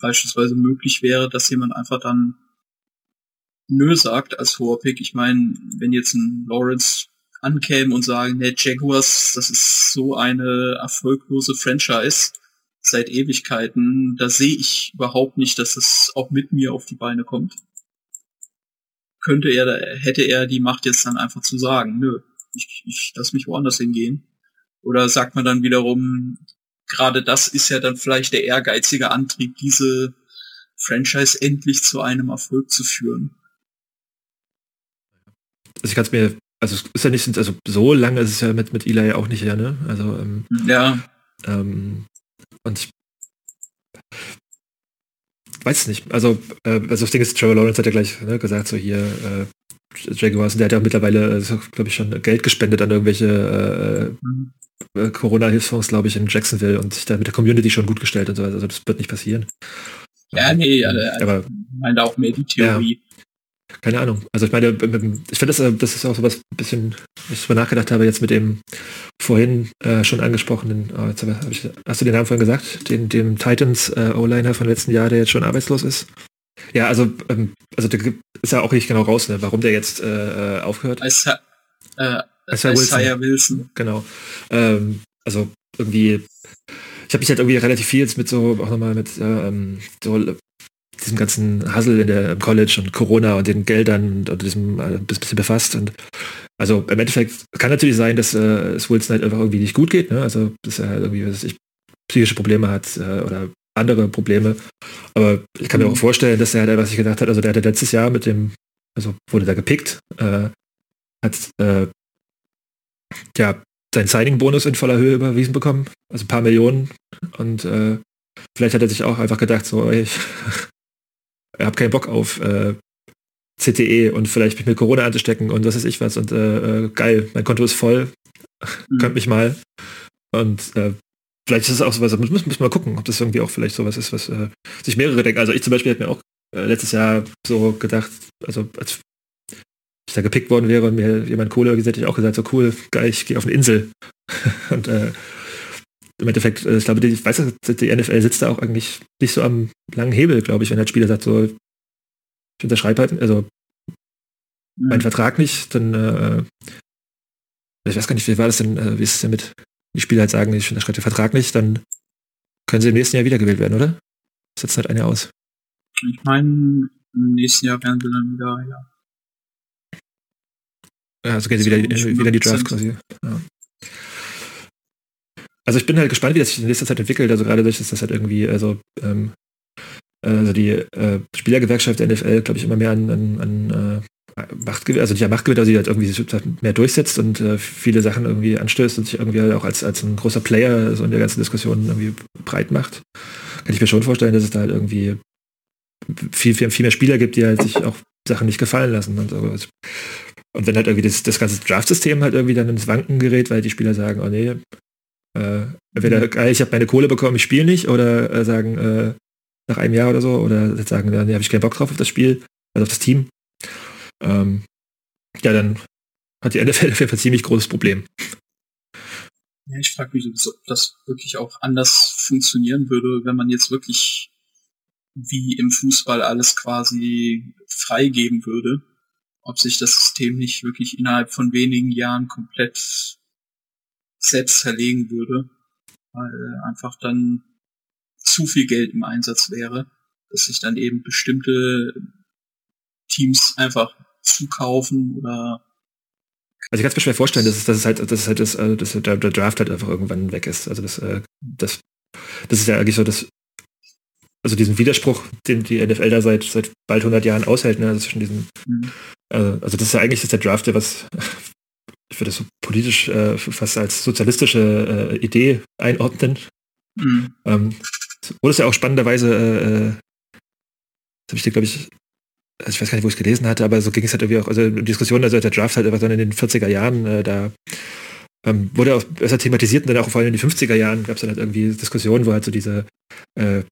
beispielsweise möglich wäre, dass jemand einfach dann nö sagt als hoher Pick. Ich meine, wenn jetzt ein Lawrence ankämen und sagen, der Jaguars, das ist so eine erfolglose Franchise seit Ewigkeiten, da sehe ich überhaupt nicht, dass es auch mit mir auf die Beine kommt. Könnte er, hätte er die Macht jetzt dann einfach zu sagen, nö, ich, ich lass mich woanders hingehen. Oder sagt man dann wiederum, gerade das ist ja dann vielleicht der ehrgeizige Antrieb, diese Franchise endlich zu einem Erfolg zu führen. Also ich kann es mir also es ist ja nicht, also so lange ist es ja mit, mit Eli auch nicht her, ne? Also ähm, ja. Ähm, und ich weiß nicht. Also, äh, also das Ding ist, Trevor Lawrence hat ja gleich ne, gesagt, so hier, äh, Jaguars, der hat ja mittlerweile, äh, glaube ich, schon Geld gespendet an irgendwelche äh, mhm. Äh, Corona-Hilfsfonds, glaube ich, in Jacksonville und sich da mit der Community schon gut gestellt und so. Also das wird nicht passieren. Ja, nee, also, aber ich meine auch mehr die Theorie. Ja keine Ahnung. Also ich meine, ich finde das, äh, das ist auch so was ein bisschen, ich darüber nachgedacht habe, jetzt mit dem vorhin äh, schon angesprochenen, oh, jetzt ich, hast du den Namen vorhin gesagt, den, dem Titans äh, O-Liner von letzten Jahr, der jetzt schon arbeitslos ist? Ja, also, ähm, also der ist ja auch nicht genau raus, ne, warum der jetzt äh, äh aufhört. Als, äh, Wilson. Isaiah Wilson. Genau. Ähm, also irgendwie, ich habe mich halt irgendwie relativ viel jetzt mit so, auch nochmal mit ähm, so diesem ganzen Hassel in der im College und Corona und den Geldern und diesem äh, ein bisschen befasst. Und also im Endeffekt kann natürlich sein, dass äh, es Wilson halt einfach irgendwie nicht gut geht. Ne? Also dass er halt irgendwie, was ich, psychische Probleme hat äh, oder andere Probleme. Aber ich kann mir auch vorstellen, dass er halt was ich gedacht hat, also der hatte letztes Jahr mit dem, also wurde da gepickt, äh, hat äh, ja seinen Signing-Bonus in voller Höhe überwiesen bekommen, also ein paar Millionen. Und äh, vielleicht hat er sich auch einfach gedacht, so, ich habe keinen Bock auf äh, CTE und vielleicht mich mit Corona anzustecken und was weiß ich was und äh, äh, geil, mein Konto ist voll, mhm. könnt mich mal. Und äh, vielleicht ist es auch sowas, müssen, müssen wir mal gucken, ob das irgendwie auch vielleicht sowas ist, was äh, sich mehrere denken. Also ich zum Beispiel hätte mir auch letztes Jahr so gedacht, also als ich da gepickt worden wäre und mir jemand Kohle gesagt, hätte ich auch gesagt, so cool, geil, ich gehe auf eine Insel. und äh, im Endeffekt, äh, ich glaube, die, ich weiß, die NFL sitzt da auch eigentlich nicht so am langen Hebel, glaube ich, wenn der Spieler sagt, so, ich unterschreibe halt, also mhm. mein Vertrag nicht, dann, äh, ich weiß gar nicht, wie war das denn, äh, wie ist es denn mit, die Spieler halt sagen, ich unterschreibe den Vertrag nicht, dann können sie im nächsten Jahr wiedergewählt werden, oder? Setzt halt einer aus. Ich meine, im nächsten Jahr werden sie dann wieder, ja. Also gehen sie wieder, wieder in die Draft quasi. Ja. Also ich bin halt gespannt, wie das sich in nächster Zeit entwickelt. Also gerade durch, dass das halt irgendwie, also, ähm, also die äh, Spielergewerkschaft der NFL, glaube ich, immer mehr an, an, an äh, Macht, also nicht an Macht gewinnt, also die halt irgendwie mehr durchsetzt und äh, viele Sachen irgendwie anstößt und sich irgendwie halt auch als, als ein großer Player so in der ganzen Diskussion irgendwie breit macht. Kann ich mir schon vorstellen, dass es da halt irgendwie viel, viel, viel mehr Spieler gibt, die halt sich auch Sachen nicht gefallen lassen und so. Und wenn halt irgendwie das, das ganze Draft-System halt irgendwie dann ins Wanken gerät, weil die Spieler sagen, oh nee, äh, entweder, mhm. ich habe meine Kohle bekommen, ich spiele nicht, oder äh, sagen, äh, nach einem Jahr oder so, oder sagen, nee, habe ich keinen Bock drauf auf das Spiel, also auf das Team. Ähm, ja, dann hat die NFL auf jeden Fall ziemlich großes Problem. Ja, ich frage mich, ob das wirklich auch anders funktionieren würde, wenn man jetzt wirklich wie im Fußball alles quasi freigeben würde, ob sich das System nicht wirklich innerhalb von wenigen Jahren komplett selbst zerlegen würde, weil einfach dann zu viel Geld im Einsatz wäre, dass sich dann eben bestimmte Teams einfach zukaufen oder also ich kann es mir schwer vorstellen, dass es, dass es halt, dass es halt das, äh, dass der, der Draft halt einfach irgendwann weg ist. Also das, äh, das, das ist ja eigentlich so das, also diesen Widerspruch, den die NFL da seit, seit bald 100 Jahren aushält, ne, also zwischen diesen, mhm. Also, also das ist ja eigentlich das ist der Draft, der was, ich würde das so politisch äh, fast als sozialistische äh, Idee einordnen. Mhm. Ähm, wurde es ja auch spannenderweise, äh, das habe ich dir, glaube ich, also ich weiß gar nicht, wo ich es gelesen hatte, aber so ging es halt irgendwie auch, also Diskussionen, also der Draft halt einfach dann in den 40er Jahren, äh, da ähm, wurde auch besser thematisiert und dann auch vor allem in den 50er Jahren gab es dann halt irgendwie Diskussionen, wo halt so diese äh,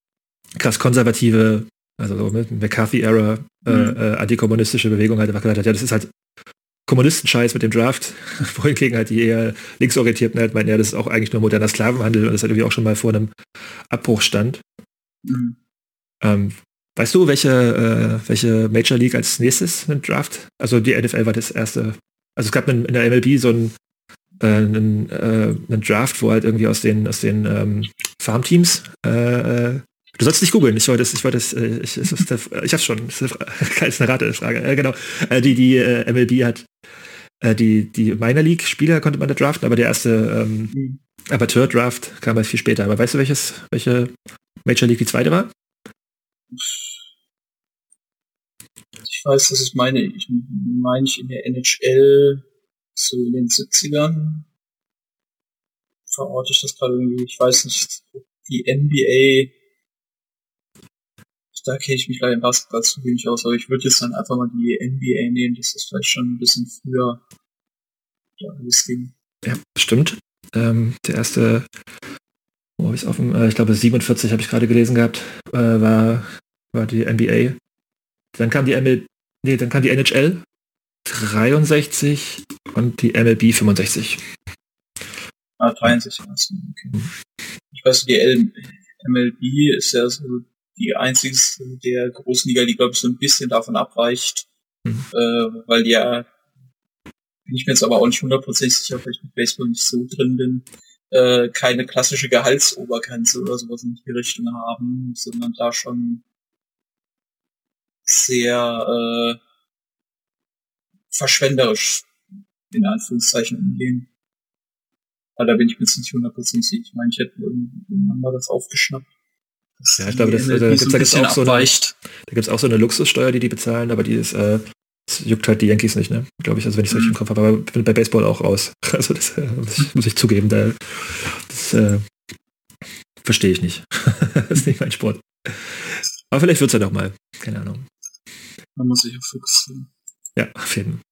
krass konservative, also so mit McCarthy-Era, äh, mhm. äh, antikommunistische Bewegung halt einfach gesagt hat, ja, das ist halt Kommunistenscheiß mit dem Draft, wohingegen halt die eher linksorientierten halt meinen, ja, das ist auch eigentlich nur moderner Sklavenhandel und das halt irgendwie auch schon mal vor einem Abbruch stand. Mhm. Ähm, weißt du, welche, äh, welche Major League als nächstes einen Draft? Also die NFL war das erste. Also es gab in, in der MLB so einen, äh, einen, äh, einen, Draft, wo halt irgendwie aus den, aus den ähm, Farmteams äh, äh, Du sollst nicht googeln, ich wollte es, ich wollte es, äh, ich, ich, ich hab's schon, das ist eine Ratefrage. Äh, genau. Äh, die, die äh, MLB hat äh, die, die Minor League-Spieler konnte man da draften, aber der erste ähm, mhm. Amateur-Draft kam halt viel später. Aber weißt du, welches, welche Major League die zweite war? Ich weiß, das ist meine, ich meine ich in der NHL so in den 70ern verorte ich das gerade irgendwie, ich weiß nicht, die NBA da kenne ich mich leider im Basketball zu wenig aus, aber ich würde jetzt dann einfach mal die NBA nehmen, dass das vielleicht schon ein bisschen früher ja, losging. Ja, stimmt. Ähm, der erste, wo habe ich es offen? Äh, ich glaube 47 habe ich gerade gelesen gehabt, äh, war, war die NBA. Dann kam die ML, nee, dann kam die NHL 63 und die MLB 65. Ah, 63. Okay. Mhm. Ich weiß, die L MLB ist ja so die einzige der großen Liga, die glaube ich so ein bisschen davon abweicht, mhm. äh, weil ja, bin ich mir jetzt aber auch nicht hundertprozentig sicher, weil ich mit Baseball nicht so drin bin, äh, keine klassische Gehaltsobergrenze oder sowas in die Richtung haben, sondern da schon sehr äh, verschwenderisch in Anführungszeichen umgehen. Aber da bin ich mir jetzt nicht hundertprozentig sicher. Ich meine, ich hätte irgendwann mal das aufgeschnappt ja, ich glaube, das, da gibt es auch, so eine, da gibt's auch so eine Luxussteuer, die die bezahlen, aber die ist, äh, das juckt halt die Yankees nicht, ne? Glaube ich, also wenn ich es mhm. richtig im Kopf habe, aber bin bei Baseball auch raus. Also das äh, muss, ich, muss, ich, zugeben, da, das äh, verstehe ich nicht. das ist nicht mein Sport. Aber vielleicht wird es ja doch mal. Keine Ahnung. Man muss sich auf fokussieren. Ja, auf jeden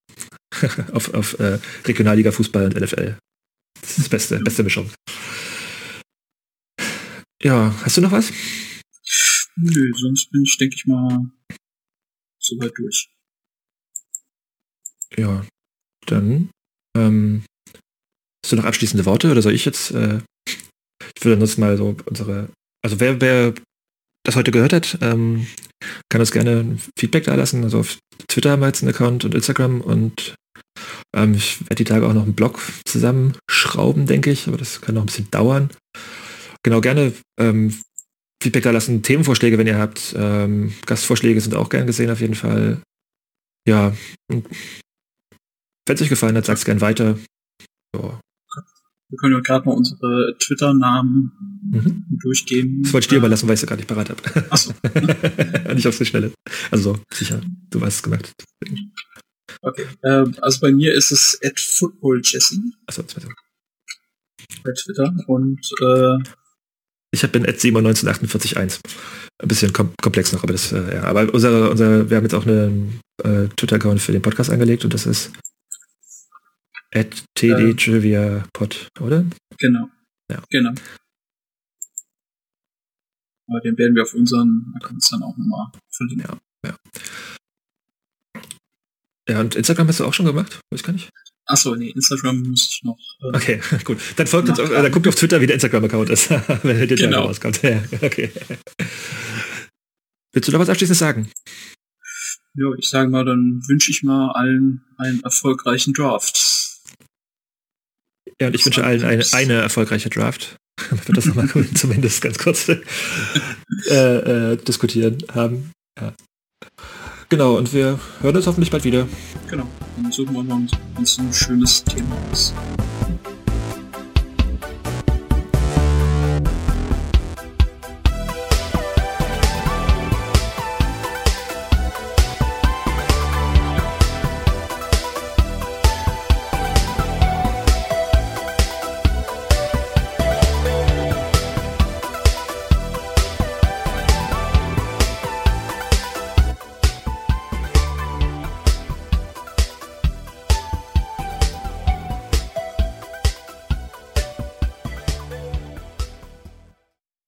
auf, auf äh, Regionalliga Fußball und NFL. Das ist das beste, beste Mischung. Ja, hast du noch was? Nö, sonst bin ich, denke ich mal, soweit durch. Ja, dann ähm, hast du noch abschließende Worte oder soll ich jetzt? Äh, ich würde ansonsten mal so unsere, also wer, wer das heute gehört hat, ähm, kann uns gerne Feedback da lassen. Also auf Twitter haben wir jetzt einen Account und Instagram und ähm, ich werde die Tage auch noch einen Blog zusammenschrauben, denke ich, aber das kann noch ein bisschen dauern genau, gerne ähm, Feedback da lassen, Themenvorschläge, wenn ihr habt. Ähm, Gastvorschläge sind auch gern gesehen auf jeden Fall. Ja, wenn es euch gefallen hat, sagt es gern weiter. Ja. Wir können ja gerade mal unsere Twitter-Namen mhm. durchgehen. Das wollte ich dir überlassen, weil ich es ja gar nicht parat habe. Achso. nicht auf die Schnelle. Also sicher, du weißt es gemacht. Okay. Ähm, also bei mir ist es at footballjesse. Achso, war Bei Twitter. Und äh, ich bin at 71948.1. Ein bisschen kom komplex noch, aber das, äh, ja. Aber unser, unser, wir haben jetzt auch einen äh, Twitter-Account für den Podcast angelegt und das ist at tdtriviapod, oder? Genau. Ja. Genau. Aber den werden wir auf unseren Accounts dann auch nochmal verlinken. Ja, ja. Ja, und Instagram hast du auch schon gemacht? Weiß gar nicht. Achso, nee, Instagram muss ich noch. Äh, okay, gut. Dann folgt uns, äh, dann guckt auf Twitter, wie der Instagram-Account ist, wenn der genau. rauskommt. Ja, okay. Willst du noch was abschließend sagen? Ja, ich sage mal, dann wünsche ich mal allen einen erfolgreichen Draft. Ja, und ich wünsche allen eine, eine erfolgreiche Draft. Wenn wir das nochmal zumindest ganz kurz äh, äh, diskutieren haben. Ja. Genau, und wir hören uns hoffentlich bald wieder. Genau, dann suchen wir uns ein schönes Thema aus.